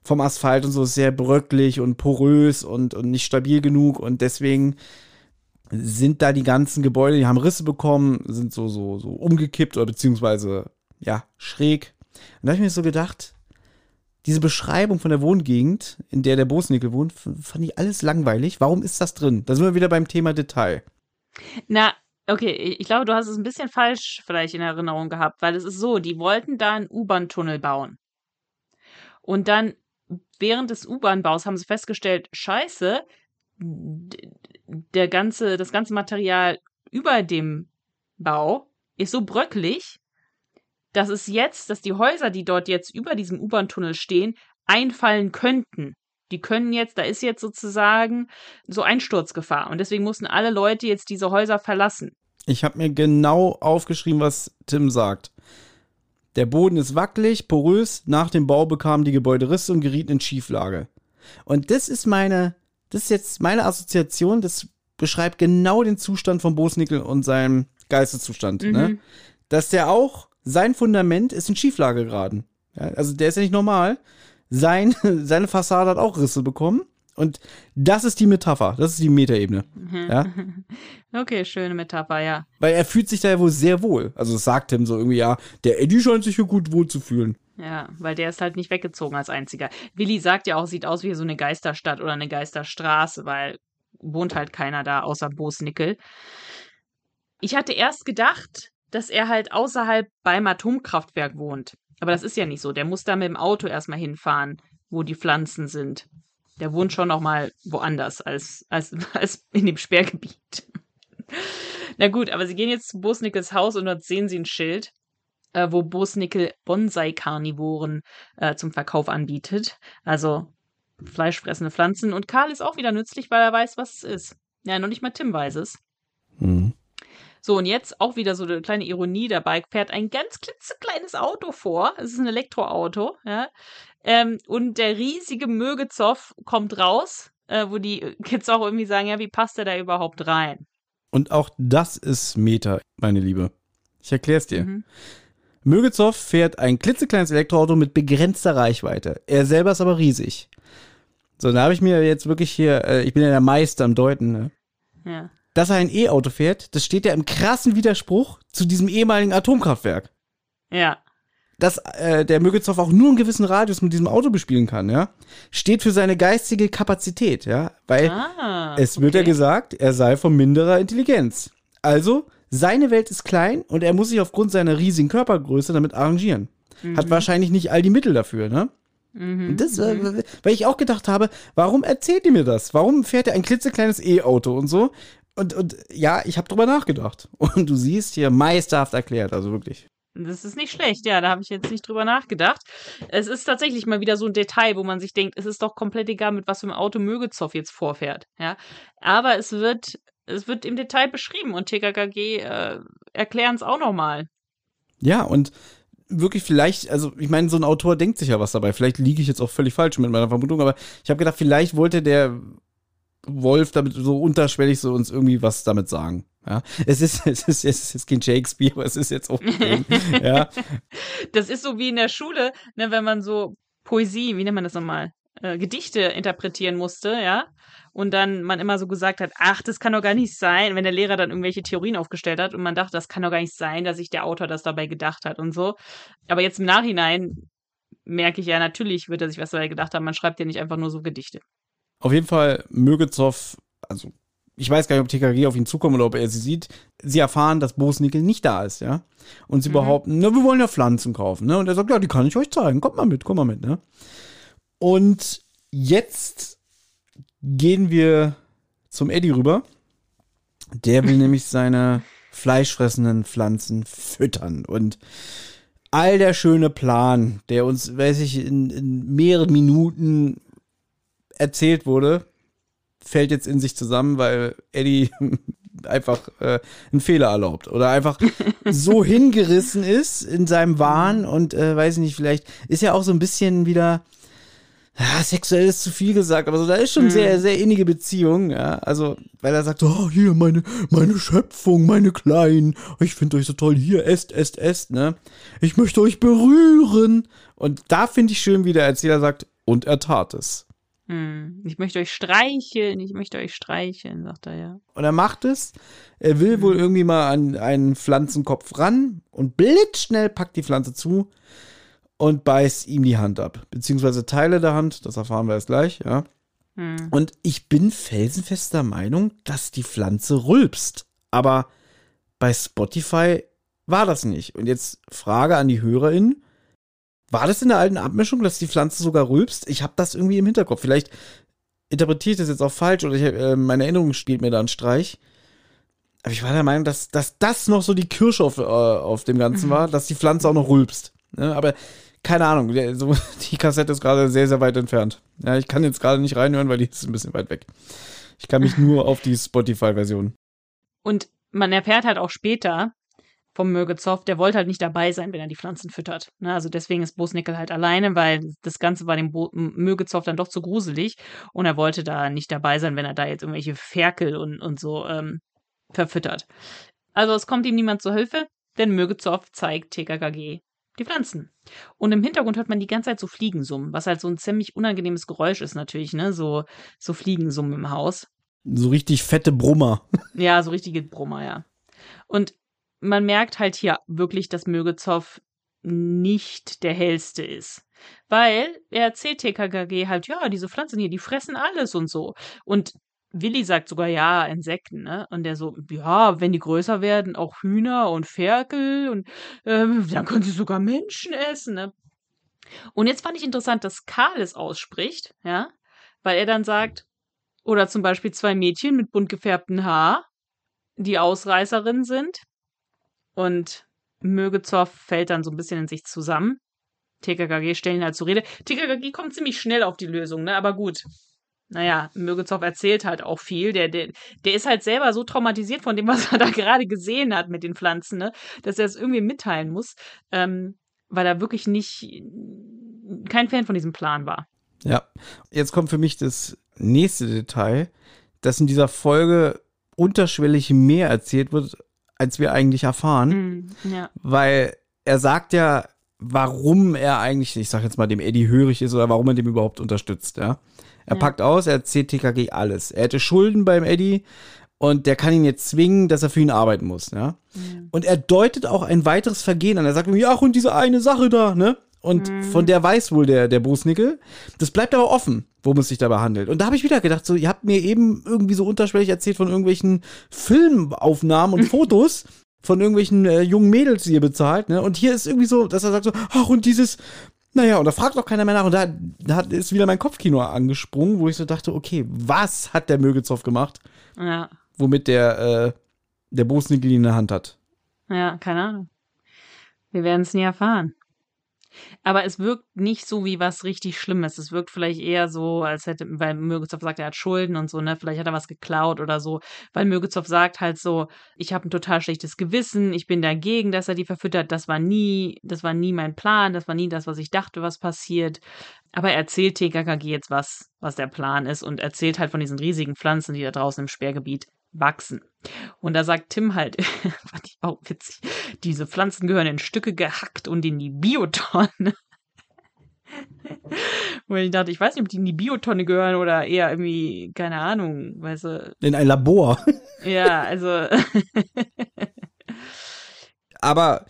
vom Asphalt und so ist sehr bröcklig und porös und, und nicht stabil genug. Und deswegen sind da die ganzen Gebäude, die haben Risse bekommen, sind so, so, so umgekippt oder beziehungsweise, ja, schräg. Und da habe ich mir so gedacht, diese Beschreibung von der Wohngegend, in der der Bosnickel wohnt, fand ich alles langweilig. Warum ist das drin? Da sind wir wieder beim Thema Detail. Na, okay, ich glaube, du hast es ein bisschen falsch vielleicht in Erinnerung gehabt, weil es ist so, die wollten da einen U-Bahn-Tunnel bauen. Und dann während des U-Bahn-Baus haben sie festgestellt, scheiße, der ganze, das ganze Material über dem Bau ist so bröckelig, dass es jetzt, dass die Häuser, die dort jetzt über diesem U-Bahn-Tunnel stehen, einfallen könnten. Die können jetzt, da ist jetzt sozusagen so Einsturzgefahr. Und deswegen mussten alle Leute jetzt diese Häuser verlassen. Ich habe mir genau aufgeschrieben, was Tim sagt. Der Boden ist wackelig, porös. Nach dem Bau bekamen die Gebäude Risse und gerieten in Schieflage. Und das ist meine, das ist jetzt meine Assoziation. Das beschreibt genau den Zustand von Bosnickel und seinem Geisteszustand. Ne? Dass der auch, sein Fundament ist in Schieflage geraten. Ja, also der ist ja nicht normal. Sein, seine Fassade hat auch Risse bekommen. Und das ist die Metapher. Das ist die Metaebene. Ja? Okay, schöne Metapher, ja. Weil er fühlt sich da ja wohl sehr wohl. Also es sagt ihm so irgendwie, ja, der Eddie scheint sich hier gut wohl zu fühlen. Ja, weil der ist halt nicht weggezogen als einziger. Willi sagt ja auch, sieht aus wie so eine Geisterstadt oder eine Geisterstraße, weil wohnt halt keiner da außer Bosnickel. Ich hatte erst gedacht, dass er halt außerhalb beim Atomkraftwerk wohnt. Aber das ist ja nicht so. Der muss da mit dem Auto erstmal hinfahren, wo die Pflanzen sind. Der wohnt schon noch mal woanders als, als, als in dem Sperrgebiet. Na gut, aber sie gehen jetzt zu Bosnickels Haus und dort sehen sie ein Schild. äh, wo Bosnickel Bonsai-Karnivoren äh, zum Verkauf anbietet. Also fleischfressende Pflanzen. Und Karl ist auch wieder nützlich, weil er weiß, was es ist. Ja, noch nicht mal Tim weiß es. Mhm. So, und jetzt auch wieder so eine kleine Ironie dabei, fährt ein ganz klitzekleines Auto vor. Es ist ein Elektroauto, ja. Ähm, und der riesige Mögezoff kommt raus, äh, wo die Kids auch irgendwie sagen, ja, wie passt der da überhaupt rein? Und auch das ist Meta, meine Liebe. Ich erkläre es dir. Mhm. Mögezow fährt ein klitzekleines Elektroauto mit begrenzter Reichweite. Er selber ist aber riesig. So, da habe ich mir jetzt wirklich hier, äh, ich bin ja der Meister am Deuten, ne? Ja. Dass er ein E-Auto fährt, das steht ja im krassen Widerspruch zu diesem ehemaligen Atomkraftwerk. Ja. Dass äh, der Mögezow auch nur einen gewissen Radius mit diesem Auto bespielen kann, ja, steht für seine geistige Kapazität, ja, weil Ah, es wird ja gesagt, er sei von minderer Intelligenz. Also, seine Welt ist klein und er muss sich aufgrund seiner riesigen Körpergröße damit arrangieren. Hat wahrscheinlich nicht all die Mittel dafür, ne? Mhm. Und das, äh, weil ich auch gedacht habe, warum erzählt ihr mir das? Warum fährt er ein klitzekleines E-Auto und so? Und, und ja, ich habe drüber nachgedacht. Und du siehst hier meisterhaft erklärt, also wirklich. Das ist nicht schlecht, ja, da habe ich jetzt nicht drüber nachgedacht. Es ist tatsächlich mal wieder so ein Detail, wo man sich denkt, es ist doch komplett egal, mit was für einem Auto Mögezow jetzt vorfährt, ja. Aber es wird, es wird im Detail beschrieben und TKKG äh, erklären es auch nochmal. Ja, und wirklich vielleicht, also ich meine, so ein Autor denkt sich ja was dabei. Vielleicht liege ich jetzt auch völlig falsch mit meiner Vermutung, aber ich habe gedacht, vielleicht wollte der Wolf damit so unterschwellig so uns irgendwie was damit sagen. Ja, es ist, es ist, es ist jetzt kein Shakespeare, aber es ist jetzt auch, ja, Das ist so wie in der Schule, ne, wenn man so Poesie, wie nennt man das nochmal? Äh, Gedichte interpretieren musste, ja. Und dann man immer so gesagt hat, ach, das kann doch gar nicht sein, wenn der Lehrer dann irgendwelche Theorien aufgestellt hat und man dachte, das kann doch gar nicht sein, dass sich der Autor das dabei gedacht hat und so. Aber jetzt im Nachhinein merke ich ja, natürlich wird er sich was dabei gedacht haben. Man schreibt ja nicht einfach nur so Gedichte. Auf jeden Fall Mögezow, also ich weiß gar nicht, ob TKG auf ihn zukommt oder ob er sie sieht. Sie erfahren, dass Bosnickel nicht da ist, ja. Und sie Mhm. behaupten, na, wir wollen ja Pflanzen kaufen, ne? Und er sagt, ja, die kann ich euch zeigen. Kommt mal mit, kommt mal mit, ne? Und jetzt gehen wir zum Eddie rüber. Der will nämlich seine fleischfressenden Pflanzen füttern. Und all der schöne Plan, der uns, weiß ich, in, in mehreren Minuten erzählt wurde, fällt jetzt in sich zusammen, weil Eddie einfach äh, einen Fehler erlaubt oder einfach so hingerissen ist in seinem Wahn und äh, weiß ich nicht, vielleicht ist ja auch so ein bisschen wieder ja, sexuell ist zu viel gesagt, aber so, da ist schon sehr, sehr innige Beziehung, ja. Also, weil er sagt, oh, hier, meine, meine Schöpfung, meine Kleinen, ich finde euch so toll, hier, esst, esst, esst, ne? Ich möchte euch berühren. Und da finde ich schön, wie der Erzähler sagt, und er tat es. Hm. Ich möchte euch streicheln, ich möchte euch streicheln, sagt er ja. Und er macht es. Er will wohl irgendwie mal an einen Pflanzenkopf ran und blitzschnell packt die Pflanze zu und beißt ihm die Hand ab. Beziehungsweise Teile der Hand, das erfahren wir erst gleich, ja. Hm. Und ich bin felsenfester Meinung, dass die Pflanze rülpst. Aber bei Spotify war das nicht. Und jetzt Frage an die HörerInnen. War das in der alten Abmischung, dass die Pflanze sogar rülpst? Ich habe das irgendwie im Hinterkopf. Vielleicht interpretiere ich das jetzt auch falsch oder ich, äh, meine Erinnerung spielt mir da einen Streich. Aber ich war der Meinung, dass, dass das noch so die Kirsche auf, äh, auf dem Ganzen war, dass die Pflanze auch noch rülpst. Ne? Aber keine Ahnung, der, so, die Kassette ist gerade sehr, sehr weit entfernt. Ja, ich kann jetzt gerade nicht reinhören, weil die ist ein bisschen weit weg. Ich kann mich nur auf die Spotify-Version. Und man erfährt halt auch später vom Mögezow, der wollte halt nicht dabei sein, wenn er die Pflanzen füttert. Ne? Also deswegen ist Bosnickel halt alleine, weil das Ganze war dem Bo Mögezow dann doch zu gruselig und er wollte da nicht dabei sein, wenn er da jetzt irgendwelche Ferkel und, und so ähm, verfüttert. Also es kommt ihm niemand zur Hilfe, denn Mögezow zeigt TKKG die Pflanzen. Und im Hintergrund hört man die ganze Zeit so Fliegensummen, was halt so ein ziemlich unangenehmes Geräusch ist natürlich, ne? So, so Fliegensummen im Haus. So richtig fette Brummer. Ja, so richtige Brummer, ja. Und man merkt halt hier wirklich, dass Mögezow nicht der hellste ist. Weil er erzählt TKKG halt, ja, diese Pflanzen hier, die fressen alles und so. Und Willi sagt sogar, ja, Insekten, ne? Und der so, ja, wenn die größer werden, auch Hühner und Ferkel und ähm, dann können sie sogar Menschen essen, ne? Und jetzt fand ich interessant, dass Karl es ausspricht, ja, weil er dann sagt, oder zum Beispiel zwei Mädchen mit bunt gefärbtem Haar, die Ausreißerinnen sind. Und Mögezow fällt dann so ein bisschen in sich zusammen. TKKG stellen ihn halt zur Rede. TKKG kommt ziemlich schnell auf die Lösung, ne? Aber gut. Naja, Mögezow erzählt halt auch viel. Der, der, der ist halt selber so traumatisiert von dem, was er da gerade gesehen hat mit den Pflanzen, ne? Dass er es irgendwie mitteilen muss, ähm, weil er wirklich nicht kein Fan von diesem Plan war. Ja. Jetzt kommt für mich das nächste Detail, dass in dieser Folge unterschwellig mehr erzählt wird, als wir eigentlich erfahren. Mm, ja. Weil er sagt ja, warum er eigentlich, ich sag jetzt mal, dem Eddie hörig ist oder warum er dem überhaupt unterstützt, ja. Er Ja. packt aus, er erzählt TKG alles. Er hätte Schulden beim Eddie und der kann ihn jetzt zwingen, dass er für ihn arbeiten muss, ja. Und er deutet auch ein weiteres Vergehen an. Er sagt irgendwie, ach, und diese eine Sache da, ne? Und von der weiß wohl der, der Bosnickel. Das bleibt aber offen, worum es sich dabei handelt. Und da habe ich wieder gedacht, so, ihr habt mir eben irgendwie so unterschwellig erzählt von irgendwelchen Filmaufnahmen und Fotos von irgendwelchen äh, jungen Mädels, die ihr bezahlt, ne? Und hier ist irgendwie so, dass er sagt so, ach, und dieses, naja, und da fragt auch keiner mehr nach. Und da, da hat- ist wieder mein Kopfkino angesprungen, wo ich so dachte, okay, was hat der Mögezow gemacht, Ja. womit der, äh, der Bosnickel ihn in der Hand hat? Ja, keine Ahnung. Wir werden es nie erfahren. Aber es wirkt nicht so wie was richtig Schlimmes. Es wirkt vielleicht eher so, als hätte, weil Mögezow sagt, er hat Schulden und so, ne? Vielleicht hat er was geklaut oder so. Weil Mögezow sagt halt so, ich habe ein total schlechtes Gewissen, ich bin dagegen, dass er die verfüttert. Das war nie, das war nie mein Plan, das war nie das, was ich dachte, was passiert. Aber er erzählt TKKG jetzt was, was der Plan ist und erzählt halt von diesen riesigen Pflanzen, die da draußen im Sperrgebiet wachsen. Und da sagt Tim halt, fand ich auch witzig, diese Pflanzen gehören in Stücke gehackt und in die Biotonne. Wo ich dachte, ich weiß nicht, ob die in die Biotonne gehören oder eher irgendwie, keine Ahnung, weißt du. In ein Labor. Ja, also, Aber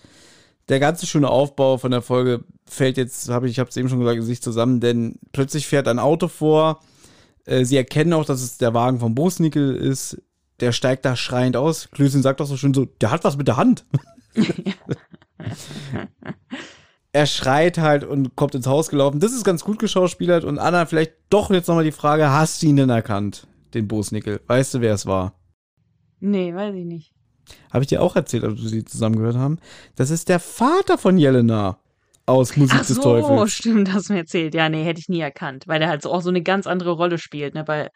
der ganze schöne Aufbau von der Folge fällt jetzt, habe ich, ich habe es eben schon gesagt, in sich zusammen, denn plötzlich fährt ein Auto vor. Äh, sie erkennen auch, dass es der Wagen vom Bosnickel ist. Der steigt da schreiend aus. Klößchen sagt auch so schön so, der hat was mit der Hand. er schreit halt und kommt ins Haus gelaufen. Das ist ganz gut geschauspielert. Und Anna, vielleicht doch jetzt nochmal die Frage, hast du ihn denn erkannt, den Bosnickel? Weißt du, wer es war? nee, weiß ich nicht. Habe ich dir auch erzählt, als wir sie zusammengehört haben. Das ist der Vater von Jelena aus Musik Ach des so, Teufels. stimmt, hast du mir erzählt. Ja, nee, hätte ich nie erkannt, weil der halt so auch so eine ganz andere Rolle spielt, ne, weil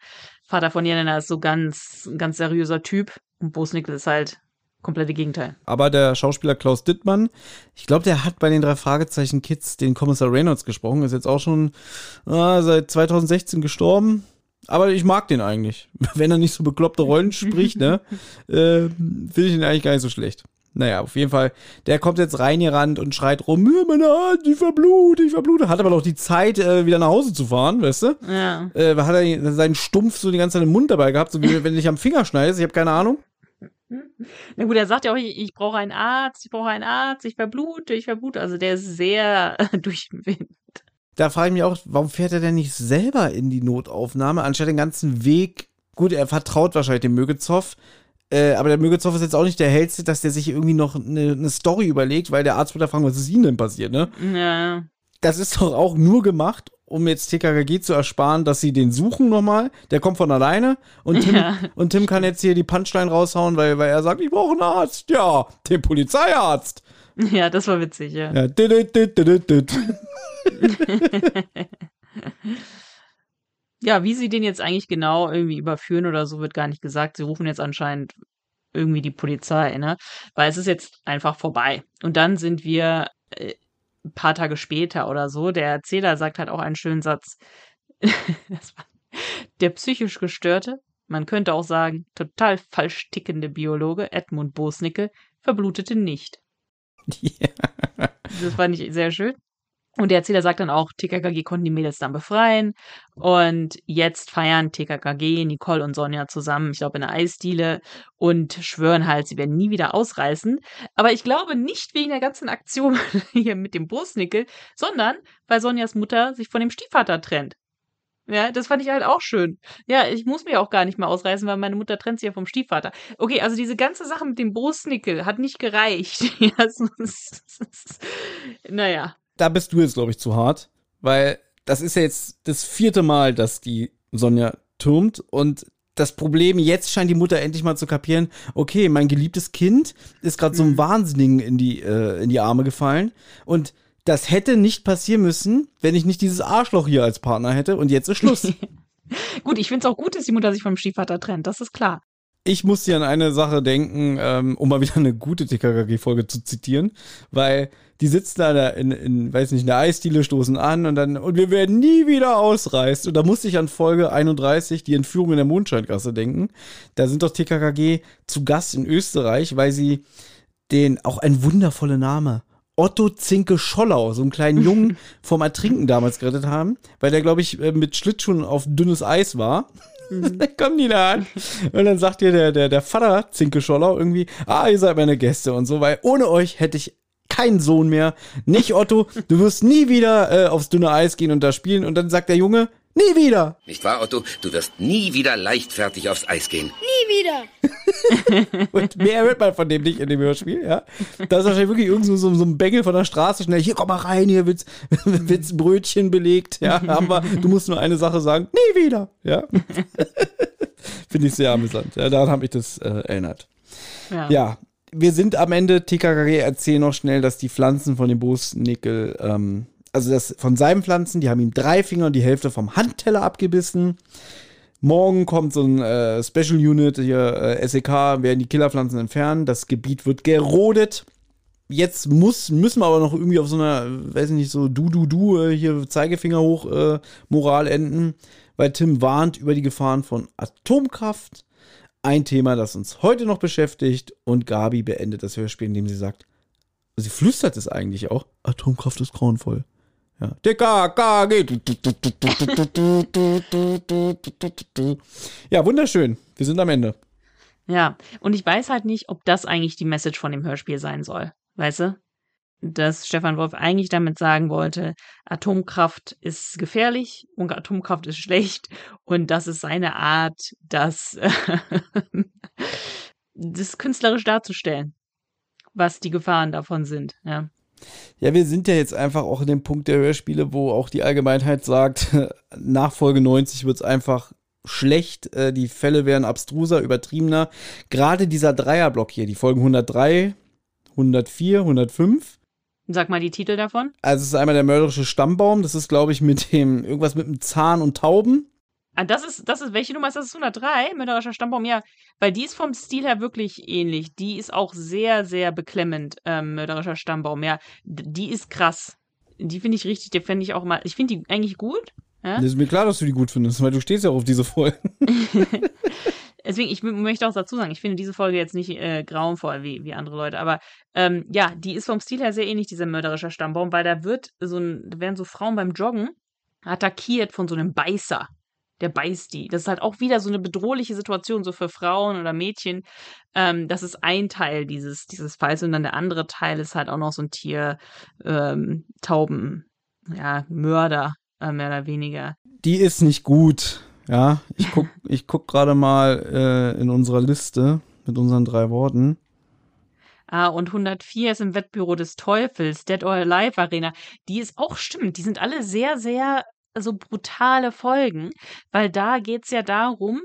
Vater von Jelena ist so ganz, ein ganz seriöser Typ und Bosnickel ist halt komplette Gegenteil. Aber der Schauspieler Klaus Dittmann, ich glaube, der hat bei den drei Fragezeichen Kids den Kommissar Reynolds gesprochen, ist jetzt auch schon äh, seit 2016 gestorben. Aber ich mag den eigentlich. Wenn er nicht so bekloppte Rollen spricht, ne, äh, finde ich ihn eigentlich gar nicht so schlecht. Naja, auf jeden Fall, der kommt jetzt reingerannt und schreit rum, "Ja, meine Hand, ich verblute, ich verblute. Hat aber noch die Zeit, äh, wieder nach Hause zu fahren, weißt du? Ja. Äh, hat er seinen Stumpf so die ganze Zeit im Mund dabei gehabt, so wie wenn du dich am Finger schneidest, ich habe keine Ahnung. Na gut, er sagt ja auch, ich, ich brauche einen Arzt, ich brauche einen Arzt, ich verblute, ich verblute. Also der ist sehr durch den Wind. Da frage ich mich auch, warum fährt er denn nicht selber in die Notaufnahme, anstatt den ganzen Weg? Gut, er vertraut wahrscheinlich dem Mögezow, äh, aber der Mögezow ist jetzt auch nicht der hellste, dass der sich irgendwie noch eine, eine Story überlegt, weil der Arzt wird da fragen, was ist ihm denn passiert, ne? Ja. Das ist doch auch nur gemacht, um jetzt TKKG zu ersparen, dass sie den suchen nochmal. Der kommt von alleine und Tim, Ja. und Tim kann jetzt hier die Punchline raushauen, weil, weil er sagt, ich brauche einen Arzt. Ja, den Polizeiarzt. Ja, das war witzig, ja. Ja, Ja, wie sie den jetzt eigentlich genau irgendwie überführen oder so, wird gar nicht gesagt. Sie rufen jetzt anscheinend irgendwie die Polizei, ne? Weil es ist jetzt einfach vorbei. Und dann sind wir äh, ein paar Tage später oder so. Der Erzähler sagt halt auch einen schönen Satz. Der psychisch gestörte, man könnte auch sagen, total falsch tickende Biologe Edmund Bosnickel verblutete nicht. Ja. Das fand ich sehr schön. Und der Erzähler sagt dann auch, TKKG konnten die Mädels dann befreien. Und jetzt feiern TKKG, Nicole und Sonja zusammen, ich glaube, in einer Eisdiele und schwören halt, sie werden nie wieder ausreißen. Aber ich glaube nicht wegen der ganzen Aktion hier mit dem Brustnickel, sondern weil Sonjas Mutter sich von dem Stiefvater trennt. Ja, das fand ich halt auch schön. Ja, ich muss mich auch gar nicht mehr ausreißen, weil meine Mutter trennt sich ja vom Stiefvater. Okay, also diese ganze Sache mit dem Brustnickel hat nicht gereicht. Naja. Da bist du jetzt, glaube ich, zu hart, weil das ist ja jetzt das vierte Mal, dass die Sonja türmt und das Problem, jetzt scheint die Mutter endlich mal zu kapieren, okay, mein geliebtes Kind ist gerade so einem Wahnsinnigen in die, äh, in die Arme gefallen. Und das hätte nicht passieren müssen, wenn ich nicht dieses Arschloch hier als Partner hätte. Und jetzt ist Schluss. Gut, ich finde es auch gut, dass die Mutter sich vom Stiefvater trennt, das ist klar. Ich musste an eine Sache denken, ähm, um mal wieder eine gute TKKG-Folge zu zitieren, weil die sitzen da in, in, weiß nicht, in der Eisdiele, stoßen an und dann, und wir werden nie wieder ausreist. Und da musste ich an Folge 31, die Entführung in der Mondscheingasse, denken. Da sind doch TKKG zu Gast in Österreich, weil sie den, auch ein wundervoller Name, Otto Zinke Schollau, so einen kleinen Jungen vom Ertrinken damals gerettet haben, weil der, glaube ich, äh, mit Schlittschuhen auf dünnes Eis war. kommen die da an. Und dann sagt dir der, der, der Vater, Zinke Schollau, irgendwie, ah, ihr seid meine Gäste und so, weil ohne euch hätte ich keinen Sohn mehr. Nicht Otto, du wirst nie wieder äh, aufs dünne Eis gehen und da spielen. Und dann sagt der Junge, nie wieder. Nicht wahr, Otto? Du wirst nie wieder leichtfertig aufs Eis gehen. Nie wieder. Und mehr hört man von dem nicht in dem Hörspiel, ja. Da ist wahrscheinlich wirklich irgend so, so, so ein Bengel von der Straße schnell, hier komm mal rein, hier wird's, wird's ein Brötchen belegt, ja, haben wir, du musst nur eine Sache sagen, nie wieder, ja. Finde ich sehr amüsant, ja, daran habe ich das äh, erinnert. Ja. Ja, wir sind am Ende, TKKG erzählen noch schnell, dass die Pflanzen von dem Bosnickel, ähm, also das von seinen Pflanzen, die haben ihm drei Finger und die Hälfte vom Handteller abgebissen. Morgen kommt so ein äh, Special Unit hier, äh, SEK, werden die Killerpflanzen entfernen. Das Gebiet wird gerodet. Jetzt muss, müssen wir aber noch irgendwie auf so einer, weiß ich nicht, so du-du-du, äh, hier Zeigefinger hoch, äh, Moral enden, weil Tim warnt über die Gefahren von Atomkraft. Ein Thema, das uns heute noch beschäftigt. Und Gabi beendet das Hörspiel, indem sie sagt, sie flüstert es eigentlich auch, Atomkraft ist grauenvoll. Ja. TKKG. Ja, wunderschön. Wir sind am Ende. Ja, und ich weiß halt nicht, ob das eigentlich die Message von dem Hörspiel sein soll. Weißt du? Dass Stefan Wolf eigentlich damit sagen wollte, Atomkraft ist gefährlich und Atomkraft ist schlecht und das ist seine Art, das, das künstlerisch darzustellen, was die Gefahren davon sind. Ja. Ja, wir sind ja jetzt einfach auch in dem Punkt der Hörspiele, wo auch die Allgemeinheit sagt, nach Folge 90 wird es einfach schlecht. Äh, die Fälle werden abstruser, übertriebener. Gerade dieser Dreierblock hier, die Folgen 103, 104, 105. Sag mal die Titel davon. Also es ist einmal der mörderische Stammbaum, das ist glaube ich mit dem irgendwas mit dem Zahn und Tauben. Ah, das ist, das ist, welche Nummer ist das? Ist 103? Mörderischer Stammbaum, ja. Weil die ist vom Stil her wirklich ähnlich. Die ist auch sehr, sehr beklemmend, ähm, Mörderischer Stammbaum, ja. Die ist krass. Die finde ich richtig, die finde ich auch mal, ich finde die eigentlich gut. Ja? Das ist mir klar, dass du die gut findest, weil du stehst ja auf diese Folgen. Deswegen, ich möchte auch dazu sagen, ich finde diese Folge jetzt nicht äh, grauenvoll wie, wie andere Leute, aber ähm, ja, die ist vom Stil her sehr ähnlich, dieser mörderische Stammbaum, weil da wird so ein, da werden so Frauen beim Joggen attackiert von so einem Beißer. Der beißt die. Das ist halt auch wieder so eine bedrohliche Situation, so für Frauen oder Mädchen. Ähm, das ist ein Teil dieses, dieses Falls und dann der andere Teil ist halt auch noch so ein Tier, ähm, Tauben, ja, Mörder, äh, mehr oder weniger. Die ist nicht gut. Ja, ich guck, ich guck gerade mal äh, in unserer Liste mit unseren drei Worten. Ah, und 104 ist im Wettbüro des Teufels, Dead or Alive Arena. Die ist auch stimmt. Die sind alle sehr, sehr so brutale Folgen, weil da geht's ja darum,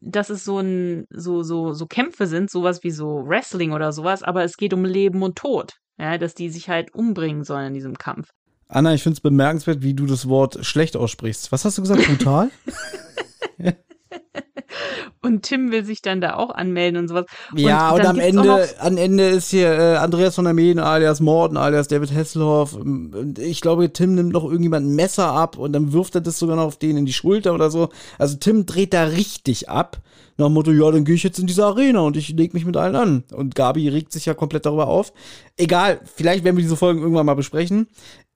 dass es so ein, so, so, so Kämpfe sind, sowas wie so Wrestling oder sowas, aber es geht um Leben und Tod. Ja, dass die sich halt umbringen sollen in diesem Kampf. Anna, ich finde es bemerkenswert, wie du das Wort schlecht aussprichst. Was hast du gesagt? Brutal? Und Tim will sich dann da auch anmelden und sowas. Ja, und, dann am Ende, am Ende ist hier äh, Andreas von der Meden alias Morten alias David Hasselhoff. Und Ich glaube, Tim nimmt noch irgendjemand ein Messer ab und dann wirft er das sogar noch auf den in die Schulter oder so. Also Tim dreht da richtig ab. Nach dem Motto, ja, dann gehe ich jetzt in diese Arena und ich leg mich mit allen an. Und Gabi regt sich ja komplett darüber auf. Egal, vielleicht werden wir diese Folgen irgendwann mal besprechen.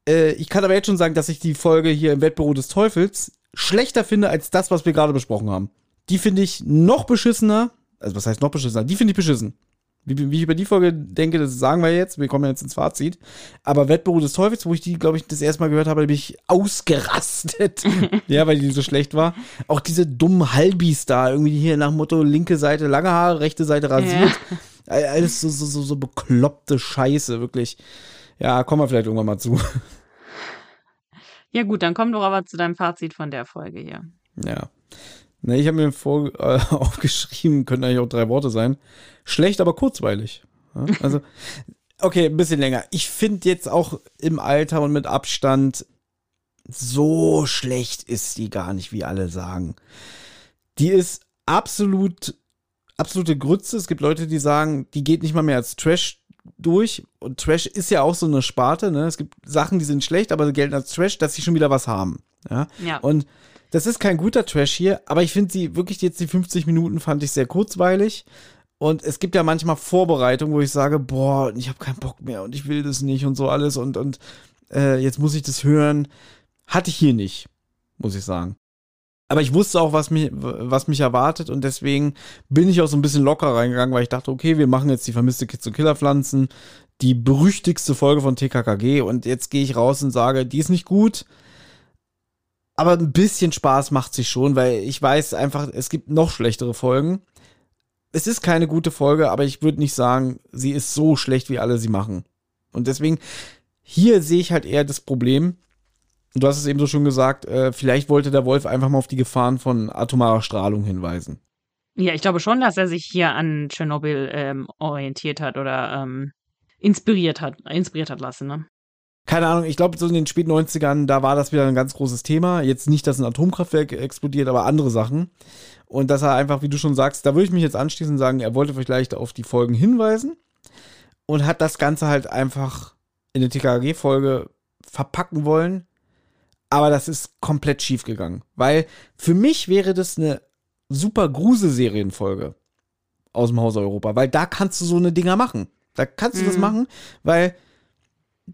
Äh, ich kann aber jetzt schon sagen, dass ich die Folge hier im Wettbüro des Teufels schlechter finde als das, was wir gerade besprochen haben. Die finde ich noch beschissener. Also, was heißt noch beschissener? Die finde ich beschissen. Wie, wie ich über die Folge denke, das sagen wir jetzt. Wir kommen ja jetzt ins Fazit. Aber Wettbüro des Teufels, wo ich die, glaube ich, das erste Mal gehört habe, bin ich ausgerastet. ja, weil die so schlecht war. Auch diese dummen Halbis da, irgendwie hier nach Motto linke Seite lange Haare, rechte Seite rasiert. All- Alles so, so, so, so bekloppte Scheiße, wirklich. Ja, kommen wir vielleicht irgendwann mal zu. Ja, gut, dann komm doch aber zu deinem Fazit von der Folge hier. Ja. Ne, ich habe mir vor, äh, aufgeschrieben, könnten eigentlich auch drei Worte sein. Schlecht, aber kurzweilig. Ja, also, okay, ein bisschen länger. Ich finde jetzt auch im Alter und mit Abstand, so schlecht ist die gar nicht, wie alle sagen. Die ist absolut, absolute Grütze. Es gibt Leute, die sagen, die geht nicht mal mehr als Trash durch. Und Trash ist ja auch so eine Sparte, ne? Es gibt Sachen, die sind schlecht, aber gelten als Trash, dass sie schon wieder was haben. Ja. Ja. Und das ist kein guter Trash hier, aber ich finde sie wirklich jetzt die 50 Minuten fand ich sehr kurzweilig. Und es gibt ja manchmal Vorbereitungen, wo ich sage, boah, ich habe keinen Bock mehr und ich will das nicht und so alles und, und äh, jetzt muss ich das hören. Hatte ich hier nicht, muss ich sagen. Aber ich wusste auch, was mich, was mich erwartet und deswegen bin ich auch so ein bisschen locker reingegangen, weil ich dachte, okay, wir machen jetzt die vermisste Kids und Killerpflanzen, die berüchtigste Folge von TKKG und jetzt gehe ich raus und sage, die ist nicht gut, aber ein bisschen Spaß macht sie schon, weil ich weiß einfach, es gibt noch schlechtere Folgen. Es ist keine gute Folge, aber ich würde nicht sagen, sie ist so schlecht, wie alle sie machen. Und deswegen, hier sehe ich halt eher das Problem, du hast es eben so schon gesagt, äh, vielleicht wollte der Wolf einfach mal auf die Gefahren von atomarer Strahlung hinweisen. Ja, ich glaube schon, dass er sich hier an Tschernobyl ähm, orientiert hat oder ähm, inspiriert hat, inspiriert hat lassen, ne? Keine Ahnung, ich glaube, so in den späten 90ern, da war das wieder ein ganz großes Thema. Jetzt nicht, dass ein Atomkraftwerk explodiert, aber andere Sachen. Und dass er einfach, wie du schon sagst, da würde ich mich jetzt anschließen und sagen, er wollte vielleicht auf die Folgen hinweisen und hat das Ganze halt einfach in eine TKG-Folge verpacken wollen. Aber das ist komplett schief gegangen. Weil für mich wäre das eine super Gruselserienfolge aus dem Haus Europa. Weil da kannst du so eine Dinger machen. Da kannst du das Mhm. machen, weil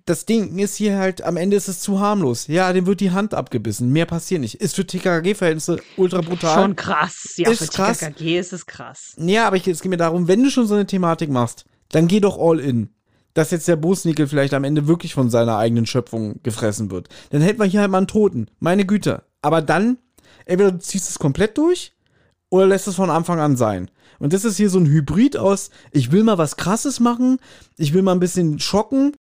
das Ding ist hier halt, am Ende ist es zu harmlos. Ja, dem wird die Hand abgebissen. Mehr passiert nicht. Ist für TKG-Verhältnisse ultra brutal. Schon krass. Ja, Ist für krass. TKKG ist es krass. Ja, aber ich, es geht mir darum, wenn du schon so eine Thematik machst, dann geh doch all in. Dass jetzt der Bosnickel vielleicht am Ende wirklich von seiner eigenen Schöpfung gefressen wird. Dann hätten wir hier halt mal einen Toten. Meine Güte. Aber dann, entweder du ziehst es komplett durch oder lässt es von Anfang an sein. Und das ist hier so ein Hybrid aus, ich will mal was krasses machen, ich will mal ein bisschen schocken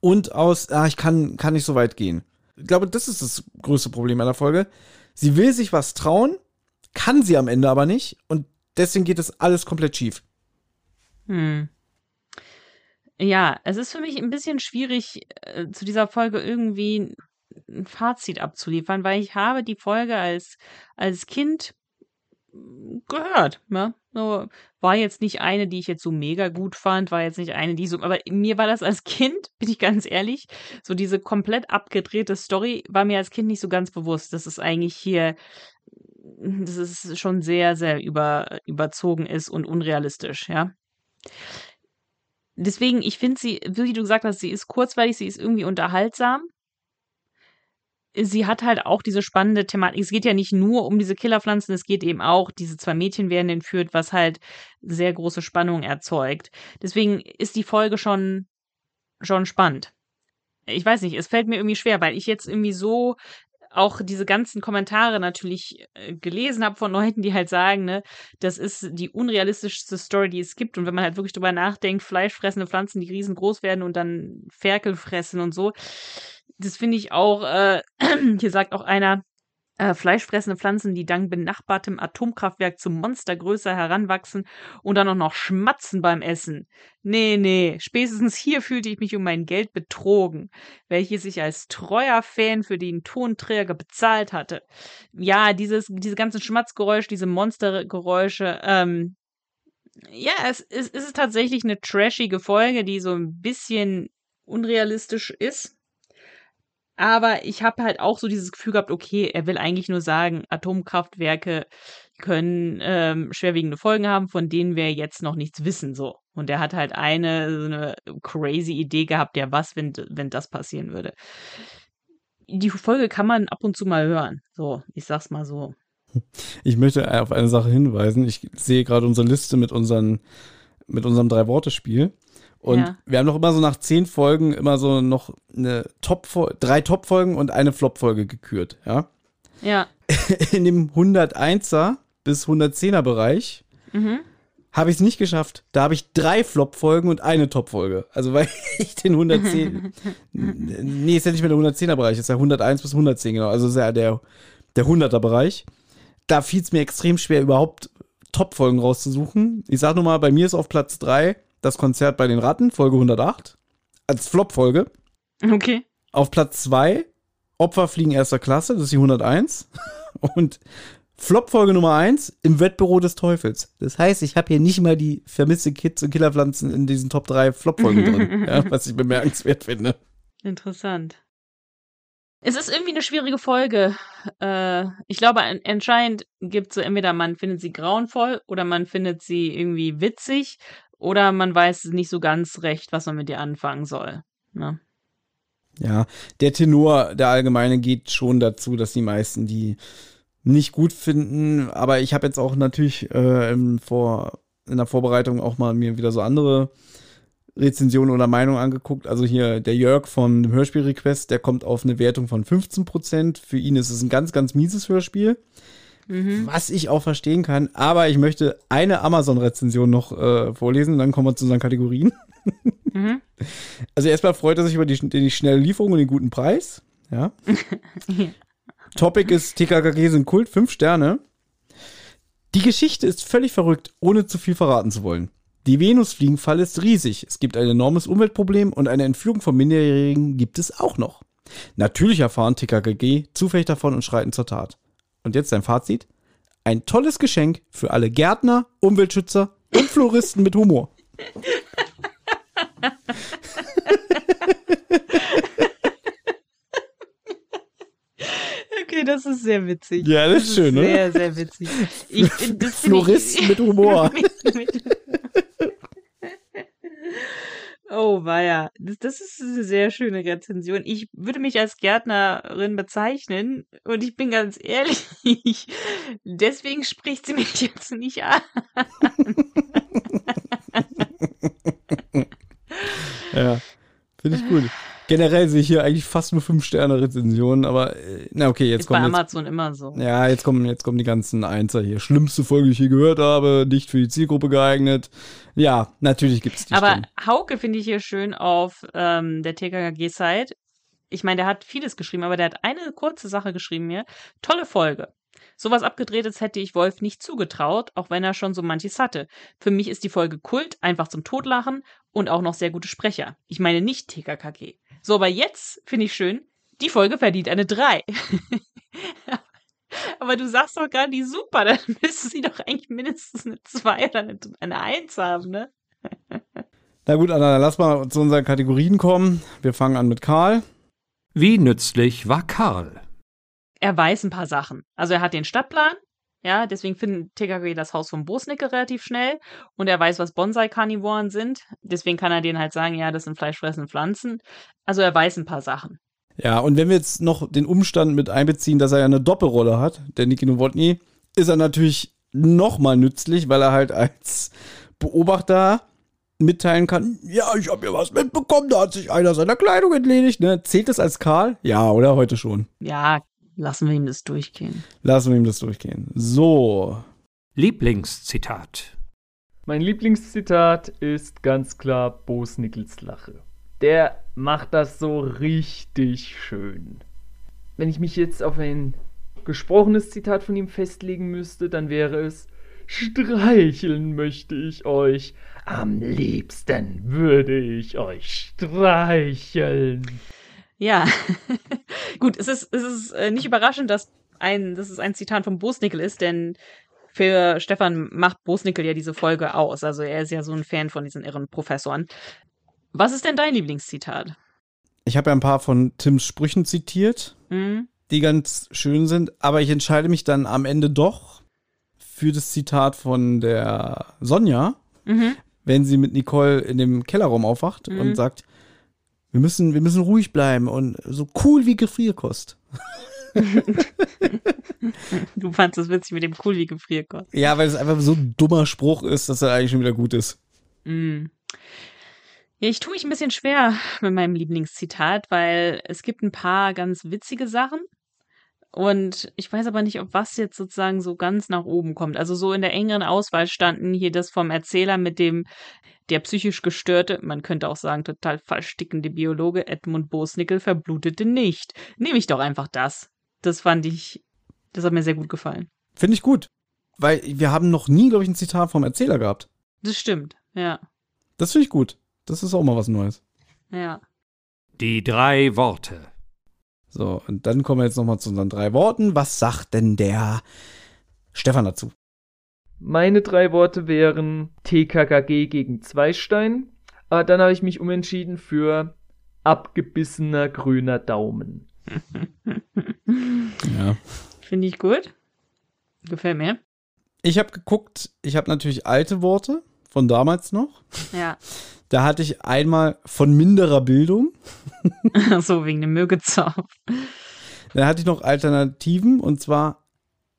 und aus, ah, ich kann, kann nicht so weit gehen. Ich glaube, das ist das größte Problem einer Folge. Sie will sich was trauen, kann sie am Ende aber nicht und deswegen geht das alles komplett schief. Hm. Ja, es ist für mich ein bisschen schwierig, äh, zu dieser Folge irgendwie ein Fazit abzuliefern, weil ich habe die Folge als, als Kind gehört, ne? So, war jetzt nicht eine, die ich jetzt so mega gut fand, war jetzt nicht eine, die so, aber mir war das als Kind, bin ich ganz ehrlich, so diese komplett abgedrehte Story war mir als Kind nicht so ganz bewusst. Das ist eigentlich hier, das ist schon sehr, sehr über, überzogen ist und unrealistisch, ja. Deswegen, ich finde sie, wie du gesagt hast, sie ist kurzweilig, sie ist irgendwie unterhaltsam. Sie hat halt auch diese spannende Thematik. Es geht ja nicht nur um diese Killerpflanzen, es geht eben auch, diese zwei Mädchen werden entführt, was halt sehr große Spannung erzeugt. Deswegen ist die Folge schon, schon spannend. Ich weiß nicht, es fällt mir irgendwie schwer, weil ich jetzt irgendwie so auch diese ganzen Kommentare natürlich äh, gelesen habe von Leuten, die halt sagen, ne, das ist die unrealistischste Story, die es gibt. Und wenn man halt wirklich drüber nachdenkt, fleischfressende Pflanzen, die riesengroß werden und dann Ferkel fressen und so, das finde ich auch, äh, hier sagt auch einer, äh, fleischfressende Pflanzen, die dank benachbartem Atomkraftwerk zum Monstergröße heranwachsen und dann auch noch schmatzen beim Essen. Nee, nee, spätestens hier fühlte ich mich um mein Geld betrogen, welches ich als treuer Fan für den Tonträger bezahlt hatte. Ja, dieses, diese ganzen Schmatzgeräusche, diese Monstergeräusche, ähm, ja, es, es, es ist tatsächlich eine trashige Folge, die so ein bisschen unrealistisch ist. Aber ich habe halt auch so dieses Gefühl gehabt, okay, er will eigentlich nur sagen, Atomkraftwerke können ähm, schwerwiegende Folgen haben, von denen wir jetzt noch nichts wissen, so. Und er hat halt eine, so eine crazy Idee gehabt, ja, was, wenn, wenn das passieren würde. Die Folge kann man ab und zu mal hören. So, ich sag's mal so. Ich möchte auf eine Sache hinweisen. Ich sehe gerade unsere Liste mit, unseren, mit unserem Drei-Worte-Spiel. Und Ja. wir haben doch immer so nach zehn Folgen immer so noch eine Top drei Top-Folgen und eine Flop-Folge gekürt, ja. Ja. In dem 101er bis 110er Bereich Mhm. habe ich es nicht geschafft. Da habe ich drei Flop-Folgen und eine Top-Folge. Also weil ich den 110, nee, ist ja nicht mehr der 110er Bereich, ist ja 101 bis 110 genau. Also ist ja der, der 100er Bereich. da fiel es mir extrem schwer, überhaupt Top-Folgen rauszusuchen. Ich sag nur mal, bei mir ist auf Platz 3 das Konzert bei den Ratten, Folge 108, als Flop-Folge. Okay. Auf Platz 2 Opfer fliegen erster Klasse, das ist die 101. Und Flop-Folge Nummer 1 im Wettbüro des Teufels. Das heißt, ich habe hier nicht mal die vermisste Kids und Killerpflanzen in diesen Top 3 Flop-Folgen drin, ja, was ich bemerkenswert finde. Interessant. Es ist irgendwie eine schwierige Folge. Äh, ich glaube, anscheinend gibt es so entweder man findet sie grauenvoll oder man findet sie irgendwie witzig oder man weiß nicht so ganz recht, was man mit ihr anfangen soll. Ne? Ja, der Tenor, der allgemeine geht schon dazu, dass die meisten die nicht gut finden. Aber ich habe jetzt auch natürlich äh, im Vor in der Vorbereitung auch mal mir wieder so andere Rezensionen oder Meinungen angeguckt. Also hier der Jörg von dem Hörspiel-Request, der kommt auf eine Wertung von 15%. Für ihn ist es ein ganz, ganz mieses Hörspiel. Mhm. Was ich auch verstehen kann. Aber ich möchte eine Amazon-Rezension noch äh, vorlesen, dann kommen wir zu unseren Kategorien. Mhm. Also erstmal freut er sich über die, die schnelle Lieferung und den guten Preis. Ja. ja. Topic ist TKKG sind Kult, fünf Sterne. Die Geschichte ist völlig verrückt, ohne zu viel verraten zu wollen. Die Venusfliegenfalle ist riesig. Es gibt ein enormes Umweltproblem und eine Entführung von Minderjährigen gibt es auch noch. Natürlich erfahren TKKG zufällig davon und schreiten zur Tat. Und jetzt sein Fazit. Ein tolles Geschenk für alle Gärtner, Umweltschützer und Floristen mit Humor. Okay, das ist sehr witzig. Ja, das, das ist schön, sehr, oder? Sehr, sehr witzig. Ich, Floristen ich, mit Humor. oh, weia. Das, das ist eine sehr schöne Rezension. Ich würde mich als Gärtnerin bezeichnen und ich bin ganz ehrlich, deswegen spricht sie mich jetzt nicht an. ja, finde ich gut. Generell sehe ich hier eigentlich fast nur 5-Sterne-Rezensionen, aber äh, na okay, jetzt Ist kommen. bei Jetzt, Amazon immer so. ja, jetzt kommen, jetzt kommen die ganzen Einser hier. Schlimmste Folge, die ich je gehört habe, nicht für die Zielgruppe geeignet. Ja, natürlich gibt es die Aber Stimmen. Hauke finde ich hier schön auf ähm, der TKKG-Site. Ich meine, der hat vieles geschrieben, aber der hat eine kurze Sache geschrieben hier. Tolle Folge. Sowas abgedrehtes hätte ich Wolf nicht zugetraut, auch wenn er schon so manches hatte. Für mich ist die Folge Kult, einfach zum Totlachen und auch noch sehr gute Sprecher. Ich meine nicht TKKG. So, aber jetzt finde ich schön, die Folge verdient eine 3. aber du sagst doch gerade die super, dann müsste sie doch eigentlich mindestens eine 2 oder eine, eine 1 haben, ne? Na gut, Anna, dann lass mal zu unseren Kategorien kommen. Wir fangen an mit Karl. Wie nützlich war Karl? Er weiß ein paar Sachen. Also er hat den Stadtplan, ja, deswegen findet TKG das Haus von Bosnicke relativ schnell und er weiß, was Bonsai-Karnivoren sind. Deswegen kann er denen halt sagen, ja, das sind fleischfressende Pflanzen. Also er weiß ein paar Sachen. Ja, und wenn wir jetzt noch den Umstand mit einbeziehen, dass er ja eine Doppelrolle hat, der Niki Nowotny, ist er natürlich nochmal nützlich, weil er halt als Beobachter mitteilen kann, ja, ich habe hier was mitbekommen, da hat sich einer seiner Kleidung entledigt. Ne? Zählt das als Karl? Ja, oder? Heute schon. Ja, lassen wir ihm das durchgehen. Lassen wir ihm das durchgehen. So. Lieblingszitat. Mein Lieblingszitat ist ganz klar Bo's Nickels Lache. Der macht das so richtig schön. Wenn ich mich jetzt auf ein gesprochenes Zitat von ihm festlegen müsste, dann wäre es Streicheln möchte ich euch. Am liebsten würde ich euch streicheln. Ja, gut, es ist, es ist äh, nicht überraschend, dass ein, dass es ein Zitat von Bosnickel ist, denn für Stefan macht Bosnickel ja diese Folge aus. Also er ist ja so ein Fan von diesen irren Professoren. Was ist denn dein Lieblingszitat? Ich habe ja ein paar von Tims Sprüchen zitiert, Mhm. die ganz schön sind, aber ich entscheide mich dann am Ende doch für das Zitat von der Sonja, Mhm. wenn sie mit Nicole in dem Kellerraum aufwacht Mhm. und sagt, wir müssen, wir müssen ruhig bleiben und so cool wie Gefrierkost. Du fandst es witzig mit dem cool wie Gefrierkost. Ja, weil es einfach so ein dummer Spruch ist, dass er eigentlich schon wieder gut ist. Mm. Ja, ich tue mich ein bisschen schwer mit meinem Lieblingszitat, weil es gibt ein paar ganz witzige Sachen. Und ich weiß aber nicht, ob was jetzt sozusagen so ganz nach oben kommt. Also so in der engeren Auswahl standen hier das vom Erzähler mit dem der psychisch gestörte, man könnte auch sagen total verstickende Biologe Edmund Bosnickel verblutete nicht. Nehme ich doch einfach das. Das fand ich, das hat mir sehr gut gefallen. Finde ich gut. Weil wir haben noch nie, glaube ich, ein Zitat vom Erzähler gehabt. Das stimmt, ja. Das finde ich gut. Das ist auch mal was Neues. Ja. Die drei Worte. So, und dann kommen wir jetzt nochmal zu unseren drei Worten. Was sagt denn der Stefan dazu? Meine drei Worte wären TKKG gegen Zweistein. Aber dann habe ich mich umentschieden für abgebissener grüner Daumen. Ja. Finde ich gut. Gefällt mir. Ich habe geguckt, ich habe natürlich alte Worte von damals noch. Ja. Da hatte ich einmal von minderer Bildung. so, wegen dem Mögezopf. Dann hatte ich noch Alternativen und zwar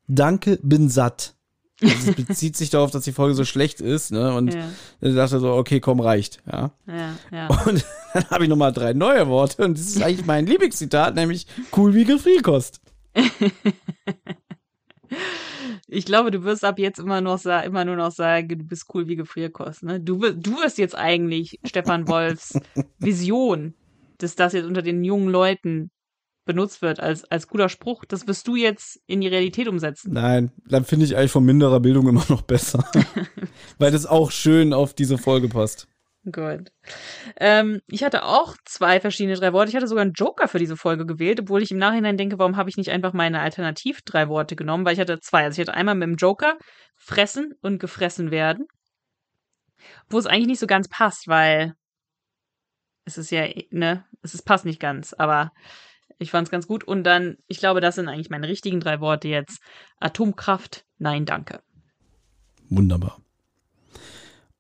Danke, bin satt. Also es bezieht sich darauf, dass die Folge so schlecht ist, ne? Und Ja. dann dachte so, okay, komm, reicht, ja. Ja, ja. Und dann habe ich nochmal drei neue Worte und das ist eigentlich mein Lieblingszitat, nämlich cool wie Gefrierkost. Ich glaube, du wirst ab jetzt immer noch immer nur noch sagen, du bist cool wie Gefrierkost. Ne? Du, du wirst jetzt eigentlich Stefan Wolfs Vision, dass das jetzt unter den jungen Leuten benutzt wird als, als guter Spruch. Das wirst du jetzt in die Realität umsetzen. Nein, dann finde ich eigentlich von minderer Bildung immer noch besser. Weil das auch schön auf diese Folge passt. Gut. Ähm, ich hatte auch zwei verschiedene drei Worte. Ich hatte sogar einen Joker für diese Folge gewählt, obwohl ich im Nachhinein denke, warum habe ich nicht einfach meine Alternativ drei Worte genommen? Weil ich hatte zwei. Also ich hatte einmal mit dem Joker fressen und gefressen werden. Wo es eigentlich nicht so ganz passt, weil es ist ja, ne, es ist, passt nicht ganz, aber ich fand es ganz gut. Und dann, ich glaube, das sind eigentlich meine richtigen drei Worte jetzt. Atomkraft, nein, danke. Wunderbar.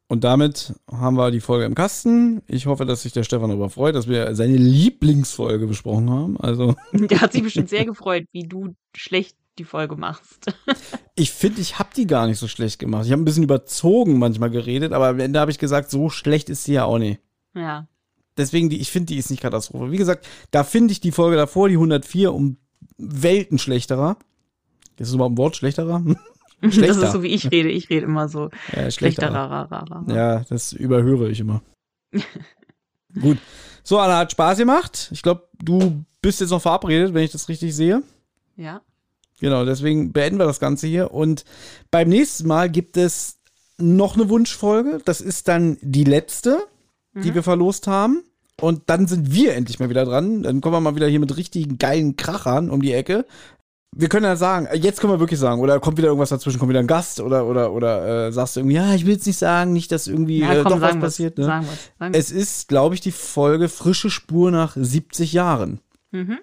Und damit haben wir die Folge im Kasten. Ich hoffe, dass sich der Stefan darüber freut, dass wir seine Lieblingsfolge besprochen haben. Also, Der hat sich bestimmt sehr gefreut, wie du schlecht die Folge machst. ich finde, ich habe die gar nicht so schlecht gemacht. Ich habe ein bisschen überzogen manchmal geredet, aber am Ende habe ich gesagt, so schlecht ist sie ja auch nicht. Ja. Deswegen, die, ich finde, die ist nicht Katastrophe. Wie gesagt, da finde ich die Folge davor, die 104, um Welten schlechterer. Ist das überhaupt ein Wort? Schlechterer? Das Schlechter. ist so, wie ich rede. Ich rede immer so. Ja, Schlechter. schlechterer. Ra, ra. Ja, das überhöre ich immer. Gut. So, Anna, hat Spaß gemacht. Ich glaube, du bist jetzt noch verabredet, wenn ich das richtig sehe. Ja. Genau, deswegen beenden wir das Ganze hier. Und beim nächsten Mal gibt es noch eine Wunschfolge. Das ist dann die letzte, die wir verlost haben. Und dann sind wir endlich mal wieder dran. Dann kommen wir mal wieder hier mit richtigen geilen Krachern um die Ecke. Wir können ja sagen, jetzt können wir wirklich sagen, oder kommt wieder irgendwas dazwischen, kommt wieder ein Gast oder oder oder äh, sagst du irgendwie, ja, ich will jetzt nicht sagen, nicht, dass irgendwie Ja, äh, komm, doch was passiert. Ne? sagen wir's, sagen wir's. Es ist, glaube ich, die Folge Frische Spur nach 70 Jahren. Mhm.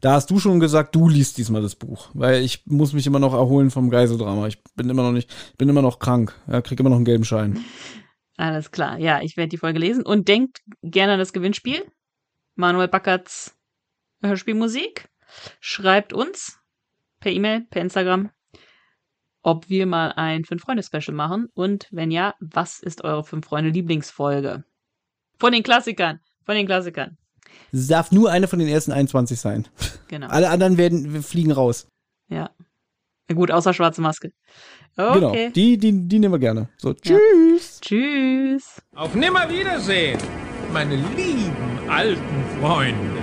Da hast du schon gesagt, du liest diesmal das Buch, weil ich muss mich immer noch erholen vom Geiseldrama. Ich bin immer noch nicht, ich bin immer noch krank. Ja, krieg immer noch einen gelben Schein. Alles klar. Ja, ich werde die Folge lesen. Und denkt gerne an das Gewinnspiel. Manuel Backerts Hörspielmusik. Schreibt uns per E-Mail, per Instagram, ob wir mal ein Fünf-Freunde-Special machen. Und wenn ja, was ist eure Fünf-Freunde-Lieblingsfolge? Von den Klassikern. Von den Klassikern. Es darf nur eine von den ersten 21 sein. Genau. Alle anderen werden fliegen raus. Ja. Ja, gut, außer schwarze Maske. Okay. Genau. Die, die, die nehmen wir gerne. So, Ja. tschüss. Tschüss. Auf Nimmerwiedersehen, meine lieben alten Freunde.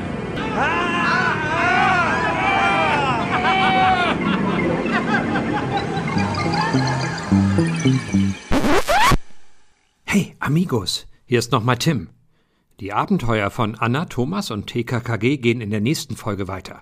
Hey, Amigos, hier ist nochmal Tim. Die Abenteuer von Anna, Thomas und TKKG gehen in der nächsten Folge weiter.